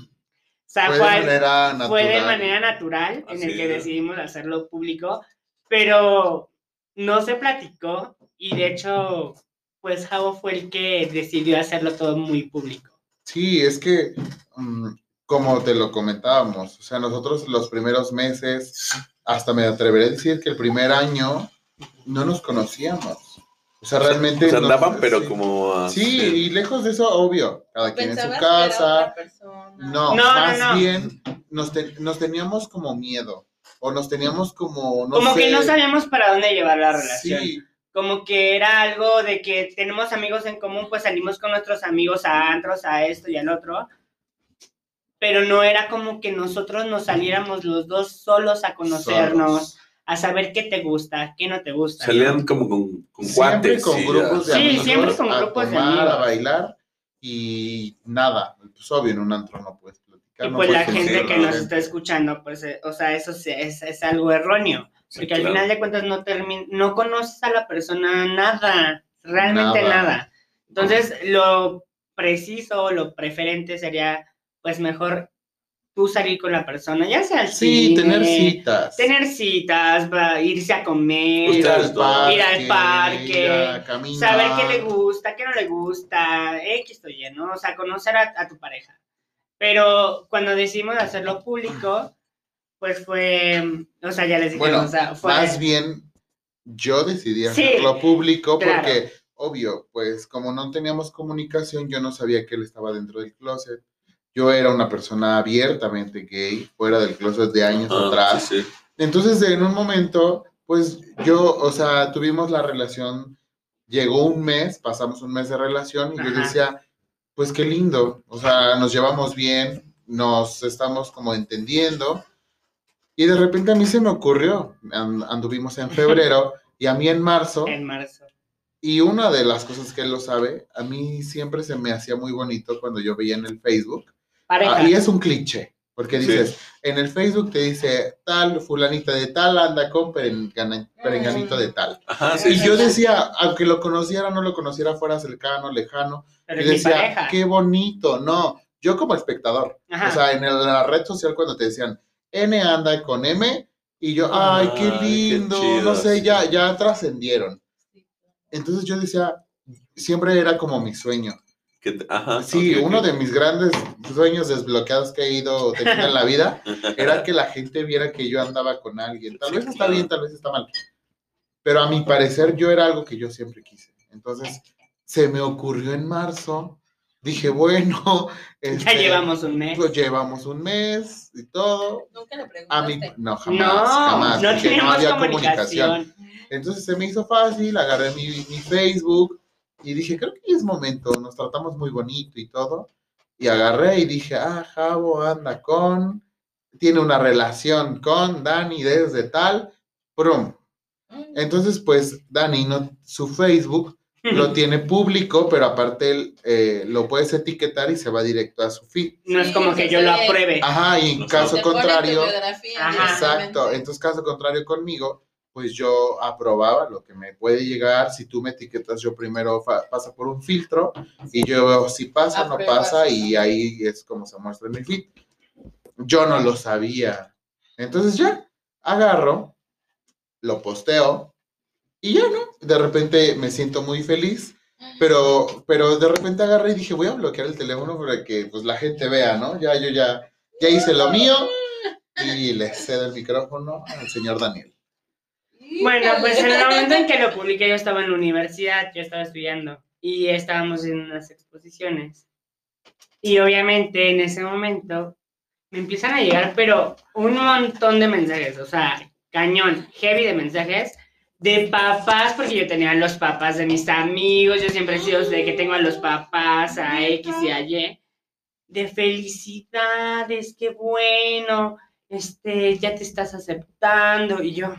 [SPEAKER 4] sea,
[SPEAKER 3] Fue de manera natural.
[SPEAKER 4] fue de manera natural en el que
[SPEAKER 1] es.
[SPEAKER 4] decidimos hacerlo público, pero no se platicó y de hecho, pues Javo fue el que decidió hacerlo todo muy público.
[SPEAKER 3] Sí, es que, mm, como te lo comentábamos, o sea, nosotros los primeros meses, hasta me atreveré a decir que el primer año no nos conocíamos. O sea, realmente...
[SPEAKER 1] O sea,
[SPEAKER 3] nos-
[SPEAKER 1] andaban, pero
[SPEAKER 3] sí.
[SPEAKER 1] como... ah,
[SPEAKER 3] Sí, y lejos de eso, obvio, cada quien en su casa. No,
[SPEAKER 4] No, no,
[SPEAKER 3] más
[SPEAKER 4] no.
[SPEAKER 3] bien nos, te- nos teníamos como miedo. O nos teníamos como, no
[SPEAKER 4] Como
[SPEAKER 3] sé.
[SPEAKER 4] que no sabíamos para dónde llevar la relación.
[SPEAKER 3] Sí,
[SPEAKER 4] Como que era algo de que tenemos amigos en común, pues salimos con nuestros amigos a antros, a esto y al otro. Pero no era como que nosotros nos saliéramos los dos solos a conocernos,
[SPEAKER 3] solos.
[SPEAKER 4] a saber qué te gusta, qué no te gusta. ¿no?
[SPEAKER 1] Salían como con, con
[SPEAKER 3] Siempre
[SPEAKER 1] cuates.
[SPEAKER 3] con
[SPEAKER 1] sí,
[SPEAKER 3] grupos de
[SPEAKER 4] Sí,
[SPEAKER 3] amigos.
[SPEAKER 4] siempre con
[SPEAKER 3] a
[SPEAKER 4] grupos de
[SPEAKER 3] tomar,
[SPEAKER 4] amigos.
[SPEAKER 3] A bailar y nada. Pues obvio, en un antro no puedes platicar.
[SPEAKER 4] Y
[SPEAKER 3] no
[SPEAKER 4] pues la gente que
[SPEAKER 3] a
[SPEAKER 4] nos está escuchando, pues, eh, o sea, eso sí es, es algo erróneo. Porque al
[SPEAKER 1] claro.
[SPEAKER 4] final de cuentas no termin no conoces a la persona nada, realmente
[SPEAKER 3] Nada.
[SPEAKER 4] nada. Entonces, lo preciso, lo preferente sería, pues, mejor tú salir con la persona, ya sea al
[SPEAKER 3] Sí,
[SPEAKER 4] cine,
[SPEAKER 3] tener citas.
[SPEAKER 4] tener citas, irse a comer,
[SPEAKER 3] ir al parque.
[SPEAKER 4] Ir al parque,
[SPEAKER 3] ir a
[SPEAKER 4] saber qué le gusta, qué no le gusta, X o Y, ¿no? O sea, conocer a, a tu pareja. Pero cuando decidimos hacerlo público, pues fue, o sea, ya les dije,
[SPEAKER 3] Bueno,
[SPEAKER 4] o sea, fue...
[SPEAKER 3] Más bien, yo decidí
[SPEAKER 4] Sí,
[SPEAKER 3] hacerlo público
[SPEAKER 4] claro.
[SPEAKER 3] porque, obvio, pues como no teníamos comunicación, yo no sabía que él estaba dentro del closet. Yo era una persona abiertamente gay, fuera del closet de años
[SPEAKER 1] Ah,
[SPEAKER 3] atrás.
[SPEAKER 1] sí, sí.
[SPEAKER 3] Entonces, en un momento, pues yo, o sea, tuvimos la relación, llegó un mes, pasamos un mes de relación y yo
[SPEAKER 4] Ajá.
[SPEAKER 3] decía, pues qué lindo, o sea, nos llevamos bien, nos estamos como entendiendo. Y de repente a mí se me ocurrió, and- anduvimos en febrero y a mí en marzo,
[SPEAKER 4] En marzo.
[SPEAKER 3] y una de las cosas que él lo sabe, a mí siempre se me hacía muy bonito cuando yo veía en el Facebook,
[SPEAKER 4] Pareja.
[SPEAKER 3] Ah, y es un cliché, porque
[SPEAKER 1] Sí.
[SPEAKER 3] dices, en el Facebook te dice tal fulanita de tal anda con perengana- perenganito de tal.
[SPEAKER 1] Ajá, sí,
[SPEAKER 3] Y
[SPEAKER 1] sí,
[SPEAKER 3] yo
[SPEAKER 1] sí.
[SPEAKER 3] decía, aunque lo conociera, no lo conociera, fuera cercano, lejano,
[SPEAKER 4] pero
[SPEAKER 3] y
[SPEAKER 4] es mi
[SPEAKER 3] decía,
[SPEAKER 4] pareja.
[SPEAKER 3] qué bonito, no, yo como espectador,
[SPEAKER 4] Ajá.
[SPEAKER 3] o sea, en el- la red social cuando te decían, N anda con M, y yo, ay, qué
[SPEAKER 1] qué
[SPEAKER 3] lindo,
[SPEAKER 1] chido,
[SPEAKER 3] no sé, ya, ya trascendieron. Entonces yo decía, siempre era como mi sueño.
[SPEAKER 1] Ajá,
[SPEAKER 3] Sí,
[SPEAKER 1] ok, ok.
[SPEAKER 3] uno de mis grandes sueños desbloqueados que he ido teniendo en la vida era que la gente viera que yo andaba con alguien. Tal
[SPEAKER 1] Sí,
[SPEAKER 3] vez está
[SPEAKER 1] claro.
[SPEAKER 3] bien, tal vez está mal. Pero a mi parecer yo era algo que yo siempre quise. Entonces se me ocurrió en marzo. Dije, bueno,
[SPEAKER 4] ya
[SPEAKER 3] este,
[SPEAKER 4] llevamos un mes.
[SPEAKER 3] pues, llevamos un mes y todo.
[SPEAKER 2] Nunca le
[SPEAKER 3] A mí,
[SPEAKER 2] preguntaste.
[SPEAKER 3] no, jamás,
[SPEAKER 4] no,
[SPEAKER 3] jamás.
[SPEAKER 4] no tenemos
[SPEAKER 3] había
[SPEAKER 4] comunicación.
[SPEAKER 3] Entonces se me hizo fácil, agarré mi, mi Facebook y dije, creo que ya es momento, nos tratamos muy bonito y todo. Y agarré y dije, ah, Javo anda con, tiene una relación con Dani desde tal, prum.
[SPEAKER 2] Mm.
[SPEAKER 3] Entonces, pues Dani, no, su Facebook lo tiene público, pero aparte él, eh, lo puedes etiquetar y se va directo a su feed.
[SPEAKER 4] No es como que yo lo apruebe.
[SPEAKER 3] Ajá, y en caso contrario,
[SPEAKER 4] Ajá.
[SPEAKER 3] Exacto. Entonces, caso contrario conmigo, pues yo aprobaba lo que me puede llegar. Si tú me etiquetas, yo primero pasa por un filtro y yo veo si pasa o no pasa y ahí es como se muestra en mi feed. Yo no lo sabía. Entonces ya, agarro, lo posteo y ya, ¿no? De repente me siento muy feliz. Pero, pero de repente agarré y dije, voy a bloquear el teléfono para que pues la gente vea, ¿no? Ya yo ya, ya hice lo mío y le cedo el micrófono al señor Daniel.
[SPEAKER 4] Bueno, pues en el momento en que lo publiqué yo estaba en la universidad, yo estaba estudiando y estábamos en unas exposiciones. Y obviamente en ese momento me empiezan a llegar, pero un montón de mensajes, o sea, cañón, heavy de mensajes de papás, porque yo tenía a los papás de mis amigos, yo siempre he sido de que tengo a los papás, a X y a Y, de felicidades, qué bueno, este, ya te estás aceptando, y yo,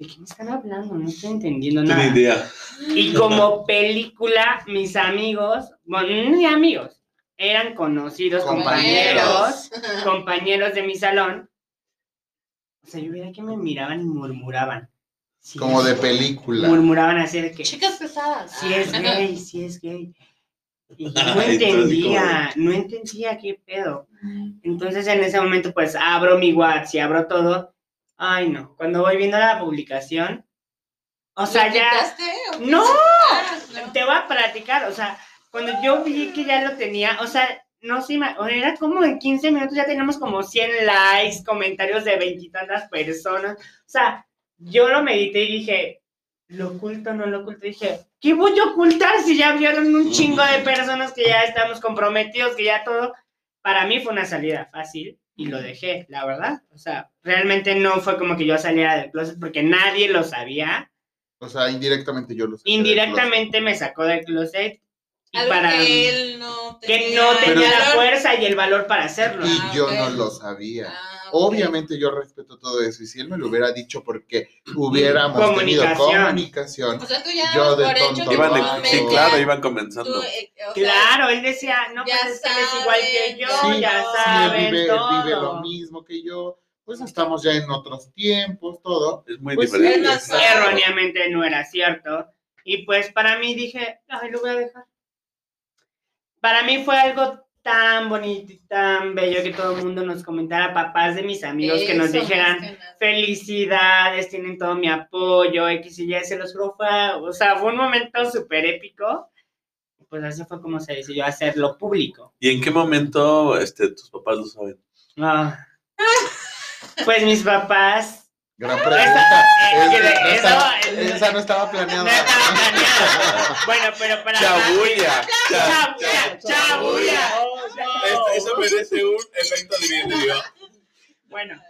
[SPEAKER 4] ¿de qué me están hablando? No estoy entendiendo nada.
[SPEAKER 1] tengo idea.
[SPEAKER 4] Y como película, mis amigos, bueno, ni amigos, eran conocidos, compañeros, compañeros de mi salón. O sea, yo veía que me miraban y murmuraban. Sí,
[SPEAKER 3] Como de película.
[SPEAKER 4] Murmuraban así de que,
[SPEAKER 2] Chicas pesadas.
[SPEAKER 4] si es gay, si es gay. Y no entendía, no entendía qué pedo. Entonces en ese momento pues abro mi WhatsApp y abro todo. Ay no, cuando voy viendo la publicación, o sea,
[SPEAKER 2] ¿Lo
[SPEAKER 4] ya...
[SPEAKER 2] o?
[SPEAKER 4] ¡No!
[SPEAKER 2] No.
[SPEAKER 4] Te voy a platicar, o sea, cuando yo vi que ya lo tenía, o sea, no sé, era como en 15 minutos ya teníamos como 100 likes, comentarios de veintitantas personas. O sea, yo lo medité y dije, ¿lo oculto no lo oculto? dije, ¿qué voy a ocultar si ya vieron un chingo de personas que ya estamos comprometidos, que ya todo? Para mí fue una salida fácil y lo dejé, la verdad. O sea, realmente no fue como que yo saliera del closet porque nadie lo sabía.
[SPEAKER 3] O sea, indirectamente yo lo sé.
[SPEAKER 4] Indirectamente me sacó del closet y
[SPEAKER 2] Algo
[SPEAKER 4] para
[SPEAKER 2] que él no
[SPEAKER 4] que
[SPEAKER 2] tenía.
[SPEAKER 4] no tenía la fuerza y el valor para hacerlo.
[SPEAKER 3] Y
[SPEAKER 2] Ah,
[SPEAKER 3] yo
[SPEAKER 2] ok.
[SPEAKER 3] no lo sabía.
[SPEAKER 2] Ah.
[SPEAKER 3] Obviamente yo respeto todo eso. Y si él me lo hubiera dicho porque hubiéramos tenido
[SPEAKER 4] Comunicación.
[SPEAKER 3] comunicación.
[SPEAKER 2] O sea, tú ya
[SPEAKER 3] Yo de
[SPEAKER 2] por
[SPEAKER 3] tonto.
[SPEAKER 1] Iban de-
[SPEAKER 2] tu
[SPEAKER 1] sí, claro, iban
[SPEAKER 2] tú,
[SPEAKER 1] comenzando.
[SPEAKER 2] eh, o sea,
[SPEAKER 4] Claro, él decía, no, pues es que él es igual que yo,
[SPEAKER 3] Sí,
[SPEAKER 4] ya
[SPEAKER 2] no,
[SPEAKER 4] saben
[SPEAKER 3] vive,
[SPEAKER 4] todo.
[SPEAKER 3] vive lo mismo que yo, pues estamos ya en otros tiempos, todo.
[SPEAKER 1] Es muy
[SPEAKER 3] Pues sí,
[SPEAKER 1] diferente.
[SPEAKER 2] más fácil.
[SPEAKER 4] Erróneamente no era cierto. Y pues para mí dije, ay, lo voy a dejar. Para mí fue algo tan bonito y tan bello que todo el mundo nos comentara, papás de mis amigos, que nos dijeran,
[SPEAKER 2] que
[SPEAKER 4] felicidades, tienen todo mi apoyo, X y Y, se los juro, o sea, fue un momento súper épico. Pues así fue como se decidió hacerlo público.
[SPEAKER 1] ¿Y en qué momento este, tus papás lo saben?
[SPEAKER 4] Ah. Pues mis papás.
[SPEAKER 3] Gran
[SPEAKER 4] Esa-
[SPEAKER 3] pregunta.
[SPEAKER 4] eh,
[SPEAKER 3] Es-
[SPEAKER 4] que de-
[SPEAKER 3] no
[SPEAKER 4] eso-
[SPEAKER 3] estaba- esa no estaba
[SPEAKER 4] No
[SPEAKER 3] planeada.
[SPEAKER 4] estaba planeado. Bueno, pero para.
[SPEAKER 1] Chabulla. cha-
[SPEAKER 4] Chabulla, chabulla.
[SPEAKER 1] Esto- Eso merece un efecto de vidrio.
[SPEAKER 4] Bueno,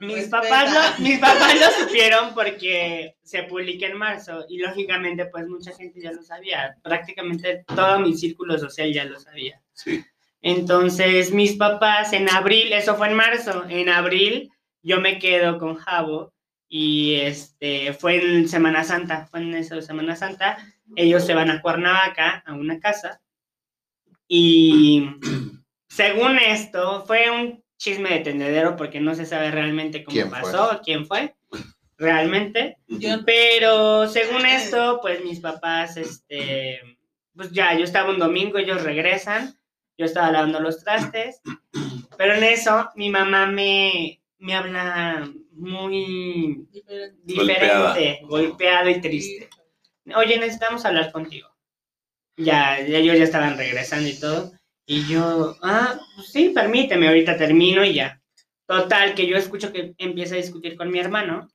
[SPEAKER 4] mis papás, lo, mis papás lo supieron porque se publica en marzo y lógicamente pues mucha gente ya lo sabía. Prácticamente todo mi círculo social ya lo sabía.
[SPEAKER 1] Sí.
[SPEAKER 4] Entonces, mis papás en abril, eso fue en marzo, en abril yo me quedo con Javo y este fue en Semana Santa, fue en eso de Semana Santa, ellos se van a Cuernavaca a una casa y según esto fue un chisme de tendedero porque no se sabe realmente cómo
[SPEAKER 3] ¿Quién fue?
[SPEAKER 4] pasó, quién fue realmente.
[SPEAKER 2] Yo
[SPEAKER 4] Pero según esto, pues mis papás, este, pues ya, yo estaba un domingo, ellos regresan, yo estaba lavando los trastes, pero en eso mi mamá me, me habla muy
[SPEAKER 2] diferente.
[SPEAKER 4] diferente, golpeado y triste. Oye, necesitamos hablar contigo. Ya, ya ellos ya estaban regresando y todo. Y yo, ah, pues sí, permíteme, ahorita termino y ya. Total, que yo escucho que empieza a discutir con mi hermano,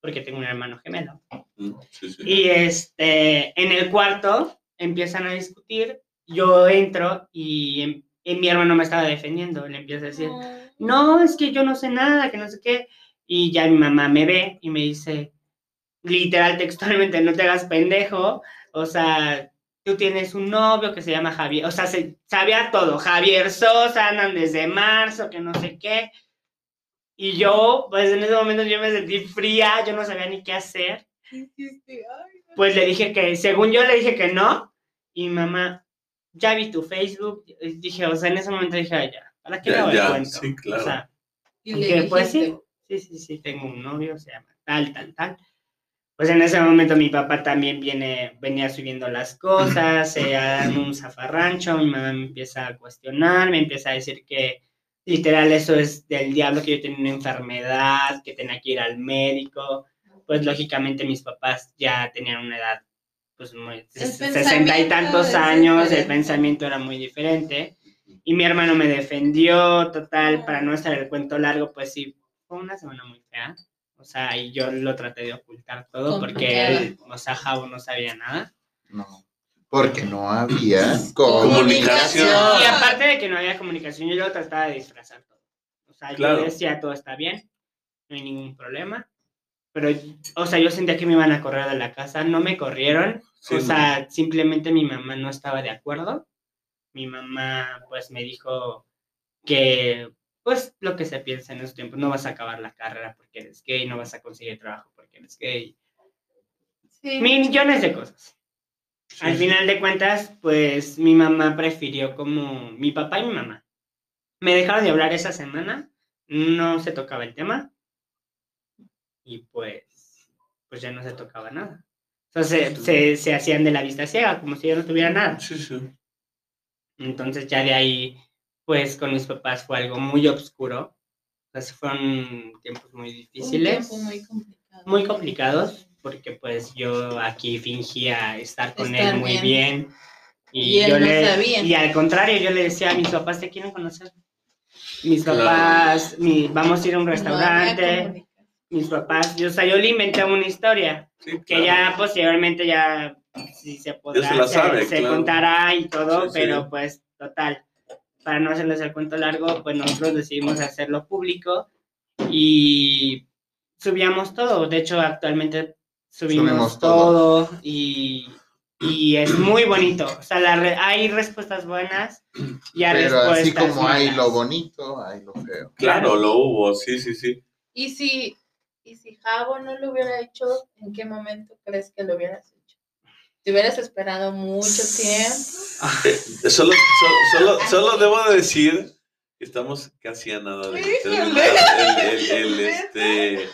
[SPEAKER 4] porque tengo un hermano gemelo.
[SPEAKER 1] Mm, sí, sí.
[SPEAKER 4] Y este, en el cuarto empiezan a discutir, yo entro y, y mi hermano me estaba defendiendo, le empieza a decir, no, es que yo no sé nada, que no sé qué. Y ya mi mamá me ve y me dice, literal, textualmente, no te hagas pendejo, o sea, tú tienes un novio que se llama Javier, o sea, se, sabía todo, Javier Sosa, andan desde marzo, que no sé qué. Y yo, pues en ese momento yo me sentí fría, yo no sabía ni qué hacer. Pues le dije que, según yo le dije que no, y mamá, ya vi tu Facebook, dije, o sea, en ese momento dije, "Ay, ya, ¿para qué
[SPEAKER 1] Ya,
[SPEAKER 4] le
[SPEAKER 1] ya,
[SPEAKER 4] cuento?
[SPEAKER 1] sí, claro.
[SPEAKER 4] O sea,
[SPEAKER 2] Y
[SPEAKER 4] que,
[SPEAKER 2] le
[SPEAKER 4] pues sí, sí, sí, sí, tengo un novio, se llama tal, tal, tal. Pues en ese momento mi papá también viene, venía subiendo las cosas, se dan un zafarrancho, mi mamá me empieza a cuestionar, me empieza a decir que literal eso es del diablo, que yo tenía una enfermedad, que tenía que ir al médico. Pues lógicamente mis papás ya tenían una edad, pues muy,
[SPEAKER 2] El
[SPEAKER 4] sesenta y tantos años, el
[SPEAKER 2] diferente.
[SPEAKER 4] pensamiento era muy diferente. Y mi hermano me defendió, total, para no hacer el cuento largo, pues sí, fue una semana muy fea. O sea, y yo lo traté de ocultar todo porque él, o sea, Javo no sabía nada.
[SPEAKER 3] No, porque no había
[SPEAKER 1] Comunicación.
[SPEAKER 4] Y aparte de que no había comunicación, yo lo trataba de disfrazar todo. O sea,
[SPEAKER 1] Claro.
[SPEAKER 4] yo decía, todo está bien, no hay ningún problema. Pero, o sea, yo sentía que me iban a correr de la casa, no me corrieron.
[SPEAKER 1] Sí,
[SPEAKER 4] o sea, simplemente mi mamá no estaba de acuerdo. Mi mamá, pues, me dijo que, pues, lo que se piensa en esos tiempos, no vas a acabar la carrera porque eres gay, no vas a conseguir trabajo porque eres gay.
[SPEAKER 2] sí.
[SPEAKER 4] Millones de cosas.
[SPEAKER 1] Sí,
[SPEAKER 4] Al
[SPEAKER 1] sí.
[SPEAKER 4] final de cuentas, pues mi mamá prefirió como mi papá y mi mamá. Me dejaron de hablar esa semana, no se tocaba el tema y pues, pues ya no se tocaba nada. Entonces se, se, se hacían de la vista ciega, como si yo no tuviera nada.
[SPEAKER 1] Sí, sí.
[SPEAKER 4] Entonces ya de ahí, pues con mis papás fue algo muy oscuro. O sea, fueron tiempos muy
[SPEAKER 2] Un
[SPEAKER 4] difíciles
[SPEAKER 2] tiempo muy complicado.
[SPEAKER 4] muy complicados porque pues yo aquí fingía estar con
[SPEAKER 2] Estar
[SPEAKER 4] él muy
[SPEAKER 2] bien.
[SPEAKER 4] bien,
[SPEAKER 2] Y él
[SPEAKER 4] yo
[SPEAKER 2] no
[SPEAKER 4] le
[SPEAKER 2] sabía.
[SPEAKER 4] y al contrario yo le decía a mis papás te quieren conocer mis
[SPEAKER 1] Claro.
[SPEAKER 4] papás mi- vamos a ir a un
[SPEAKER 2] No
[SPEAKER 4] restaurante
[SPEAKER 2] comunicación.
[SPEAKER 4] mis papás yo o sea yo le inventé una historia
[SPEAKER 1] Sí,
[SPEAKER 4] que
[SPEAKER 1] claro.
[SPEAKER 4] ya posteriormente ya si se podrá
[SPEAKER 1] se
[SPEAKER 4] se,
[SPEAKER 1] sabe,
[SPEAKER 4] se
[SPEAKER 1] claro.
[SPEAKER 4] contará y todo
[SPEAKER 1] Sí, sí.
[SPEAKER 4] pero pues total para no hacerles el cuento largo pues nosotros decidimos hacerlo público y subíamos todo de hecho actualmente subimos,
[SPEAKER 3] Subimos
[SPEAKER 4] todo,
[SPEAKER 3] todo.
[SPEAKER 4] y, y es muy bonito o sea la re- hay respuestas buenas y hay
[SPEAKER 3] Pero así
[SPEAKER 4] respuestas
[SPEAKER 3] como hay
[SPEAKER 4] malas.
[SPEAKER 3] lo bonito, hay lo feo.
[SPEAKER 1] Claro, lo hubo, sí, sí, sí.
[SPEAKER 2] Y si, y si Javo no lo hubiera hecho, ¿en qué momento crees que lo hubieras hecho? ¿Te hubieras esperado mucho tiempo?
[SPEAKER 1] Eh, Solo, solo, solo, solo debo de decir que estamos casi a nada de el, el- el, este.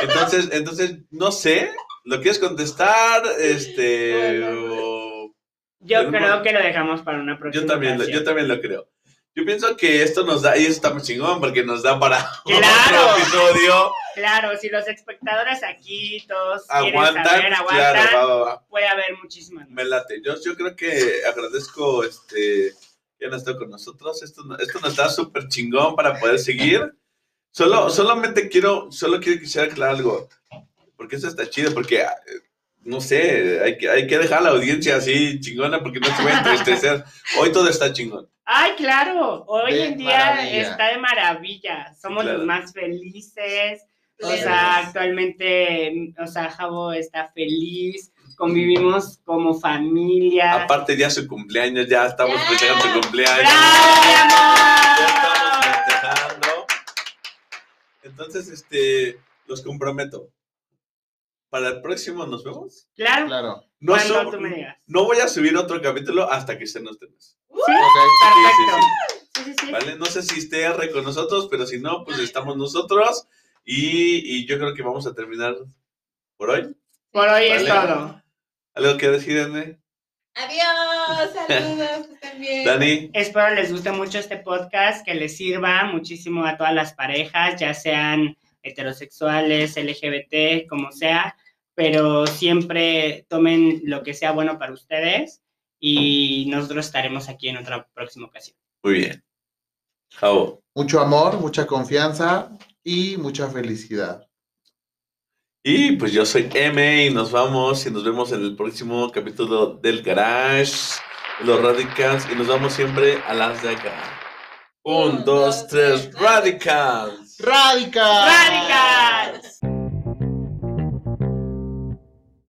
[SPEAKER 1] Entonces, entonces, no sé, ¿lo quieres contestar? Este. o-
[SPEAKER 4] yo creo que lo dejamos para una próxima
[SPEAKER 1] Yo también, lo- yo
[SPEAKER 4] ocasión.
[SPEAKER 1] también lo creo. Yo pienso que esto nos da, y eso está muy chingón, porque nos da para
[SPEAKER 4] ¡Claro!
[SPEAKER 1] otro episodio.
[SPEAKER 4] Claro, si los espectadores aquí todos
[SPEAKER 1] Aguantan,
[SPEAKER 4] saber, aguantan,
[SPEAKER 1] claro, va, va, va.
[SPEAKER 4] puede haber muchísimas.
[SPEAKER 1] Me late. Yo, yo creo que agradezco este ya no está con nosotros. Esto, esto nos está súper chingón para poder seguir. Solo, solamente quiero, solo quiero quisiera aclarar algo. Porque eso está chido, porque, no sé, hay que, hay que dejar a la audiencia así chingona porque no se va a entristecer. Hoy todo está chingón.
[SPEAKER 4] Ay, claro, hoy
[SPEAKER 3] De
[SPEAKER 4] en día
[SPEAKER 3] maravilla.
[SPEAKER 4] está de maravilla. Somos
[SPEAKER 1] claro.
[SPEAKER 4] los más felices. O sea, actualmente, o sea, Javo está feliz, convivimos como familia.
[SPEAKER 1] Aparte ya su cumpleaños, ya estamos
[SPEAKER 2] Ya.
[SPEAKER 1] festejando su cumpleaños.
[SPEAKER 4] ¡Bravo, mi
[SPEAKER 1] Ya estamos
[SPEAKER 4] amor!
[SPEAKER 1] festejando. Entonces, este, los comprometo. Para el próximo nos vemos.
[SPEAKER 4] Claro,
[SPEAKER 3] Claro.
[SPEAKER 1] No,
[SPEAKER 4] cuando tú me digas.
[SPEAKER 1] no voy a subir otro capítulo hasta que estén ustedes.
[SPEAKER 4] Sí, perfecto. Sí, sí, sí.
[SPEAKER 1] ¿Vale? No sé si esté R con nosotros, pero si no, pues estamos nosotros. Y, y yo creo que vamos a terminar por hoy.
[SPEAKER 4] Por hoy es
[SPEAKER 1] Vale.
[SPEAKER 4] todo.
[SPEAKER 1] ¿Algo que decir, Dani?
[SPEAKER 2] Adiós, saludos, bien.
[SPEAKER 1] Dani,
[SPEAKER 4] Espero les guste mucho este podcast, que les sirva muchísimo a todas las parejas, ya sean heterosexuales, LGBT, como sea, pero siempre tomen lo que sea bueno para ustedes y nosotros estaremos aquí en otra próxima ocasión.
[SPEAKER 1] muy bien. Javo.
[SPEAKER 3] Mucho amor, mucha confianza y mucha felicidad.
[SPEAKER 1] Y pues yo soy M y nos vamos y nos vemos en el próximo capítulo del Garage, de los Radicals, y nos vamos siempre a las de acá. Un, dos, tres, Radicals
[SPEAKER 3] radicals.
[SPEAKER 4] Radicals.